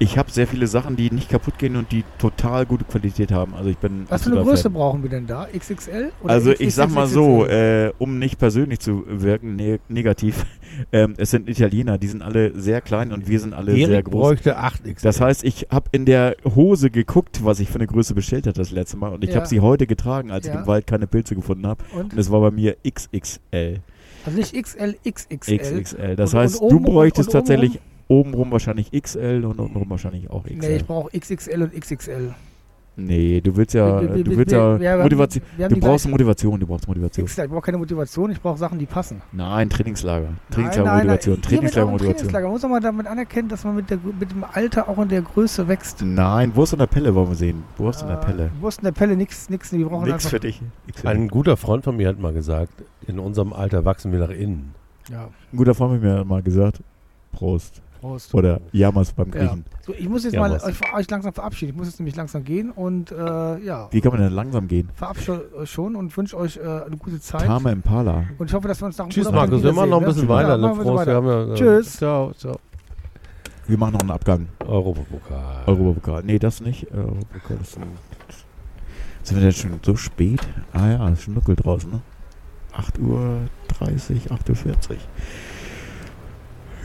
Ich habe sehr viele Sachen, die nicht kaputt gehen und die total gute Qualität haben. Also ich bin Was für eine Größe Fan. brauchen wir denn da? XXL? Oder Also ich sag mal so, äh, um nicht persönlich zu wirken, ne negativ, ähm, es sind Italiener, die sind alle sehr klein und wir sind alle sehr Erik groß. bräuchte 8x. Das heißt, ich habe in der Hose geguckt, was ich für eine Größe bestellt hatte das letzte Mal und ich Ja. habe sie heute getragen, als ich Ja. im Wald keine Pilze gefunden habe. Und? Und es war bei mir XXL. Also nicht XL, XXL. XXL. Das Und- heißt, und du bräuchtest tatsächlich obenrum wahrscheinlich XL und untenrum wahrscheinlich auch XL. Nee, ich brauche XXL und XXL. Nee, du willst ja, Wir- wir- du willst wir- ja Motivation. Du brauchst gleiche- Motivation, du brauchst Motivation. Ich brauche keine Motivation, ich brauche Sachen, die passen. Nein, Trainingslager. Trainingslager nein, nein. Motivation. Trainingslager auch Motivation. Trainingslager. Man muss doch mal damit anerkennen, dass man mit, der, mit dem Alter auch in der Größe wächst. Nein, Wurst in der Pelle wollen wir sehen. Wurst in der Äh, Pelle. Wurst in der Pelle, nix, nix. Wir brauchen Nix für dich. Nix Ein guter Freund von mir hat mal gesagt, in unserem Alter wachsen wir nach innen. Ja. Ein guter Freund hat mir mal gesagt, Prost. Prost. Oder Jammers beim Ja. Griechen. So, ich muss jetzt Ja, mal euch, euch langsam verabschieden. Ich muss jetzt nämlich langsam gehen und äh, ja, Wie kann man denn langsam gehen? verabschiede euch schon und wünsche euch äh, eine gute Zeit. Tame Impala. Und ich hoffe, dass wir uns nach dem Tschüss, Markus. Wir machen noch ein bisschen wiedersehen, weiter. ne? Ne? Ja, Prost. Wir haben ja, äh, Tschüss. Ciao, ciao. Wir machen noch einen Abgang. Europapokal. Europapokal. Nee, das nicht. Äh, Europapokal ist Sind wir jetzt schon so spät? Ah ja, ist schon dunkel draußen, ne? 8.30 Uhr, 8.40 Uhr.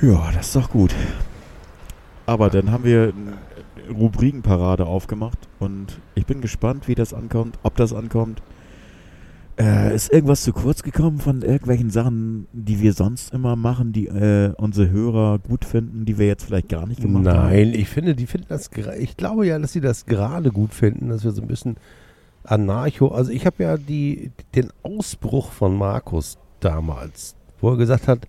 Ja, das ist doch gut. Aber dann haben wir Rubrikenparade aufgemacht und ich bin gespannt, wie das ankommt, ob das ankommt. Äh, ist irgendwas zu kurz gekommen von irgendwelchen Sachen, die wir sonst immer machen, die äh, unsere Hörer gut finden, die wir jetzt vielleicht gar nicht gemacht haben? Nein, ich finde, die finden das, ich glaube ja, dass sie das gerade gut finden, dass wir so ein bisschen anarcho, also ich habe ja die, den Ausbruch von Markus damals, wo er gesagt hat,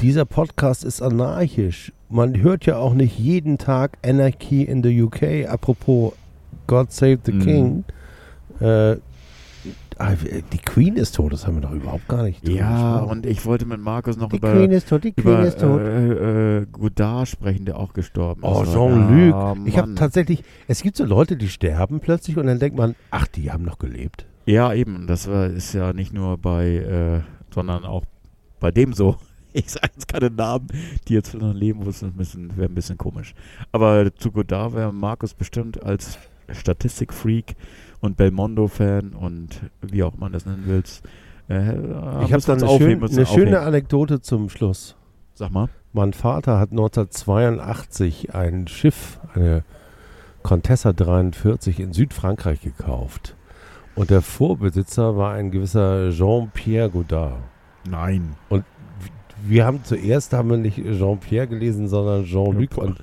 dieser Podcast ist anarchisch. Man hört ja auch nicht jeden Tag Anarchy in the UK, apropos God Save the Mhm. King. Äh, ah, die Queen ist tot, das haben wir doch überhaupt gar nicht Ja, gesprochen. und ich wollte mit Markus noch die über, Queen ist tot, die Queen über ist tot. äh, äh, Godard sprechen, der auch gestorben Oh, ist. Jean-Luc. Ah, ich habe tatsächlich, es gibt so Leute, die sterben plötzlich und dann denkt man, ach, die haben noch gelebt. Ja, eben. Das war, ist ja nicht nur bei, äh, sondern auch bei dem so. Ich sage jetzt keine Namen, die jetzt noch leben, bisschen, wäre ein bisschen komisch. Aber zu Godard wäre Markus bestimmt als Statistikfreak und Belmondo-Fan und wie auch man das nennen willst. Äh, ich habe dann eine, schön, eine schöne Anekdote zum Schluss. Sag mal. Mein Vater hat 1982 ein Schiff, eine Contessa 43 in Südfrankreich gekauft. Und der Vorbesitzer war ein gewisser Jean-Pierre Godard. Nein. Wir haben zuerst haben wir nicht Jean-Pierre gelesen, sondern Jean-Luc. Und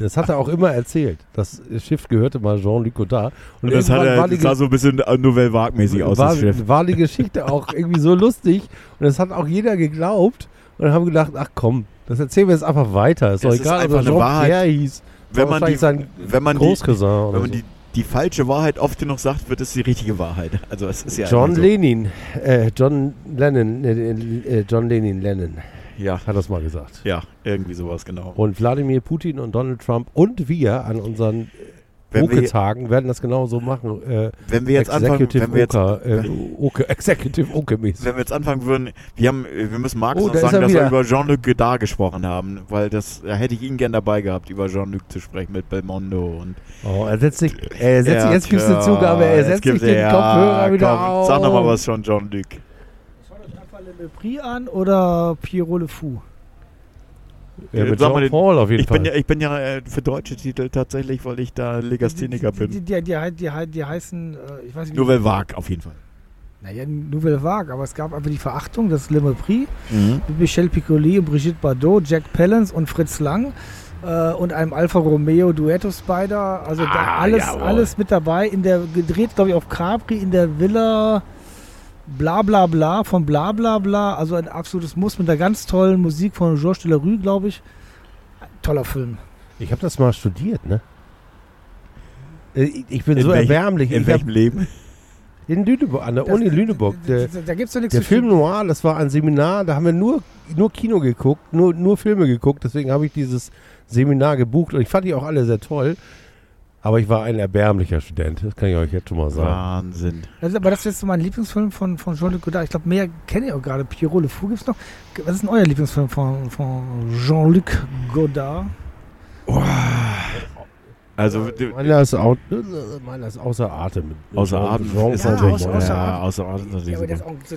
das hat er auch immer erzählt. Das Schiff gehörte mal Jean-Luc Godard. Und das, hat er, war das sah so ein bisschen äh, Nouvelle Vague-mäßig aus, war, das Schiff. war die Geschichte auch irgendwie so lustig und das hat auch jeder geglaubt und dann haben wir gedacht, ach komm, das erzählen wir jetzt einfach weiter. Ist doch Das ist egal, ob einfach eine Jean-Pierre Wahrheit. hieß. Wenn man, die, wenn man, die, wenn man so. die, die falsche Wahrheit oft genug sagt, wird es die richtige Wahrheit. Also es ist ja John so. Lenin, äh, John Lennon, äh, äh, John Lenin Lennon Ja, hat das mal gesagt. ja, irgendwie sowas, genau. Und Wladimir Putin und Donald Trump und wir an unseren Oke-Tagen werden das genauso machen. Äh, wenn wir jetzt anfangen, Executive wenn wir jetzt, Oka, äh, Oke, Executive Oke-mäßig. wenn wir jetzt anfangen würden, wir haben, wir müssen Markus Oh, noch sagen, dass wir über Jean-Luc Godard gesprochen haben, weil das da hätte ich ihn gern dabei gehabt, über Jean-Luc zu sprechen mit Belmondo und Oh, er setzt sich, er setzt sich Ja, jetzt gibt's eine tja, Zugabe, er setzt sich den ja, Kopfhörer wieder komm, auf. Sag nochmal was von Jean-Luc. Le Mépris an oder Pierrot Le Fou. Ja, mit Sag mal, Jean-Paul auf jeden Ich Fall. bin, ja, ich bin ja äh, für deutsche Titel tatsächlich, weil ich da Legastheniker bin. die, die, die, die, die heißen, äh, ich weiß nicht, Nouvelle Vague auf jeden Fall. Naja, Nouvelle Vague, aber es gab einfach die Verachtung, das Le Mépris, Mhm. mit Michel Piccoli und Brigitte Bardot, Jack Palance und Fritz Lang äh, und einem Alfa Romeo Duetto Spider. Also da Ah, alles, jawohl. alles mit dabei. In der gedreht, glaube ich, auf Capri in der Villa bla bla bla von bla bla bla. Also ein absolutes Muss mit der ganz tollen Musik von Georges Delerue, glaube ich. Toller Film. Ich habe das mal studiert, ne? Äh, Ich ich bin In so welchem- erbärmlich. In ich welchem hab Leben? in Lüneburg, an der Das- Uni Lüneburg. Der, da da gibt es doch nichts der Film Noir, das war ein Seminar, da haben wir nur, nur Kino geguckt, nur, nur Filme geguckt, deswegen habe ich dieses Seminar gebucht und ich fand die auch alle sehr toll. Aber ich war ein erbärmlicher Student, das kann ich euch jetzt schon mal sagen. Wahnsinn. Also, aber das ist jetzt so mein Lieblingsfilm von, von Jean-Luc Godard. Ich glaube, mehr kenne ich auch gerade. Pierrot Le Fou gibt es noch. Was ist denn euer Lieblingsfilm von, von Jean-Luc Godard? Also, du- Meiner ist, au, meiner ist außer Atem. außer Atem ist Ja, natürlich. außer- außer ja, Atem. außer Atem ist natürlich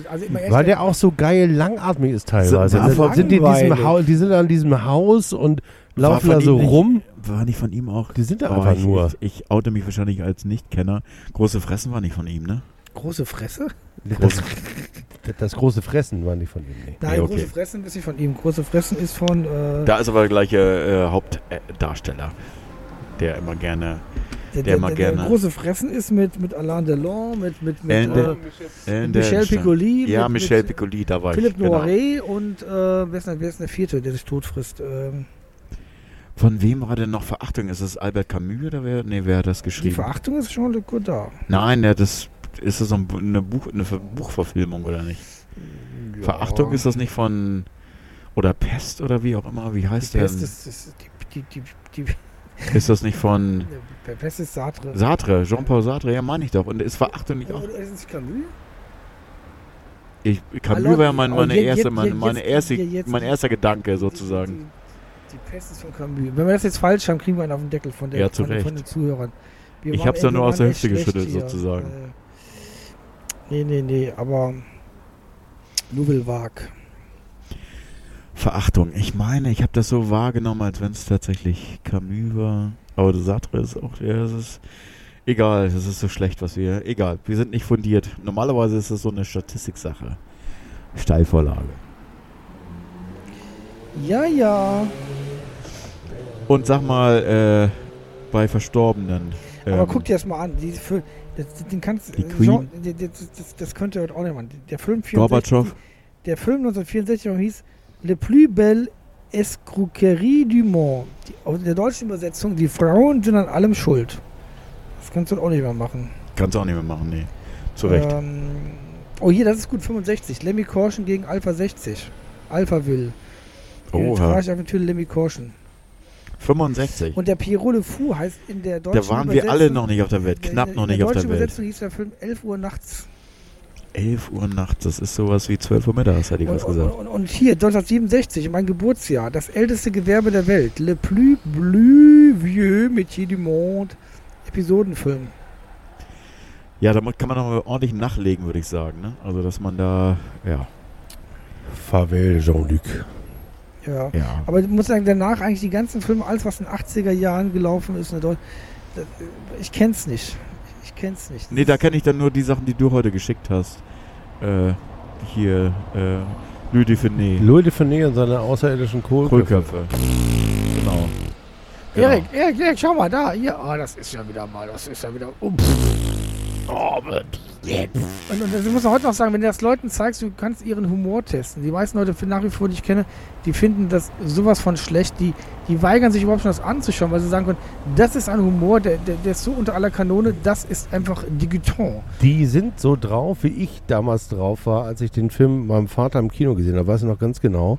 Ja, also Weil der auch so geil langatmig ist teilweise. War sind die, in diesem. Haus, die sind an diesem Haus und laufen da so nicht- rum. War nicht von ihm auch. Die sind da einfach ich, nur. Ich, ich oute mich wahrscheinlich als Nichtkenner. Große Fressen war nicht von ihm, ne? große Fresse? Das, das große Fressen waren die von ihm. Nee. Nein, Ja, okay. große Fressen ist nicht von ihm. Große Fressen ist von. Äh, Da ist aber der gleiche äh, Hauptdarsteller, der immer gerne. der, der mal gerne- große Fressen ist mit, mit Alain Delon, mit, mit, mit, Ende. äh, mit der Michel Piccoli. Ja, mit, Michel Piccoli, da war Philippe ich. Genau. Noiret und äh, wer, ist denn, wer ist denn der vierte, der sich tot frisst? Ähm, Von wem war denn noch Verachtung? Ist es Albert Camus oder wer? Nee, wer hat das die geschrieben? Verachtung ist Jean-Luc Godard. Nein, der, das ist das eine, Buch, eine Ver- Buchverfilmung oder nicht? Verachtung ist das nicht von. Oder Pest oder wie auch immer. Wie heißt Die der? Pest ist, ist die, die, die, die, Ist das nicht von die Pest ist Sartre. Sartre? Jean-Paul Sartre? Ja, meine ich doch. Und ist Verachtung nicht auch. Oder ist es Camus? Ich, Camus war ja mein, meine erste, meine, meine erste, mein erster Gedanke sozusagen. Die, Pest ist von Camus. Wenn wir das jetzt falsch haben, kriegen wir einen auf den Deckel von, der, Ja, zu von, Recht. von den Zuhörern. Wir Ich waren- hab's ja nur aus der Hüfte geschüttelt, hier. sozusagen. Äh, nee, nee, nee, aber Nouvelle Vague. Verachtung. Ich meine, ich habe das so wahrgenommen, als wenn es tatsächlich Camus war. Aber der Sartre ist auch, ja, das ist egal, das ist so schlecht, was wir, egal, wir sind nicht fundiert. Normalerweise ist es so eine Statistiksache. Steilvorlage. Ja, ja. Und sag mal, äh, bei Verstorbenen. Aber ähm, guck dir das mal an. Die, für, das, den kannst, Die Queen. Das, das, das könnte heute auch nicht machen. Der Film 64, Gorbatschow. der Film 1964 hieß Le plus belle escroquerie du monde. Die, in der deutschen Übersetzung, die Frauen sind an allem schuld. Das kannst du auch nicht mehr machen. Kannst du auch nicht mehr machen, nee. Zu Recht. Ähm, oh, hier, das ist gut, 65. Lemmy Caution gegen Alpha 60. Alpha will. Oha. Aventur Lemmy Caution. 65. Und der Pierrot Le Fou heißt in der deutschen Da waren wir alle noch nicht auf der Welt, in knapp der- noch in nicht der auf der deutschen Welt. Übersetzung hieß der Film 11 Uhr nachts. 11 Uhr nachts, das ist sowas wie 12 Uhr mittags, hätte ich Und, was und, gesagt. und, und hier, 1967, mein Geburtsjahr, das älteste Gewerbe der Welt. Le plus bleu vieux métier du monde. Episodenfilm. Ja, damit kann man noch mal ordentlich nachlegen, würde ich sagen. Ne? Also, dass man da, ja. Favel Jean-Luc. Ja. ja. Aber ich muss sagen, danach eigentlich die ganzen Filme, alles was in den 80er Jahren gelaufen ist, in der Deu- das- ich kenn's nicht. Ich kenn's nicht. Nee, da kenne ich dann nur die Sachen, die du heute geschickt hast. Äh, hier, äh, Louis Dufiné. Louis de Funès und seine außerirdischen Kohlköpfe. Kohlköpfe. Genau. Genau. Erik, Erik, Erik, schau mal da. Hier, ah, das ist ja wieder mal, das ist ja wieder. Oh, oh, und, und musst auch heute noch sagen, wenn du das Leuten zeigst, du kannst ihren Humor testen. Die meisten Leute, nach wie vor, die ich kenne, die finden das sowas von schlecht. Die, die weigern sich überhaupt schon das anzuschauen, weil sie sagen können, das ist ein Humor, der, der, der ist so unter aller Kanone, das ist einfach Diguiton. Die sind so drauf, wie ich damals drauf war, als ich den Film meinem Vater im Kino gesehen habe. Weiß ich noch ganz genau.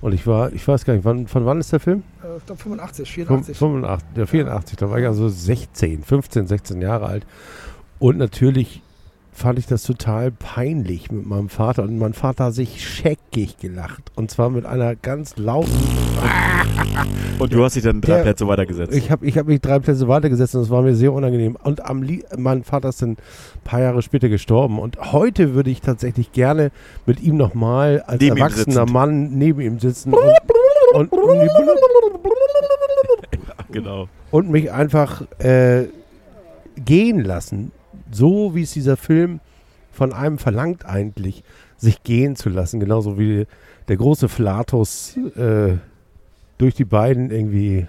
Und ich war, ich weiß gar nicht, wann, von wann ist der Film? Äh, Ich glaube 85, Fün- 84. 85, ja, 84, da war ich also 16, 15, 16 Jahre alt. Und natürlich fand ich das total peinlich mit meinem Vater. Und mein Vater hat sich scheckig gelacht. Und zwar mit einer ganz lauten. Und du hast dich dann drei Der- Plätze weitergesetzt. Ich habe ich hab mich drei Plätze weitergesetzt und das war mir sehr unangenehm. Und am Lie mein Vater ist dann ein paar Jahre später gestorben. Und heute würde ich tatsächlich gerne mit ihm nochmal als Neben erwachsener. Mann neben ihm sitzen und, und, und, genau. und mich einfach äh, gehen lassen, so wie es dieser Film von einem verlangt eigentlich, sich gehen zu lassen, genauso wie der große Flatus äh, durch die beiden irgendwie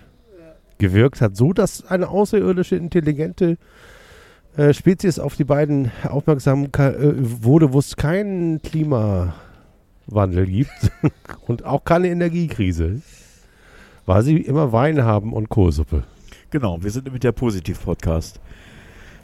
gewirkt hat, so dass eine außerirdische, intelligente äh, Spezies auf die beiden aufmerksam äh, wurde, wo es keinen Klimawandel gibt und auch keine Energiekrise, weil sie immer Wein haben und Kohlsuppe. Genau, wir sind nämlich der Positiv-Podcast.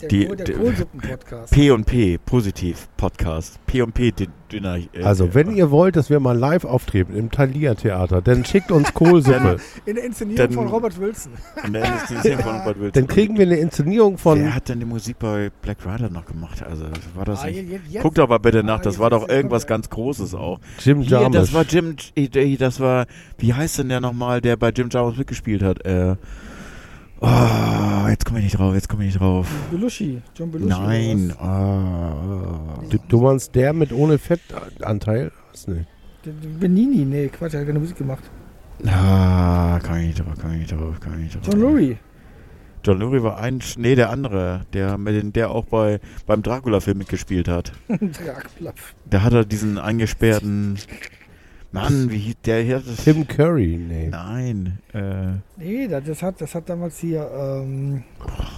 Der, Die- Kohl- der die- Kohlsuppen-Podcast. P&P, Positiv-Podcast. P&P, Dünner. Äh, Also, wenn ihr wollt, dass wir mal live auftreten im Thalia Theater, dann schickt uns Kohlsuppe. In der Inszenierung Dann- von Robert Wilson. Und dann ist die Szene von Robert Wilson. dann kriegen wir eine Inszenierung von. Wer hat denn die Musik bei Black Rider noch gemacht? Also, war das Ah, nicht... je- je- jetzt- Guckt doch mal bitte nach, Ah, das jetzt- war doch jetzt irgendwas ganz Großes auch. Jim Hier, Jarmusch. das war Jim, äh, das war, wie heißt denn der nochmal, der bei Jim Jarmusch mitgespielt hat? Äh, oh, jetzt komme ich nicht drauf, jetzt komme ich nicht drauf. Belushi. John Belushi. Nein. ah, du, du meinst der mit ohne Fettanteil? Was nicht. Benini, nee, Quatsch, er hat keine Musik gemacht. ah, kann ich nicht drauf, kann ich nicht drauf, kann ich nicht drauf. John Lurie. John Lurie war ein, Sch- nee, der andere, der, mit den, der auch bei, beim Dracula-Film mitgespielt hat. Dracula. Der hatte diesen eingesperrten, Mann, wie hieß der hier? Das, Tim Curry, nee. Nein, äh, Nee, das, das, hat, das hat damals hier, ähm,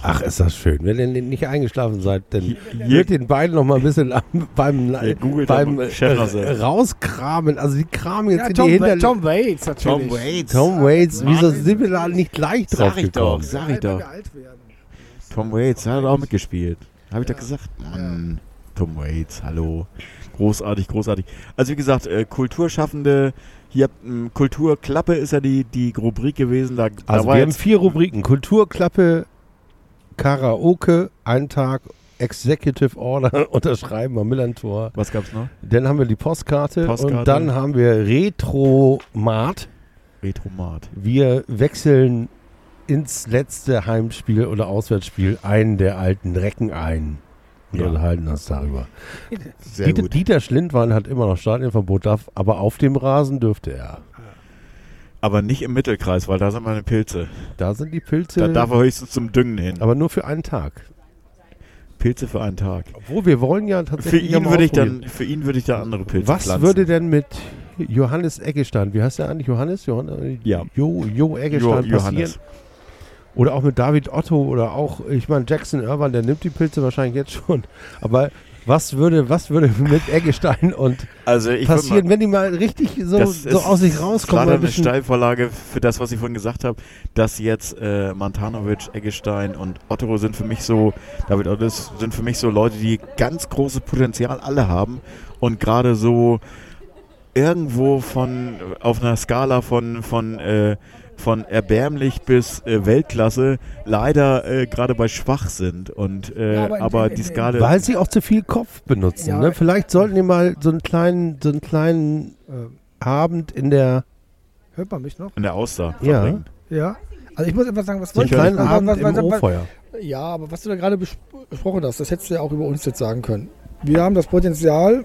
Ach, ist das schön. Wenn ihr nicht eingeschlafen seid, dann wird den beiden noch mal ein bisschen beim, googelt beim äh, rauskramen. Also, die kramen jetzt ja, in Tom, die Hinterliste. Tom Waits natürlich. Tom Waits. Tom Waits, Mann. wieso sind wir da nicht gleich drauf Sag ich doch, gekommen? sag ich doch. Tom Waits, der hat auch mitgespielt. Habe ich Ja. doch gesagt. Mann, Tom Waits, hallo. Großartig, großartig. Also wie gesagt, äh, Kulturschaffende, hier ähm, Kulturklappe ist ja die, die Rubrik gewesen. Da, da Also war wir haben vier Rubriken. Kulturklappe, Karaoke, ein Tag, Executive Order, Unterschreiben am Millantor. was gab's noch? Dann haben wir die Postkarte, Postkarte. und dann haben wir Retromat. Retromat. Wir wechseln ins letzte Heimspiel oder Auswärtsspiel einen der alten Recken ein und Ja. unterhalten uns darüber. Dieter. Dieter Schlindwein hat immer noch Stadionverbot, darf, aber auf dem Rasen dürfte er. Aber nicht im Mittelkreis, weil da sind meine Pilze. Da sind die Pilze, Da darf er höchstens zum Düngen hin. aber nur für einen Tag. Pilze für einen Tag. Obwohl, wir wollen ja Für tatsächlich ihn mal würde ich dann, für ihn würde ich da andere Pilze Was pflanzen. würde denn mit Johannes Eggestein, wie heißt der eigentlich? Johannes? Johannes Ja. Jo, jo Eggestein Jo- passieren? Johannes. Oder auch mit David Otto oder auch, ich meine, Jackson Irvine, der nimmt die Pilze wahrscheinlich jetzt schon. Aber was würde, was würde mit Eggestein und Also ich passieren, mal, wenn die mal richtig so, Das so ist aus sich rauskommen? mal ein eine Steilvorlage für das, was ich vorhin gesagt habe, dass jetzt äh, Mantanovic, Eggestein und Otto sind für mich so, David Otto ist- sind für mich so Leute, die ganz großes Potenzial alle haben und gerade so irgendwo von auf einer Skala von von äh, von erbärmlich bis äh, Weltklasse leider äh, gerade bei schwach sind und äh, Ja, aber aber, die Skala Weil sie auch zu viel Kopf benutzen. Ja. Ne? Vielleicht sollten die mal so einen kleinen, so einen kleinen Äh, Abend in der, hört man mich noch? in der Auster Ja. verbringen. Ja. Also ich muss etwas sagen, was einen Sicher. kleinen Abend was- im was- was-. Ja, aber was du da gerade bes- besprochen hast, das hättest du ja auch über uns jetzt sagen können. Wir haben das Potenzial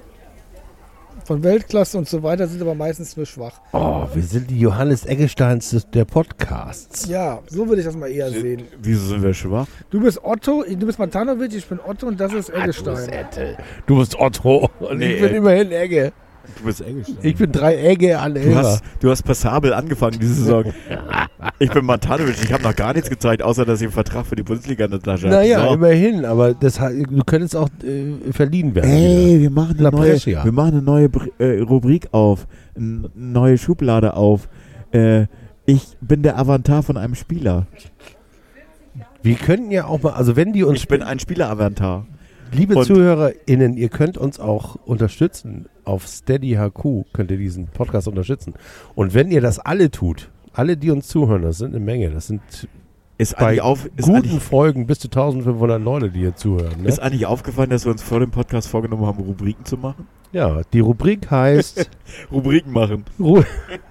von Weltklasse und so weiter, sind aber meistens nur schwach. Oh, wir sind die Johannes Eggesteins des- der Podcasts. Ja, so würde ich das mal eher sehen. Wieso sind wir schwach? Du bist Otto, du bist Matanovic, ich bin Otto und das ist Eggestein. Du bist Otto und Nee, ich bin immerhin Egge. Du bist Eggestein. Ich bin drei Egge an Du Elber. hast, du hast passabel angefangen diese Saison. Ich bin Matanovic, ich habe noch gar nichts gezeigt, außer dass ich einen Vertrag für die Bundesliga in der Tasche habe. Naja, So. immerhin, aber das, du könntest auch äh, verliehen werden. Ey, wir machen, eine neue, wir machen eine neue äh, Rubrik auf, eine neue Schublade auf. Äh, ich bin der Avantar von einem Spieler. Wir könnten ja auch mal, also wenn die uns, Ich bin ein Spieler-Avantar. Liebe und- ZuhörerInnen, ihr könnt uns auch unterstützen. Auf Steady HQ könnt ihr diesen Podcast unterstützen. Und wenn ihr das alle tut, alle, die uns zuhören, das sind eine Menge, das sind Ist bei auf, ist, guten Folgen bis zu 1500 Leute, die hier zuhören. Ne? ist eigentlich aufgefallen, dass wir uns vor dem Podcast vorgenommen haben, Rubriken zu machen? Ja, die Rubrik heißt Rubriken machen. Ru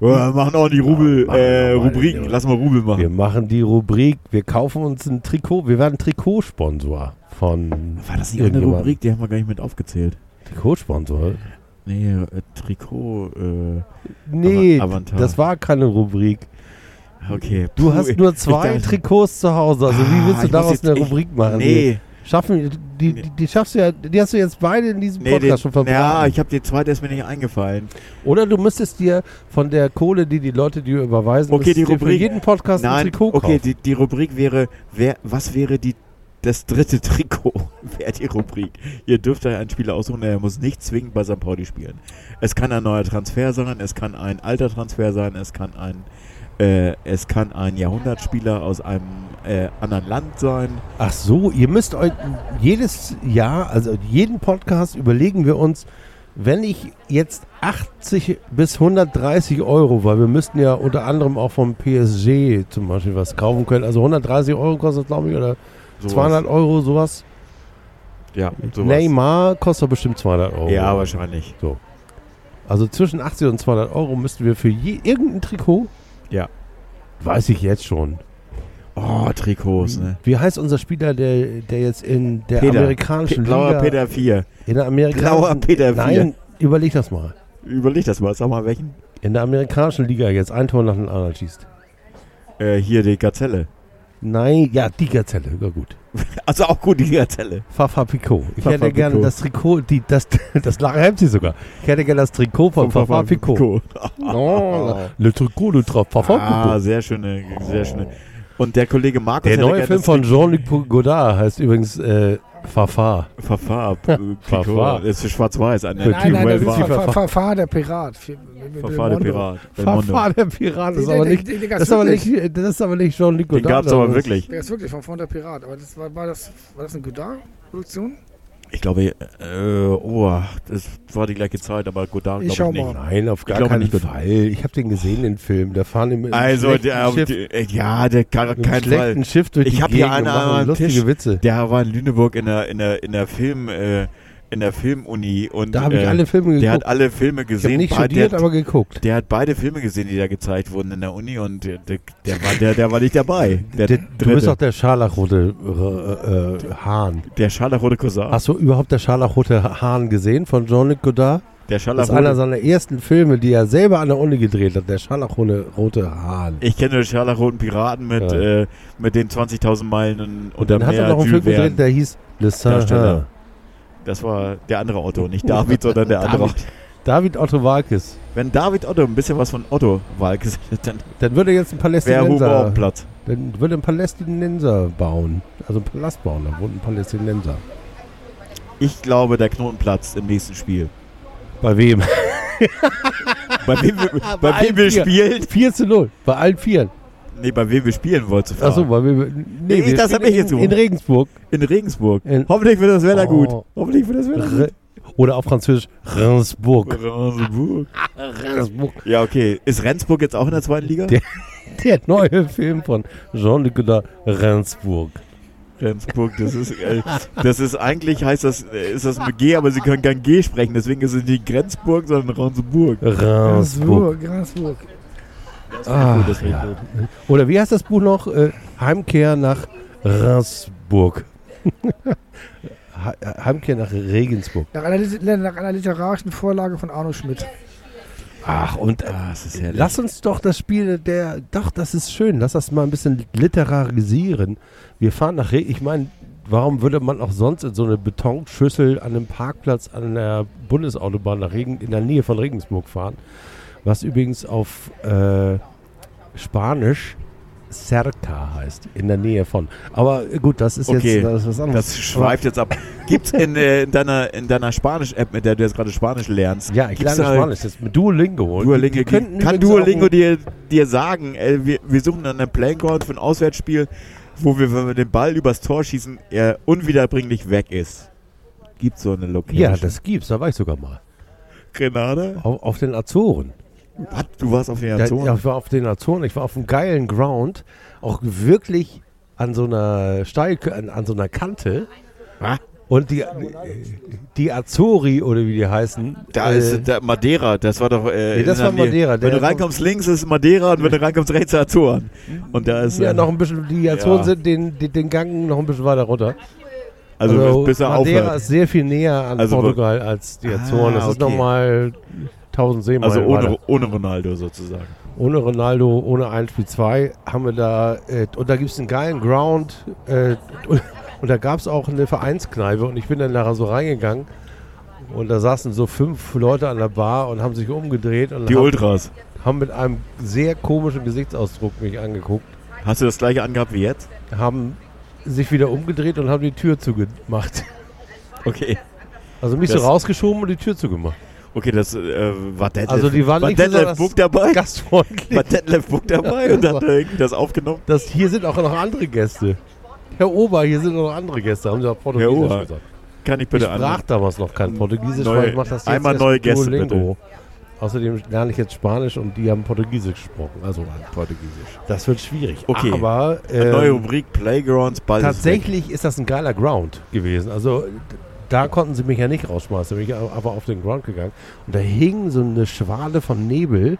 wir machen auch die Rubel, äh, wir mal, Rubriken. ja. Lass mal Rubel machen. Wir machen die Rubrik, wir kaufen uns ein Trikot, wir werden Trikotsponsor von War das nicht eine. Rubrik? Die haben wir gar nicht mit aufgezählt. Trikotsponsor? Nee, äh, Trikot, äh, Nee, Ava- Avantar. das war keine Rubrik. okay. Du Puh, hast nur zwei dachte- Trikots zu Hause, also wie Ah, willst du muss daraus jetzt- eine ich- Rubrik machen? Nee, Schaffen, die, die, die schaffst du ja, die hast du jetzt beide in diesem nee, Podcast den, schon verbraten. ja, ich habe die zweite ist mir nicht eingefallen. Oder du müsstest dir von der Kohle, die die Leute dir überweisen, Okay, die Rubrik- jeden Podcast ein Nein, Trikot okay, kaufen. die, die Rubrik wäre, wer, was wäre die, das dritte Trikot? Wäre die Rubrik. Ihr dürft euch einen Spieler aussuchen, der muss nicht zwingend bei St. Pauli spielen. Es kann ein neuer Transfer sein, es kann ein alter Transfer sein, es kann ein, äh, es kann ein Jahrhundertspieler aus einem äh, anderen Land sein. Ach so, ihr müsst euch jedes Jahr, also jeden Podcast überlegen wir uns, wenn ich jetzt 80 bis 130 Euro, weil wir müssten ja unter anderem auch vom PSG zum Beispiel was kaufen können, also 130 Euro kostet glaube ich, oder Sowas. 200 Euro, sowas. Ja, sowas. Neymar kostet bestimmt 200 Euro. Ja, wahrscheinlich. Also zwischen 80 und 200 Euro müssten wir für je, irgendein Trikot, Ja. weiß ich jetzt schon. Oh, Trikots, ne? Wie heißt unser Spieler, der, der jetzt in der Peter. amerikanischen Pe- Blauer Liga... Peter 4. In der amerikanischen... Blauer Peter Nein, überleg das mal. Überleg das mal, sag mal welchen. In der amerikanischen Liga jetzt ein Tor nach dem anderen schießt. Äh, hier die Gazelle. Nein, ja, die Gazelle, ja gut. Also auch gut, die Gazelle. Fafa Picot. Ich Fafa hätte gerne Picot. das Trikot, die, das, das Lachen sie sogar. Ich hätte gerne das Trikot von Fafa Picot. Oh, le Trikot Tra- Fafa Ah, Picot. sehr schöne, sehr schöne. Und der Kollege Markus Der neue Film von Jean-Luc Godard heißt übrigens äh, Fafa. Fafa, Fafa. Picot. Das ist für schwarz-weiß. Für Nein, nein, das ist Well Fa- war. Fa- Fa- Fa- der Pirat. Für- mit- mit Fafa der. Pirat. Belmondo. Fafa der Pirat. Das ist aber nicht, der- der das gab's ist aber wirklich. nicht, das ist aber nicht Jean-Luc Den Godard. gab's aber wirklich. Der ist wirklich von Fond der Pirat. Aber das war, war, das, war das eine Godard-Produktion? Ich glaube, äh, oh, das war die gleiche Zeit, aber Godard Ich glaube ich nicht. mal. Nein, auf gar glaube keinen nicht, Fall. Ich habe den gesehen, den Film. Da fahren die mit einem Also, der, Schiff, die, äh, ja, der kann kein Fall. Schiff durch Ich die hab hier einen lustige Tisch. Witze. Der war in Lüneburg in der, in der, in der Film, äh, in der Filmuni und Da habe ich äh, alle Filme der hat geguckt. alle Filme Ich gesehen. nicht Beid- studiert, der, aber geguckt. der hat beide Filme gesehen, die da gezeigt wurden in der Uni und der, der, der, war, der, der war nicht dabei. Der, Der, du bist doch der scharlachrote äh, äh, Hahn. der scharlachrote Cousin. Hast du überhaupt der scharlachrote Hahn gesehen von Jean-Luc Godard? der Das ist einer seiner ersten Filme, die er selber an der Uni gedreht hat. Der scharlachrote rote Hahn. Ich kenne den scharlachroten Piraten mit, Ja. äh, mit den 20.000 Meilen und, Und dann hat er noch einen Film gedreht, der hieß Le Darsteller. Das war der andere Otto, nicht David, sondern der andere. David. David Otto Walkes. Wenn David Otto ein bisschen was von Otto Walkes hätte, dann Dann würde er jetzt Huber Palästinenser, Platz. dann würde ein Palästinenser bauen. Also einen Palast bauen, da wohnt ein Palästinenser. Ich glaube, der Knoten platzt im nächsten Spiel. Bei wem? Bei wem, wir- bei allen wem wir spielen? 4 zu 0. Bei allen Vieren. Nee, bei wem wir spielen, wolltest du fragen. Achso, weil wir. Nee, Nee, wir das hab spielen ich jetzt in, in Regensburg. In Regensburg. In- Hoffentlich wird das Wetter Oh. gut. Hoffentlich wird das Wetter gut. Re oder auf Französisch Regensburg. Regensburg. Regensburg. Ja, okay. Ist Rendsburg jetzt auch in der zweiten Liga? Der- Der neue Film von Jean-Luc Godard, Regensburg. Rendsburg, das ist, äh, das ist eigentlich heißt das, äh, ist das mit G, aber sie können kein G sprechen, deswegen ist es nicht Grenzburg, sondern Rendsburg. Regensburg. Grasburg. Ah, das ich ja. gut. Oder wie heißt das Buch noch? Äh, Heimkehr nach Regensburg. He- Heimkehr nach Regensburg. Nach einer, nach einer literarischen Vorlage von Arno Schmidt. Ach, und äh, Ah, das ist herrlich. lass uns doch das Spiel der. Doch, das ist schön. Lass das mal ein bisschen literarisieren. Wir fahren nach Regen. Ich meine, warum würde man auch sonst in so eine Betonschüssel an einem Parkplatz an der Bundesautobahn nach Regen, in der Nähe von Regensburg fahren? Was übrigens auf äh, Spanisch Cerca heißt, in der Nähe von. Aber äh, gut, das ist Okay, jetzt das ist was anderes. Das schweift jetzt ab. Gibt's in, äh, in deiner, in deiner Spanisch-App, mit der du jetzt gerade Spanisch lernst, ja, ich lerne Spanisch. Ist mit Duolingo. Duolingo, Die könnten kann Duolingo dir, dir sagen, äh, wir, wir suchen dann einen Playground für ein Auswärtsspiel, wo wir, wenn wir den Ball übers Tor schießen, er unwiederbringlich weg ist. Gibt so eine Location. Ja, das gibt's. Da war ich sogar mal. Grenada? Auf, auf den Azoren. Was? Du warst auf den Azoren? ja, ich war auf den Azoren, ich war auf einem geilen Ground, auch wirklich an so einer Steil, an, an so einer Kante. Was? Und die, die Azori, oder wie die heißen. Da äh, ist der Madeira, das war doch. Äh, Nee, das war. Madeira, Wenn du reinkommst links ist Madeira und wenn du reinkommst rechts ist Azoren. Und da ist. ja, äh, noch ein bisschen, die Azoren Ja. sind den, den, den Gang noch ein bisschen weiter runter. also, bis, bis er Madeira aufhört. ist sehr viel näher an Also, Portugal als die Azoren. das ist okay. nochmal 1000 Seemeilen Also ohne, ohne Ronaldo sozusagen. Ohne Ronaldo, ohne ein Spiel 2 haben wir da, äh, und da gibt es einen geilen Ground äh, und, und da gab es auch eine Vereinskneipe und ich bin dann nachher so reingegangen und da saßen so fünf Leute an der Bar und haben sich umgedreht und Die haben, Ultras. haben mit einem sehr komischen Gesichtsausdruck mich angeguckt, Hast du das gleiche angehabt wie jetzt? haben sich wieder umgedreht und haben die Tür zugemacht. Okay. Also mich Das- so rausgeschoben und die Tür zugemacht. Okay, das äh, war Detlef. Also die waren war nicht besonders Book dabei? Gastfreundlich. War Detlef Book dabei und hat äh, das aufgenommen? Das, hier sind auch noch andere Gäste. Herr Ober, hier sind noch andere Gäste, haben sie auch Portugiesisch Ober. gesagt. Kann ich bitte ich an. sprach damals noch kein Portugiesisch, Neue- weil ich mache das jetzt einmal neue Gäste, Duolingo. Außerdem lerne ich jetzt Spanisch und die haben Portugiesisch gesprochen. Also Portugiesisch. das wird schwierig. Okay. Aber ähm, neue Rubrik Playgrounds, ist weg. tatsächlich ist das ein geiler Ground gewesen. Also da konnten sie mich ja nicht rausschmeißen. Da bin ich aber auf den Ground gegangen. Und da hing so eine Schwale von Nebel,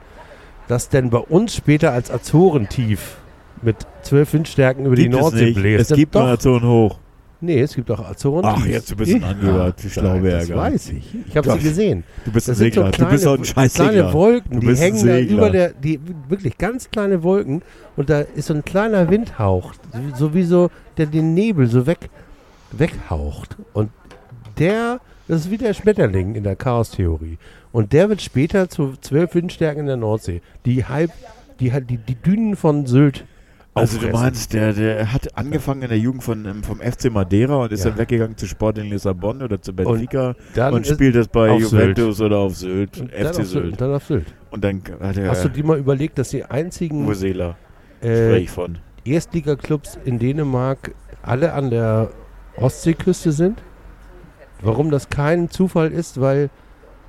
das dann bei uns später als Azorentief mit zwölf Windstärken über Gibt die Nordsee bläst. Es gibt doch. Azoren hoch. Nee, es gibt auch Azoren. Ach, jetzt du bist ein Angehört, wie Schlauberger. Das weiß ich. Ich habe sie gesehen. Du bist ein sind so Segler. kleine, du bist doch ein scheiß kleine Segler. Wolken, die ein hängen da Segler. über der, die wirklich ganz kleine Wolken und da ist so ein kleiner Windhauch, so wie so, der den Nebel so weg, weghaucht. Und der, das ist wie der Schmetterling in der Chaostheorie. Und der wird später zu zwölf Windstärken in der Nordsee, die halb, die, die, die Dünen von Sylt Also du meinst, der, der hat angefangen in der Jugend von, ähm, vom FC Madeira und ist Ja. dann weggegangen zu Sporting Lissabon oder zu Benfica und, ist- spielt das bei Juventus oder auf Sylt, und FC Sylt. Sylt. Und dann auf Sylt. Und dann hat er Hast du dir mal überlegt, dass die einzigen Seeler, äh. Erstligaklubs in Dänemark alle an der Ostseeküste sind. Warum das kein Zufall ist, weil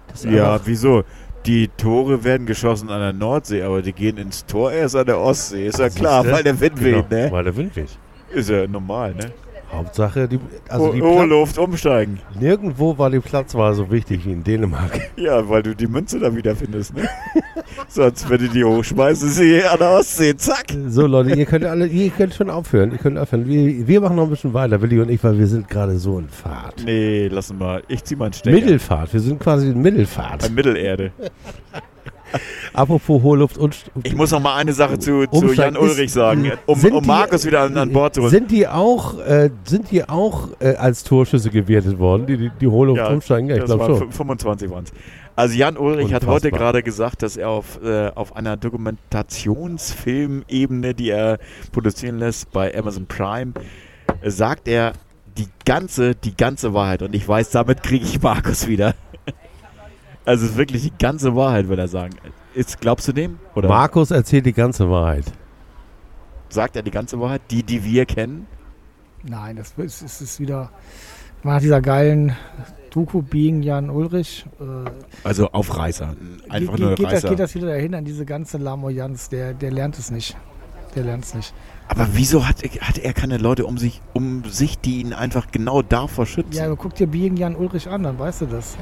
das Ja, wieso? Die Tore werden geschossen an der Nordsee, aber die gehen ins Tor erst an der Ostsee. Ist ja klar, weil der Wind Genau, weht, ne? Weil der Wind weht. Ist ja normal, ne? Hauptsache, die, also die Hohe Pla- Luft umsteigen. nirgendwo war die Platzwahl so wichtig wie in Dänemark. Ja, weil du die Münze da wieder findest, ne? Sonst, wenn du die hochschmeißt, ist sie an der Ostsee. Zack! So Leute, ihr könnt alle, ihr könnt schon aufhören. Ihr könnt aufhören. Wir, wir machen noch ein bisschen weiter, Willi und ich, weil wir sind gerade so in Fahrt. Nee, lassen mal. Ich zieh mal einen Stecker. Mittelfahrt, wir sind quasi in Mittelfahrt. Bei Mittelerde. Apropos hohe Luft und Ich muss noch mal eine Sache zu, zu Jan Ulrich sagen, um, sind um die- Markus wieder an, an Bord zu holen. Sind die auch, äh, sind die auch äh, als Torschüsse gewertet worden, die, die, die hohe Luft umsteigen? Ja, ich glaube war schon. fün- 25 waren es. Also Jan Ulrich hat heute Unfassbar. gerade gesagt, dass er auf, äh, auf einer Dokumentationsfilmebene, die er produzieren lässt bei Amazon Prime, äh, sagt er die ganze, die ganze Wahrheit. Und ich weiß, damit kriege ich Markus wieder. Also es ist wirklich die ganze Wahrheit, will er sagen. Ist, glaubst du dem? Oder Markus erzählt die ganze Wahrheit. sagt er die ganze Wahrheit? Die, die wir kennen? Nein, das ist, ist, ist wieder nach dieser geilen Doku Being Jan Ulrich. Äh, Also auf Reißer. Einfach geht, nur geht, das, Reißer. geht das wieder dahin an diese ganze Lamoyanz. Der, der lernt es nicht. Der lernt es nicht. Aber wieso hat, hat er keine Leute um sich, um sich, die ihn einfach genau davor schützen? Ja, aber guck dir Being Jan Ulrich an, dann weißt du das.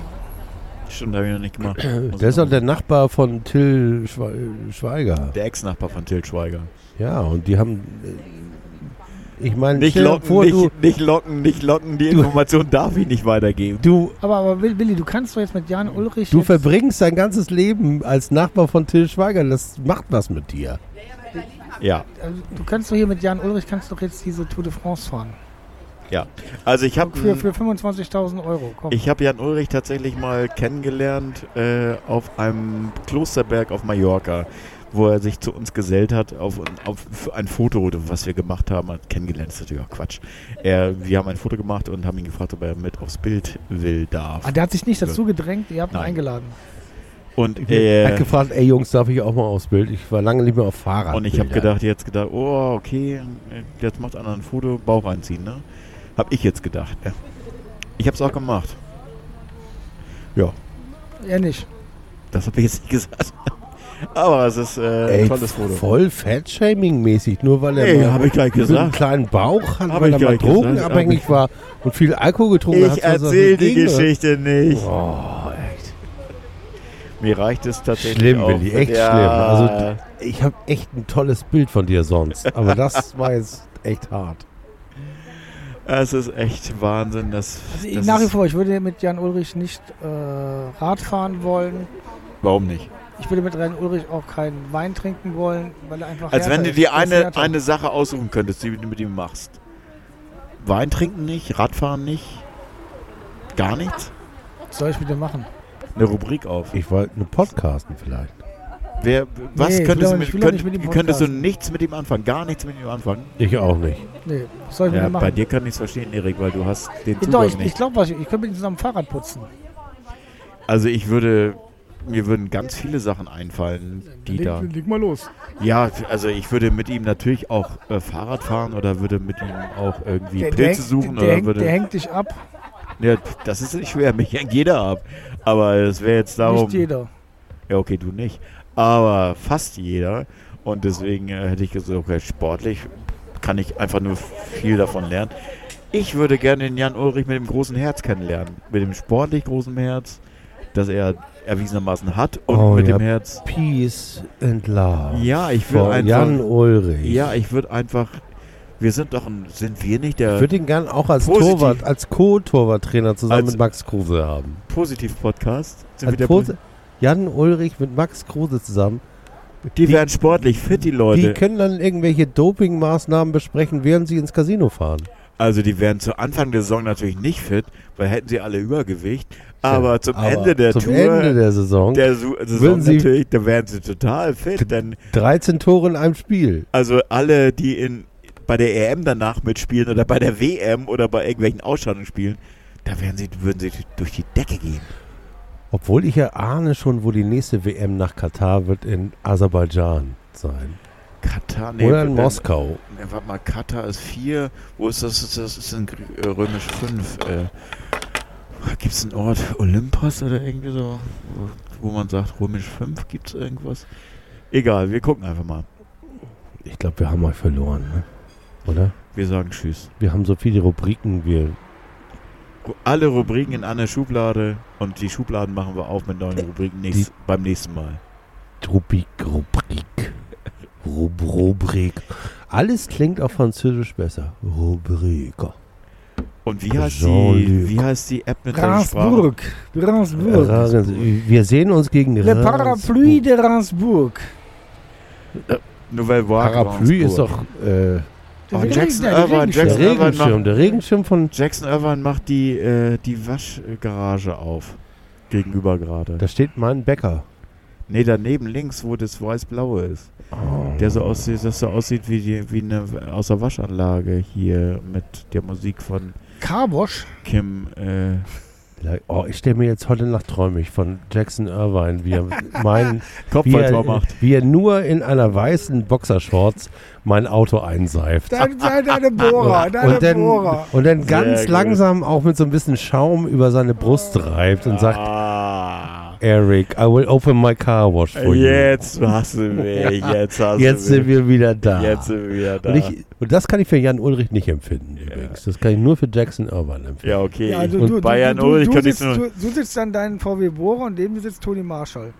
Stimmt, habe ich noch nicht gemacht. Muss Der ist doch der Nachbar von Till Schwe Schweiger. Der Ex-Nachbar von Til Schweiger. Ja, und die haben. äh, Ich meine, Nicht stell dir locken, vor, du, nicht, nicht locken, nicht locken. Die Du- Information darf ich nicht weitergeben. du, Aber, aber Will- Willi, du kannst doch jetzt mit Jan Ulrich. du jetzt, verbringst dein ganzes Leben als Nachbar von Till Schweiger. Das macht was mit dir. Ja, also, du kannst doch hier mit Jan Ulrich kannst doch jetzt diese Tour de France fahren. Ja. Also ich habe Für, für 25.000 Euro. Komm. ich hab Jan Ulrich tatsächlich mal kennengelernt äh, auf einem Klosterberg auf Mallorca, wo er sich zu uns gesellt hat auf, auf ein Foto, was wir gemacht haben. Hat kennengelernt ist natürlich auch Quatsch. Er, wir haben ein Foto gemacht und haben ihn gefragt, ob er mit aufs Bild will, darf. ah, der hat sich nicht dazu gedrängt, ihr habt ihn Nein. eingeladen. Und Er hat äh, gefragt, ey Jungs, darf ich auch mal aufs Bild? Ich war lange nicht mehr auf Fahrrad. Und ich habe gedacht, jetzt gedacht, oh, okay, jetzt macht einer ein Foto, Bauch einziehen, ne? Hab ich jetzt gedacht, ja. Ich hab's auch gemacht. Ja, nicht. das habe ich jetzt nicht gesagt. Aber es ist äh, Ey, ein tolles Foto. voll Fat-Shaming-mäßig, nur weil er Ey, mal ich gleich so einen gesagt. kleinen Bauch hat, Hab weil ich er mal gesagt, drogenabhängig hab war und viel Alkohol getrunken hat. Ich hat's was erzähl die oder? Geschichte nicht. Oh, echt. Mir reicht es tatsächlich Schlimm, auch. Willi, echt ja, schlimm. Also, Ich habe echt ein tolles Bild von dir sonst. Aber das war jetzt echt hart. Es ist echt Wahnsinn, dass, Also ich, das nach wie vor, ich würde mit Jan Ulrich nicht äh, Rad fahren wollen. Warum nicht? Ich würde mit Jan Ulrich auch keinen Wein trinken wollen, weil er einfach. Als wenn du dir eine, eine Sache aussuchen könntest, die du mit ihm machst. Wein trinken nicht, Radfahren nicht, gar nichts. Was soll ich mit dem machen? Eine Rubrik auf. Ich wollte eine Podcasten vielleicht. Wer, was Nee, ich könntest, auch du nicht- mit, ich könnt, nicht mit ihm könntest du nichts mit ihm anfangen? Gar nichts mit ihm anfangen? Ich auch nicht. Nee, was soll ich mit Ja, dem bei machen? dir kann ich es verstehen, Erik, weil du hast den Zugang doch, ich, ich nicht. glaube, was ich, ich könnte mit ihm zusammen Fahrrad putzen. Also ich würde, mir würden ganz viele Sachen einfallen, die leg, da... leg mal los. Ja, also ich würde mit ihm natürlich auch äh, Fahrrad fahren oder würde mit ihm auch irgendwie Der, Pilze der, suchen der, oder hängt, würde... der hängt dich ab. ja, das ist nicht schwer, mich hängt jeder ab. Aber es wäre jetzt darum... Nicht jeder. Ja, okay, du nicht. Aber fast jeder. Und deswegen äh, hätte ich gesagt, okay, sportlich kann ich einfach nur viel davon lernen. Ich würde gerne den Jan Ulrich mit dem großen Herz kennenlernen. Mit dem sportlich großen Herz, das er erwiesenermaßen hat. Und Oh, mit ja. dem Herz. Peace and Love. Ja, ich würde einfach. Jan Ulrich. ja, ich würde einfach. Wir sind doch ein, sind wir nicht der Ich würde ihn gern auch als Positiv. Torwart, als Co-Torwarttrainer zusammen Als- mit Max Kruse haben. Positiv-Podcast? Sind wir Als der Posi- Jan Ulrich mit Max Kruse zusammen. die werden sportlich fit, die Leute. Die können dann irgendwelche Dopingmaßnahmen besprechen, während sie ins Casino fahren. Also die wären zu Anfang der Saison natürlich nicht fit, weil hätten sie alle Übergewicht. Aber zum Aber Ende der zum Tour, Ende der Saison der Su Saison Sie- natürlich, da wären sie total fit. Denn 13 Tore in einem Spiel. also alle, die in bei der EM danach mitspielen oder bei der WM oder bei irgendwelchen Ausscheidungen spielen, da wären sie, würden sie durch die Decke gehen. Obwohl ich ja ahne schon, wo die nächste WM nach Katar wird in Aserbaidschan sein. Katar, nee, Oder in denn- Moskau. Nee, warte mal, Katar ist 4. Wo ist das? Das ist in äh, römisch 5. Äh, Gibt es einen Ort Olympos oder irgendwie so, wo, man sagt, römisch 5 gibt es irgendwas? Egal, wir gucken einfach mal. Ich glaube, wir haben mal verloren, ne? oder? Wir sagen Tschüss. Wir haben so viele Rubriken, wir Alle Rubriken in einer Schublade und die Schubladen machen wir auf mit neuen Rubriken nächst, beim nächsten Mal. Rubrik, Rubrik, Rub Rubrik. Alles klingt auf Französisch besser. Rubrik. Und wie heißt, die, wie heißt die App mit der Sprache? Ransburg. Ransburg. Wir sehen uns gegen Le Parapluie de Ransburg. Nouvelle Parapluie ist Ransburg. doch äh, Oh, Der Jackson Regen- der Irvine, der Jackson Irvine Regenschirm. macht, Der Regenschirm von. Jackson Irvine macht die, äh, die Waschgarage auf. Gegenüber gerade. Da steht mein Bäcker. Nee, daneben links, wo das weiß-blaue ist. Oh. Der so aussieht, das so aussieht wie, die, wie eine aus der Waschanlage hier mit der Musik von Carwash. Kim. Äh, Oh, ich stelle mir jetzt heute Nacht träumig von Jackson Irvine, wie er meinen, Kopfballtor macht. wie er nur in einer weißen Boxershorts mein Auto einseift. Deine, deine, deine Bohrer. Deine Und dann, Bohrer. und dann ganz gut. langsam auch mit so ein bisschen Schaum über seine Brust reibt und sagt, Ah, Eric, I will open my car wash for you. jetzt hast du mich, jetzt hast Jetzt du sind wir wieder da. Jetzt sind wir wieder da. und, ich, und das kann ich für Jan Ulrich nicht empfinden übrigens. Das kann ich nur für Jackson Irvine empfinden. ja, okay. Ja, du, Und du, Bayern du, du, Ulrich du, könnte ich sitzt, nur- du, du sitzt dann deinen VW Bohrer und neben dir sitzt Toni Marshall.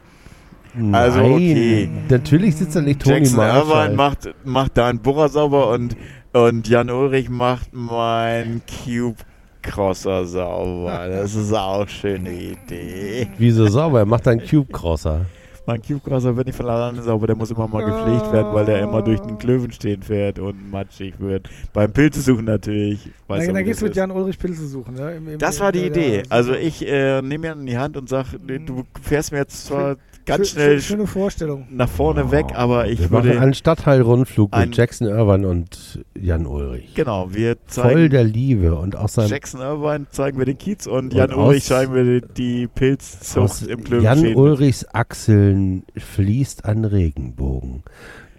Also, Nein, okay. natürlich sitzt da nicht Tony Jackson Marshall. Irvine macht, macht da einen Bohrer sauber und, und Jan Ulrich macht mein Cube Crosser sauber. Das ist auch eine schöne Idee. Wieso sauber? Er macht einen Cube-Crosser. Mein Cube Crosser wird nicht von alleine sauber, der muss immer mal gepflegt werden, weil der immer durch den Klöven stehen fährt und matschig wird. Beim Pilzesuchen natürlich. Weiß Dann, auch, dann wie gehst du mit. Jan Ulrich Pilze suchen. Ne? Im, im, Das war die der- der- Idee. Also ich äh, nehme ihn in die Hand und sag, du fährst mir jetzt zwar ganz Schö- schnell schö- Schöne Vorstellung. nach vorne weg, aber ich würde... einen Stadtteilrundflug Ein- mit Jackson Irvine und Jan Ulrich. Genau, wir Voll zeigen der Liebe und aus seinem Jackson Irvine zeigen wir den Kiez und Und Jan Ulrich zeigen wir die, die Pilzzucht im Klöven Jan. Ulrichs Achseln fließt ein Regenbogen,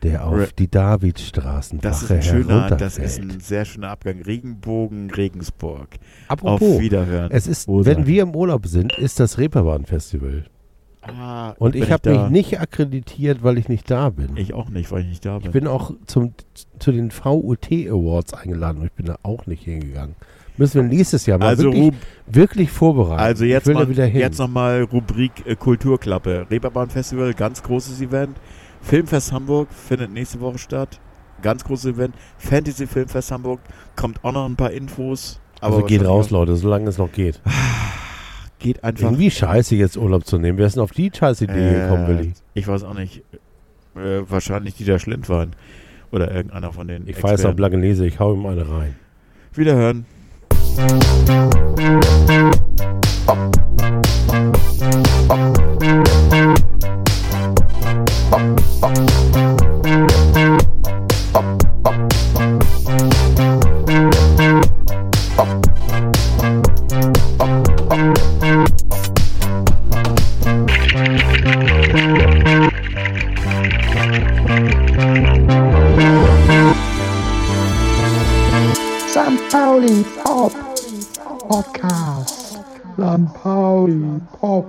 der auf Re- die Davidstraßenwache Das ist ein schöner, das ist ein sehr schöner Abgang. Regenbogen, Regensburg. Auf Apropos, Wiederhören. es ist, Wo wenn wir im Urlaub sind, ist das Reeperbahn-Festival. Ah, Und ich habe mich nicht akkreditiert, weil ich nicht da bin. Ich auch nicht, weil ich nicht da bin. Ich bin auch zum, zu den VUT Awards eingeladen und ich bin da auch nicht hingegangen. Müssen wir nächstes Jahr mal also, wirklich, Rub, wirklich vorbereiten. also jetzt, mal, jetzt nochmal Rubrik äh, Kulturklappe. Reeperbahn Festival, ganz großes Event. Filmfest Hamburg findet nächste Woche statt. Ganz großes Event. Fantasy Filmfest Hamburg. Kommt auch noch ein paar Infos. Also geht raus, Leute, solange es noch geht. Geht einfach. Irgendwie scheiße, jetzt Urlaub zu nehmen. Wer ist denn auf die scheiß Idee Äh, gekommen, Willi? Ich weiß auch nicht. Äh, wahrscheinlich Dieter Schlindwein. Oder irgendeiner von den Ich weiß auf Langenese, ich hau ihm eine rein. Wiederhören. St. Pauli Pop Podcast. St. Pauli Pop